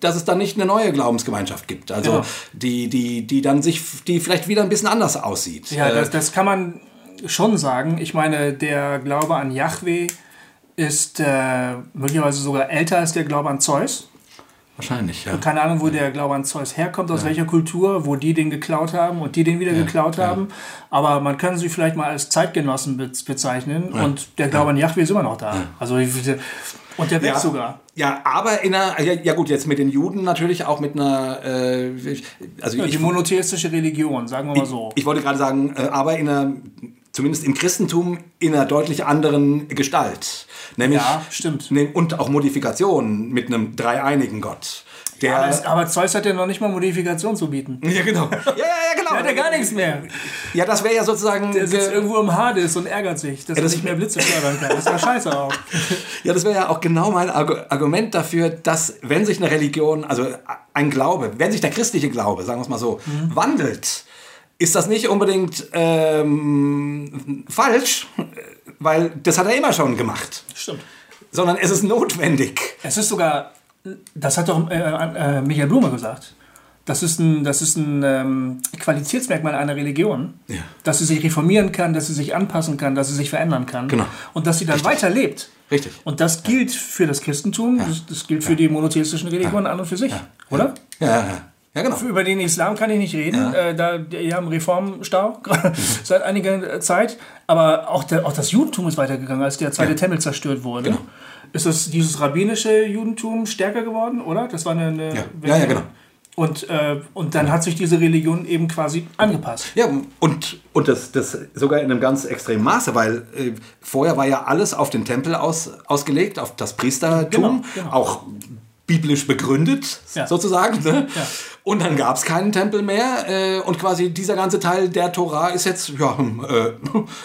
Speaker 2: dass es dann nicht eine neue Glaubensgemeinschaft gibt. Also
Speaker 3: Genau.
Speaker 2: die, die, die dann sich, die vielleicht wieder ein bisschen anders aussieht.
Speaker 3: Ja,
Speaker 2: Äh,
Speaker 3: das, das kann man schon sagen. Ich meine, der Glaube an Yahweh ist äh, möglicherweise sogar älter als der Glaube an Zeus.
Speaker 2: Wahrscheinlich, ja.
Speaker 3: Keine Ahnung, wo der Glaube an Zeus herkommt, aus welcher Kultur, wo die den geklaut haben und die den wieder geklaut haben. Aber man kann sie vielleicht mal als Zeitgenossen be bezeichnen und der Glaube an Yahweh ist immer noch da. Also ich, und der wächst
Speaker 2: Ja.
Speaker 3: sogar.
Speaker 2: Ja, aber in einer, ja, ja gut, jetzt mit den Juden natürlich auch mit einer, äh, also
Speaker 3: Ja,
Speaker 2: ich,
Speaker 3: die monotheistische Religion, sagen wir mal so.
Speaker 2: Ich wollte gerade sagen, äh, aber in einer, zumindest im Christentum, in einer deutlich anderen Gestalt. Nämlich,
Speaker 3: Ja, stimmt.
Speaker 2: ne- Und auch Modifikationen mit einem dreieinigen Gott. Der,
Speaker 3: aber, es, aber Zeus hat ja noch nicht mal Modifikation zu bieten.
Speaker 2: ja, genau. Ja, ja, ja, genau.
Speaker 3: Er hat ja gar nichts mehr.
Speaker 2: Ja, das wäre ja sozusagen.
Speaker 3: Der sitzt
Speaker 2: ge-
Speaker 3: irgendwo im Hades und ärgert sich, dass er
Speaker 2: das-
Speaker 3: nicht mehr Blitze fördern kann. Das ist ja scheiße auch.
Speaker 2: Ja, das wäre ja auch genau mein Argu- Argument dafür, dass wenn sich eine Religion, also ein Glaube, wenn sich der christliche Glaube, sagen wir es mal so,
Speaker 3: Mhm.
Speaker 2: wandelt, ist das nicht unbedingt ähm, falsch, weil das hat er immer schon gemacht,
Speaker 3: Stimmt.
Speaker 2: sondern es ist notwendig.
Speaker 3: Es ist sogar, das hat doch äh, äh, Michael Blume gesagt. Das ist ein, das ist ein ähm, Qualitätsmerkmal einer Religion,
Speaker 2: Ja.
Speaker 3: dass sie sich reformieren kann, dass sie sich anpassen kann, dass sie sich verändern kann
Speaker 2: Genau.
Speaker 3: und dass sie dann weiterlebt.
Speaker 2: Richtig.
Speaker 3: Und das gilt für das Christentum, das, das gilt für die monotheistischen Religionen an und für sich, oder?
Speaker 2: Ja, ja, ja. ja genau.
Speaker 3: Über den Islam kann ich nicht reden. Äh, da, die haben Reformstau seit einiger Zeit. Aber auch, der, auch das Judentum ist weitergegangen, als der zweite Tempel zerstört wurde.
Speaker 2: Genau.
Speaker 3: Ist das dieses rabbinische Judentum stärker geworden, oder? Das war eine. eine
Speaker 2: Ja. Ja, ja, genau.
Speaker 3: Und, äh, und dann hat sich diese Religion eben quasi angepasst.
Speaker 2: Ja, und, und das, das sogar in einem ganz extremen Maße, weil äh, vorher war ja alles auf den Tempel aus, ausgelegt, auf das Priestertum,
Speaker 3: Genau, genau.
Speaker 2: auch biblisch begründet,
Speaker 3: Ja.
Speaker 2: sozusagen. Ne?
Speaker 3: Ja.
Speaker 2: Und dann gab es keinen Tempel mehr äh, und quasi dieser ganze Teil der Tora ist jetzt, ja, hm,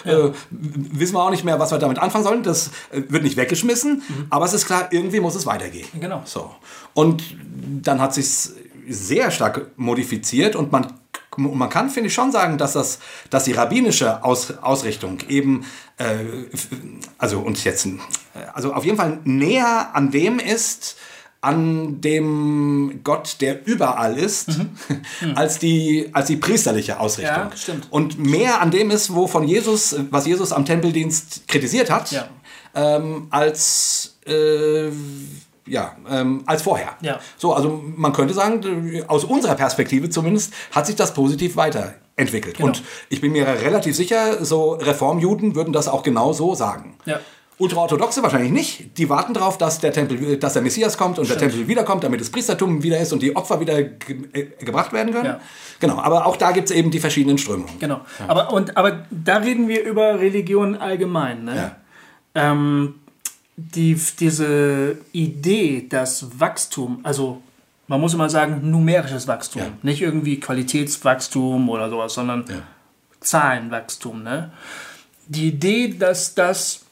Speaker 2: äh, äh, wissen wir auch nicht mehr, was wir damit anfangen sollen. Das äh, wird nicht weggeschmissen, aber es ist klar, irgendwie muss es weitergehen.
Speaker 3: Mhm. Genau.
Speaker 2: So. Und dann hat sich sehr stark modifiziert und man, man kann, finde ich, schon sagen, dass, das, dass die rabbinische Aus, Ausrichtung eben, äh, also uns jetzt, äh, also auf jeden Fall näher an dem ist, an dem Gott, der überall ist, als, die, als die priesterliche Ausrichtung.
Speaker 3: Ja.
Speaker 2: Und mehr an dem ist, wovon Jesus, was Jesus am Tempeldienst kritisiert hat,
Speaker 3: Ja.
Speaker 2: ähm, als, äh, ja, ähm, als vorher.
Speaker 3: Ja.
Speaker 2: So, also man könnte sagen, aus unserer Perspektive zumindest, hat sich das positiv weiterentwickelt.
Speaker 3: Genau.
Speaker 2: Und ich bin mir relativ sicher, so Reformjuden würden das auch genau so sagen.
Speaker 3: Ja.
Speaker 2: Ultraorthodoxe wahrscheinlich nicht. Die warten darauf, dass der Tempel, dass der Messias kommt und der Tempel wiederkommt, damit das Priestertum wieder ist und die Opfer wieder ge äh, gebracht werden können.
Speaker 3: Ja.
Speaker 2: Genau, aber auch da gibt es eben die verschiedenen Strömungen.
Speaker 3: Genau. Aber, und, aber da reden wir über Religion allgemein. Ne?
Speaker 2: Ja.
Speaker 3: Ähm, die, diese Idee, dass Wachstum, also man muss immer sagen, numerisches Wachstum,
Speaker 2: Ja.
Speaker 3: nicht irgendwie Qualitätswachstum oder sowas, sondern Zahlenwachstum. Ne? Die Idee, dass das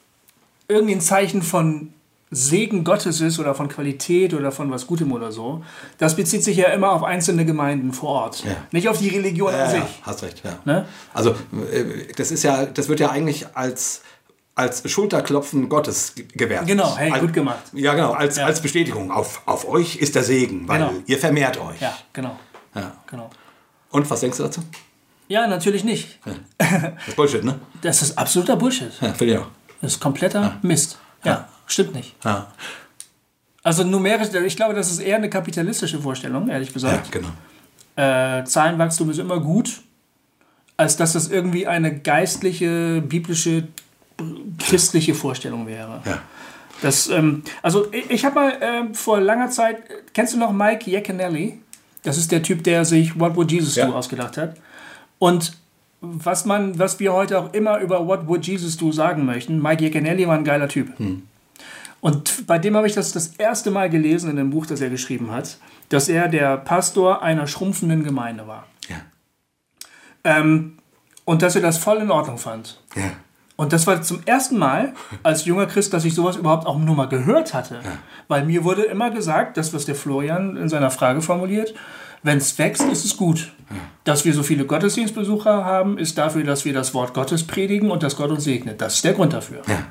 Speaker 3: irgendwie ein Zeichen von Segen Gottes ist oder von Qualität oder von was Gutem oder so, das bezieht sich ja immer auf einzelne Gemeinden vor Ort.
Speaker 2: Ja.
Speaker 3: Nicht auf die Religion
Speaker 2: Ja,
Speaker 3: an sich.
Speaker 2: ja, hast recht, ja.
Speaker 3: Ne?
Speaker 2: Also äh, das ist ja, das wird ja eigentlich als als Schulterklopfen Gottes ge- gewertet.
Speaker 3: Genau, hey,
Speaker 2: Al-
Speaker 3: gut gemacht.
Speaker 2: Ja, genau, als, als Bestätigung. Auf, auf euch ist der Segen, weil
Speaker 3: Genau.
Speaker 2: ihr vermehrt euch.
Speaker 3: Ja, genau.
Speaker 2: Ja.
Speaker 3: genau.
Speaker 2: Und was denkst du dazu?
Speaker 3: Ja, natürlich nicht.
Speaker 2: Das ist Bullshit, ne?
Speaker 3: Das ist absoluter Bullshit.
Speaker 2: Ja, finde ich auch.
Speaker 3: Das ist kompletter Mist. Ja, stimmt nicht.
Speaker 2: Ja,
Speaker 3: Also numerisch, ich glaube, das ist eher eine kapitalistische Vorstellung, ehrlich
Speaker 2: ja
Speaker 3: gesagt.
Speaker 2: genau.
Speaker 3: Äh, Zahlenwachstum ist immer gut, als dass das irgendwie eine geistliche, biblische, christliche Vorstellung wäre.
Speaker 2: Ja.
Speaker 3: Das, ähm, also ich, ich habe mal ähm, vor langer Zeit, kennst du noch Mike Iaconelli? Das ist der Typ, der sich What Would Jesus
Speaker 2: Ja.
Speaker 3: Do ausgedacht hat. Und was man, was wir heute auch immer über What Would Jesus Do sagen möchten, Mike Iaconelli war ein geiler Typ. Und bei dem habe ich das das erste Mal gelesen in dem Buch, das er geschrieben hat, dass er der Pastor einer schrumpfenden Gemeinde war.
Speaker 2: Ja.
Speaker 3: Ähm, und dass er das voll in Ordnung fand.
Speaker 2: Ja.
Speaker 3: Und das war zum ersten Mal als junger Christ, dass ich sowas überhaupt auch nur mal gehört hatte. Weil mir wurde immer gesagt, das, was der Florian in seiner Frage formuliert, wenn es wächst, ist es gut. Dass wir so viele Gottesdienstbesucher haben, ist dafür, dass wir das Wort Gottes predigen und dass Gott uns segnet. Das ist der Grund dafür.
Speaker 2: Ja.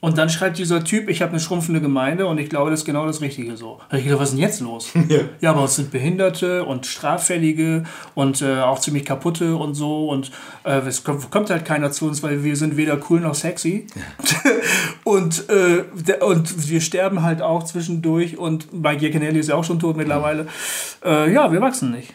Speaker 3: Und dann schreibt dieser Typ, ich habe eine schrumpfende Gemeinde und ich glaube, das ist genau das Richtige so. Da ich gedacht, was ist denn jetzt los? ja. aber es sind Behinderte und Straffällige und äh, auch ziemlich kaputte und so und äh, es kommt, kommt halt keiner zu uns, weil wir sind weder cool noch sexy. und, äh, und wir sterben halt auch zwischendurch und Mike Giaconelli ist ja auch schon tot mittlerweile. Äh, ja, wir wachsen nicht.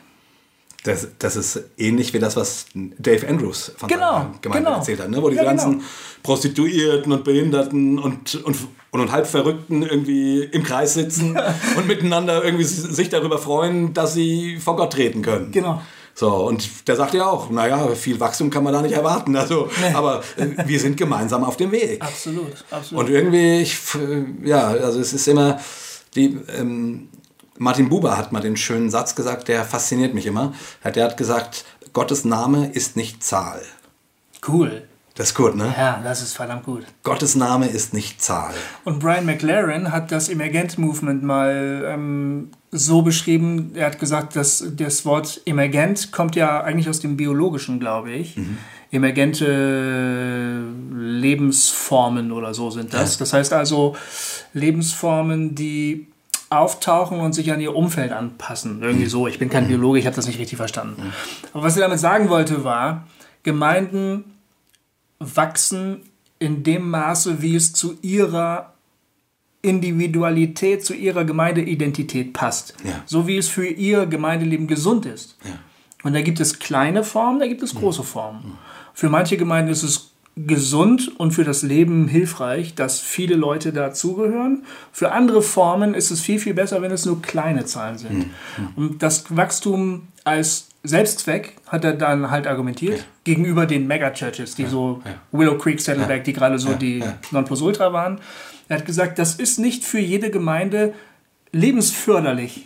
Speaker 2: Das, das ist ähnlich wie das, was Dave Andrews von
Speaker 3: Genau,
Speaker 2: Gemeinde
Speaker 3: genau.
Speaker 2: erzählt hat, ne? wo die
Speaker 3: Ja,
Speaker 2: ganzen
Speaker 3: genau.
Speaker 2: Prostituierten und Behinderten und, und, und Halbverrückten irgendwie im Kreis sitzen und miteinander irgendwie sich darüber freuen, dass sie vor Gott treten können.
Speaker 3: Genau.
Speaker 2: So, und der sagt ja auch, naja, viel Wachstum kann man da nicht erwarten. Also, aber äh, wir sind gemeinsam auf dem Weg.
Speaker 3: Absolut, absolut.
Speaker 2: Und irgendwie, ich, ja, also es ist immer, die, ähm, Martin Buber hat mal den schönen Satz gesagt, der fasziniert mich immer. Der hat gesagt, Gottes Name ist nicht Zahl.
Speaker 3: cool.
Speaker 2: Das ist gut, ne?
Speaker 3: Ja, das ist verdammt gut.
Speaker 2: Gottes Name ist nicht Zahl.
Speaker 3: Und Brian McLaren hat das Emergent Movement mal ähm, so beschrieben. Er hat gesagt, dass das Wort emergent kommt ja eigentlich aus dem Biologischen, glaube ich. Emergente Lebensformen oder so sind das. Das heißt also Lebensformen, die auftauchen und sich an ihr Umfeld anpassen. Irgendwie so. Ich bin kein Biologe, ich habe das nicht richtig verstanden. Aber was er damit sagen wollte, war, Gemeinden wachsen in dem Maße, wie es zu ihrer Individualität, zu ihrer Gemeindeidentität passt.
Speaker 2: Ja.
Speaker 3: So wie es für ihr Gemeindeleben gesund ist.
Speaker 2: Ja.
Speaker 3: Und da gibt es kleine Formen, da gibt es große Formen. Für manche Gemeinden ist es gesund und für das Leben hilfreich, dass viele Leute dazugehören. Für andere Formen ist es viel, viel besser, wenn es nur kleine Zahlen sind. Und das Wachstum als Selbstzweck hat er dann halt argumentiert gegenüber den Megachurches, die so Willow Creek, Saddleback, die gerade so die Nonplusultra waren. Er hat gesagt, das ist nicht für jede Gemeinde lebensförderlich.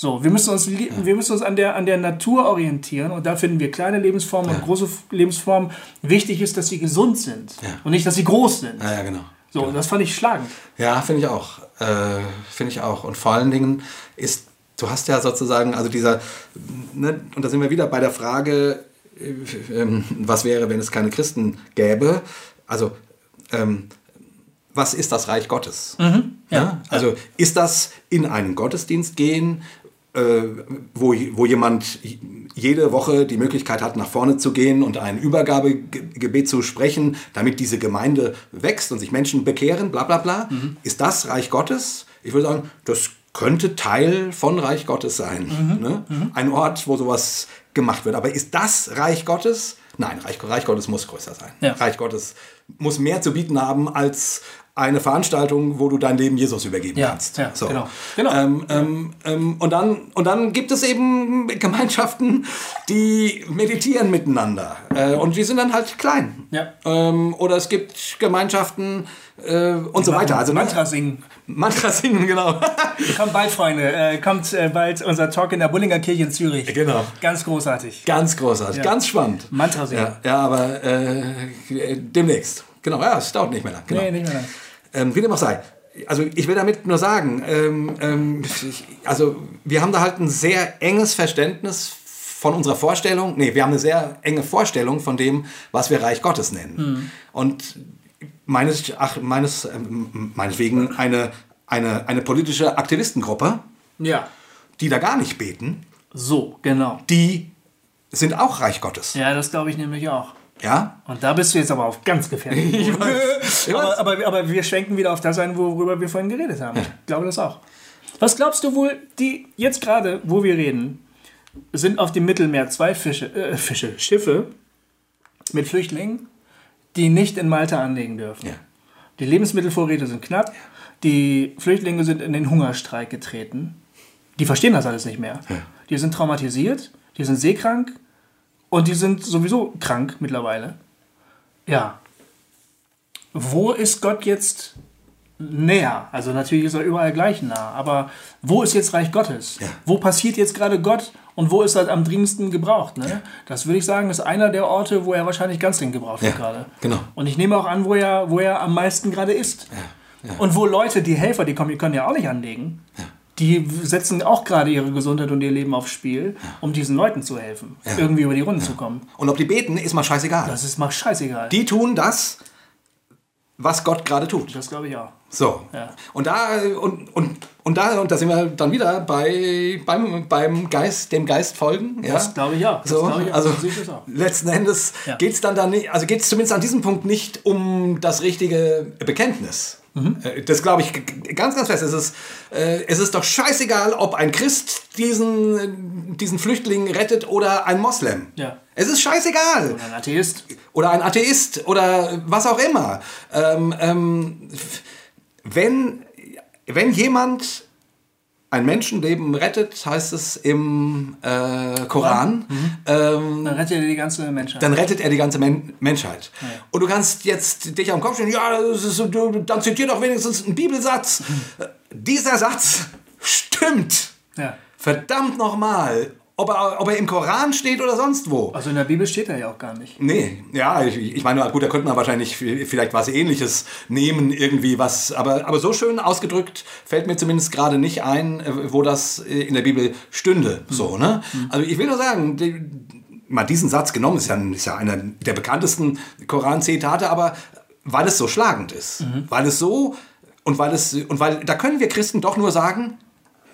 Speaker 3: So, wir müssen uns, wir müssen uns an, der, an der Natur orientieren und da finden wir kleine Lebensformen und große Lebensformen. Wichtig ist, dass sie gesund sind und nicht, dass sie groß sind.
Speaker 2: Ja, ja, genau.
Speaker 3: So, das fand ich schlagend.
Speaker 2: Ja, finde ich auch. Äh, finde ich auch. Und vor allen Dingen ist, du hast ja sozusagen, also dieser, ne, und da sind wir wieder bei der Frage, äh, ähm, was wäre, wenn es keine Christen gäbe? Also, ähm, was ist das Reich Gottes? ja. Also, ist das in einen Gottesdienst gehen, wo, wo jemand jede Woche die Möglichkeit hat, nach vorne zu gehen und ein Übergabegebet zu sprechen, damit diese Gemeinde wächst und sich Menschen bekehren, bla bla bla. Ist das Reich Gottes? Ich würde sagen, das könnte Teil von Reich Gottes sein. Ne? Ein Ort, wo sowas gemacht wird. Aber ist das Reich Gottes? Nein, Reich, Reich Gottes muss größer sein.
Speaker 3: Ja.
Speaker 2: Reich Gottes muss mehr zu bieten haben als eine Veranstaltung, wo du dein Leben Jesus übergeben
Speaker 3: Ja,
Speaker 2: kannst.
Speaker 3: ja, genau, genau.
Speaker 2: Ähm, ähm, ähm, und, dann, und dann gibt es eben Gemeinschaften, die meditieren miteinander. Äh, und die sind dann halt klein.
Speaker 3: Ja.
Speaker 2: Ähm, oder es gibt Gemeinschaften äh, und so weiter. Also
Speaker 3: Mantra singen.
Speaker 2: Mantra singen, genau.
Speaker 3: Kommt bald, Freunde. Äh, kommt äh, bald unser Talk in der Bullinger Kirche in Zürich.
Speaker 2: Genau.
Speaker 3: Ganz großartig.
Speaker 2: Ganz großartig,
Speaker 3: Ja.
Speaker 2: ganz spannend.
Speaker 3: Mantra singen.
Speaker 2: Ja, ja aber äh, demnächst. Genau, ja, es dauert nicht mehr lang. Genau.
Speaker 3: Nee, nicht mehr lang.
Speaker 2: Ähm, wie dem auch sei. Also ich will damit nur sagen, ähm, ähm, ich, also wir haben da halt ein sehr enges Verständnis von unserer Vorstellung. Nee, wir haben eine sehr enge Vorstellung von dem, was wir Reich Gottes nennen. Und meines, ach, meines, ähm, meinetwegen eine, eine, eine politische Aktivistengruppe,
Speaker 3: Ja.
Speaker 2: die da gar nicht beten,
Speaker 3: So, genau.
Speaker 2: die sind auch Reich Gottes.
Speaker 3: Ja, das glaube ich nämlich auch.
Speaker 2: Ja?
Speaker 3: Und da bist du jetzt aber auf ganz gefährlich. Aber, aber, aber wir schwenken wieder auf das ein, worüber wir vorhin geredet haben. Ich glaube das auch. Was glaubst du wohl, die jetzt gerade, wo wir reden, sind auf dem Mittelmeer zwei Fische, äh, Fische, Schiffe mit Flüchtlingen, die nicht in Malta anlegen dürfen.
Speaker 2: Ja.
Speaker 3: Die Lebensmittelvorräte sind knapp, die Flüchtlinge sind in den Hungerstreik getreten. Die verstehen das alles nicht mehr. Die sind traumatisiert, die sind seekrank und die sind sowieso krank mittlerweile. Ja. Wo ist Gott jetzt näher? Also natürlich ist er überall gleich nah, aber wo ist jetzt Reich Gottes?
Speaker 2: Ja.
Speaker 3: Wo passiert jetzt gerade Gott und wo ist er am dringendsten gebraucht? Ne? Das würde ich sagen, ist einer der Orte, wo er wahrscheinlich ganz dringend gebraucht wird
Speaker 2: Ja,
Speaker 3: gerade.
Speaker 2: genau.
Speaker 3: Und ich nehme auch an, wo er, wo er am meisten gerade ist. Und wo Leute, die Helfer, die kommen, die können ja auch nicht anlegen. Die setzen auch gerade ihre Gesundheit und ihr Leben aufs Spiel, um diesen Leuten zu helfen, irgendwie über die Runden zu kommen.
Speaker 2: Und ob die beten, ist mal scheißegal.
Speaker 3: Das ist mal scheißegal.
Speaker 2: Die tun das, was Gott gerade tut.
Speaker 3: das glaube ich auch.
Speaker 2: So.
Speaker 3: Ja.
Speaker 2: Und da und, und, und da und da sind wir dann wieder bei beim, beim Geist, dem Geist folgen. Ja?
Speaker 3: Das glaube ich. Das
Speaker 2: So,
Speaker 3: glaube ich auch.
Speaker 2: also letzten Endes
Speaker 3: Ja.
Speaker 2: geht es dann da nicht, also geht es zumindest an diesem Punkt nicht um das richtige Bekenntnis.
Speaker 3: Mhm.
Speaker 2: Äh, Das glaube ich ganz, ganz fest. Es ist, äh, es ist doch scheißegal, ob ein Christ diesen, diesen Flüchtling rettet oder ein Moslem.
Speaker 3: Ja.
Speaker 2: Es ist scheißegal
Speaker 3: Ein Atheist.
Speaker 2: oder ein Atheist oder was auch immer. Ähm, ähm, wenn, wenn jemand ein Menschenleben rettet, heißt es im äh, Koran, ähm,
Speaker 3: Dann rettet er die ganze Menschheit.
Speaker 2: dann rettet er die ganze Men Menschheit. Und du kannst jetzt dich am Kopf stellen, ja, so- du, dann zitier doch wenigstens einen Bibelsatz. Äh, Dieser Satz stimmt.
Speaker 3: ja.
Speaker 2: Verdammt nochmal. Ob er, ob er im Koran steht oder sonst wo.
Speaker 3: Also in der Bibel steht er ja auch gar nicht.
Speaker 2: Nee, ja, ich, ich meine, gut, da könnte man wahrscheinlich vielleicht was ähnliches nehmen, irgendwie was, aber, aber so schön ausgedrückt fällt mir zumindest gerade nicht ein, äh, wo das äh, in der Bibel stünde. So, ne? Also ich will nur sagen, die, mal diesen Satz genommen, ist ja, ist ja einer der bekanntesten Koran-Zitate, aber weil es so schlagend ist, weil es so und weil es und weil da können wir Christen doch nur sagen,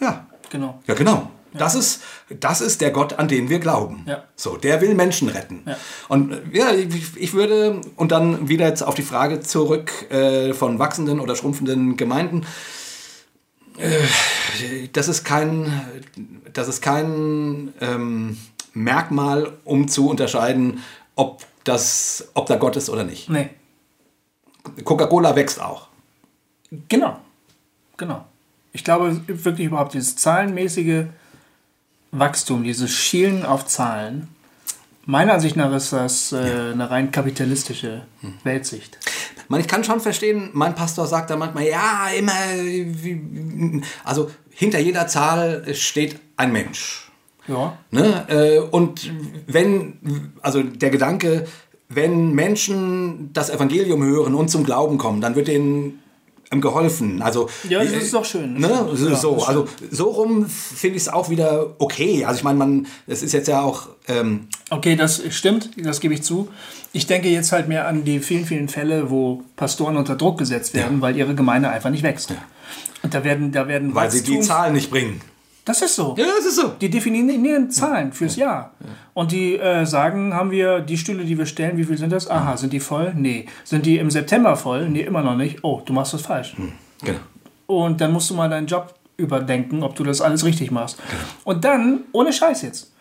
Speaker 2: ja,
Speaker 3: Genau.
Speaker 2: ja, genau. Das ist, das ist der Gott, an den wir glauben. So, der will Menschen retten. Und äh, ja, ich, ich würde, und dann wieder jetzt auf die Frage zurück äh, von wachsenden oder schrumpfenden Gemeinden. Äh, das ist kein, das ist kein ähm, Merkmal, um zu unterscheiden, ob, das, ob da Gott ist oder nicht.
Speaker 3: Nee.
Speaker 2: Coca-Cola wächst auch.
Speaker 3: Genau. Genau. Ich glaube wirklich überhaupt dieses zahlenmäßige Wachstum, dieses Schielen auf Zahlen, meiner Ansicht nach ist das äh, eine rein kapitalistische Weltsicht.
Speaker 2: Ich meine, ich kann schon verstehen, mein Pastor sagt da manchmal, ja, immer, also hinter jeder Zahl steht ein Mensch.
Speaker 3: Ja.
Speaker 2: Ne? Äh, Und wenn, also der Gedanke, wenn Menschen das Evangelium hören und zum Glauben kommen, dann wird ihnen geholfen. Also,
Speaker 3: Ja, das ist doch schön.
Speaker 2: Ne?
Speaker 3: Ja,
Speaker 2: So,
Speaker 3: das
Speaker 2: also so rum finde ich es auch wieder okay. Also ich meine, man, es ist jetzt ja auch, ähm,
Speaker 3: Okay, das stimmt, das gebe ich zu. Ich denke jetzt halt mehr an die vielen, vielen Fälle, wo Pastoren unter Druck gesetzt werden, weil ihre Gemeinde einfach nicht wächst. Und da werden, da werden
Speaker 2: weil sie die
Speaker 3: Wachstums-
Speaker 2: Zahlen nicht bringen.
Speaker 3: Das ist so.
Speaker 2: Ja, das ist so.
Speaker 3: Die definieren Zahlen fürs Jahr. Und die äh, sagen, haben wir die Stühle, die wir stellen, wie viel sind das? Aha, sind die voll? Nee. Sind die im September voll? Nee, immer noch nicht. Oh, du machst das falsch.
Speaker 2: Genau.
Speaker 3: Und dann musst du mal deinen Job überdenken, ob du das alles richtig machst. Und dann, ohne Scheiß jetzt,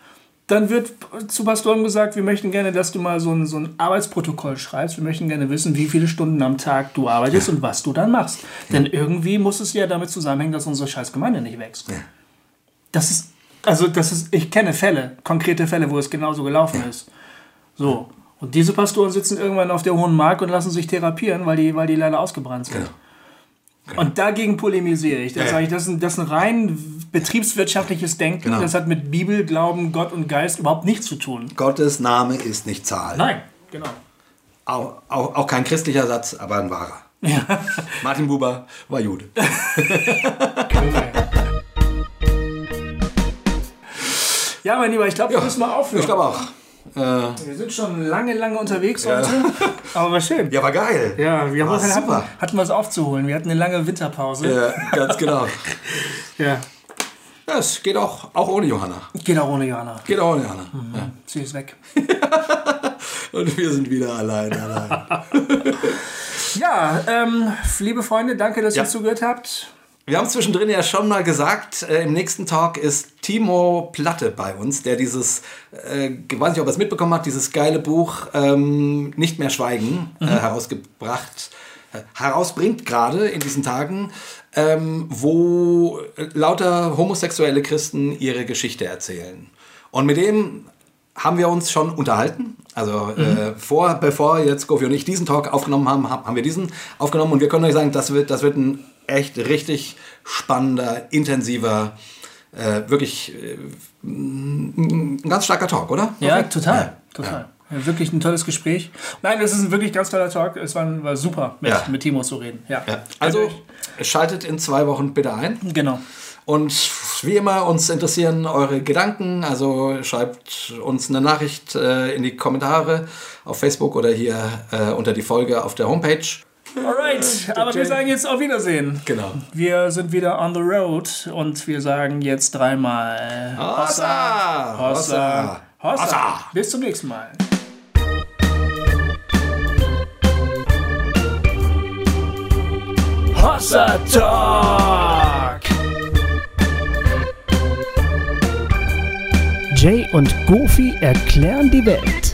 Speaker 3: dann wird zu Pastoren gesagt, wir möchten gerne, dass du mal so ein, so ein Arbeitsprotokoll schreibst. Wir möchten gerne wissen, wie viele Stunden am Tag du arbeitest und was du dann machst. Denn irgendwie muss es ja damit zusammenhängen, dass unsere scheiß Gemeinde nicht wächst. Das ist, also das ist, ich kenne Fälle, konkrete Fälle, wo es genauso gelaufen ist. So. Und diese Pastoren sitzen irgendwann auf der hohen Mark und lassen sich therapieren, weil die, weil die leider ausgebrannt sind. Und dagegen polemisiere ich. Da
Speaker 2: Ja, ja.
Speaker 3: sage ich, das ist, ein, das ist ein rein betriebswirtschaftliches Denken.
Speaker 2: Genau.
Speaker 3: Das hat mit Bibel, Glauben, Gott und Geist überhaupt nichts zu tun.
Speaker 2: Gottes Name ist nicht Zahl.
Speaker 3: Nein, genau.
Speaker 2: Auch, auch, auch kein christlicher Satz, aber ein wahrer. Martin Buber war Jude.
Speaker 3: Ja, mein Lieber, ich glaube, wir
Speaker 2: Ja,
Speaker 3: müssen mal aufhören.
Speaker 2: Ich glaube auch. Äh,
Speaker 3: Wir sind schon lange, lange unterwegs heute. Aber war schön.
Speaker 2: ja, war geil.
Speaker 3: Ja, wir
Speaker 2: War
Speaker 3: hatten,
Speaker 2: super.
Speaker 3: hatten, was aufzuholen. Wir hatten eine lange Winterpause.
Speaker 2: Ja, ganz genau.
Speaker 3: Ja.
Speaker 2: Ja, es geht auch, auch ohne Johanna.
Speaker 3: Geht auch ohne Johanna.
Speaker 2: Geht auch ohne Johanna. Ja.
Speaker 3: Sie ist weg.
Speaker 2: Und wir sind wieder allein, allein.
Speaker 3: Ja, ähm, liebe Freunde, danke, dass
Speaker 2: Ja.
Speaker 3: ihr zugehört habt.
Speaker 2: Wir haben zwischendrin ja schon mal gesagt, äh, im nächsten Talk ist Timo Platte bei uns, der dieses, äh, ich weiß nicht, ob er es mitbekommen hat, dieses geile Buch ähm, Nicht mehr schweigen äh, herausgebracht, äh, herausbringt gerade in diesen Tagen, ähm, wo lauter homosexuelle Christen ihre Geschichte erzählen. Und mit dem haben wir uns schon unterhalten. Also äh, vor, bevor jetzt Gofi und ich diesen Talk aufgenommen haben, hab- haben wir diesen aufgenommen und wir können euch sagen, das wird, das wird ein echt richtig spannender, intensiver, äh, wirklich äh, ein ganz starker Talk, oder?
Speaker 3: Ja,
Speaker 2: Gofi?
Speaker 3: total. Total. Ja, wirklich ein tolles Gespräch. Nein, das ist ein wirklich ganz toller Talk. Es war, war super, mit,
Speaker 2: Ja.
Speaker 3: mit Timo zu reden. Ja.
Speaker 2: Ja. Also schaltet in zwei Wochen bitte ein.
Speaker 3: Genau.
Speaker 2: Und wie immer, uns interessieren eure Gedanken. Also schreibt uns eine Nachricht äh, in die Kommentare auf Facebook oder hier äh, unter die Folge auf der Homepage.
Speaker 3: Alright, aber wir sagen jetzt auf Wiedersehen.
Speaker 2: Genau.
Speaker 3: Wir sind wieder on the road und wir sagen jetzt dreimal
Speaker 2: Hossa!
Speaker 3: Hossa. Hossa.
Speaker 2: Hossa.
Speaker 3: Bis zum nächsten Mal. Hossa Talk!
Speaker 5: Jay und Goofy erklären die Welt.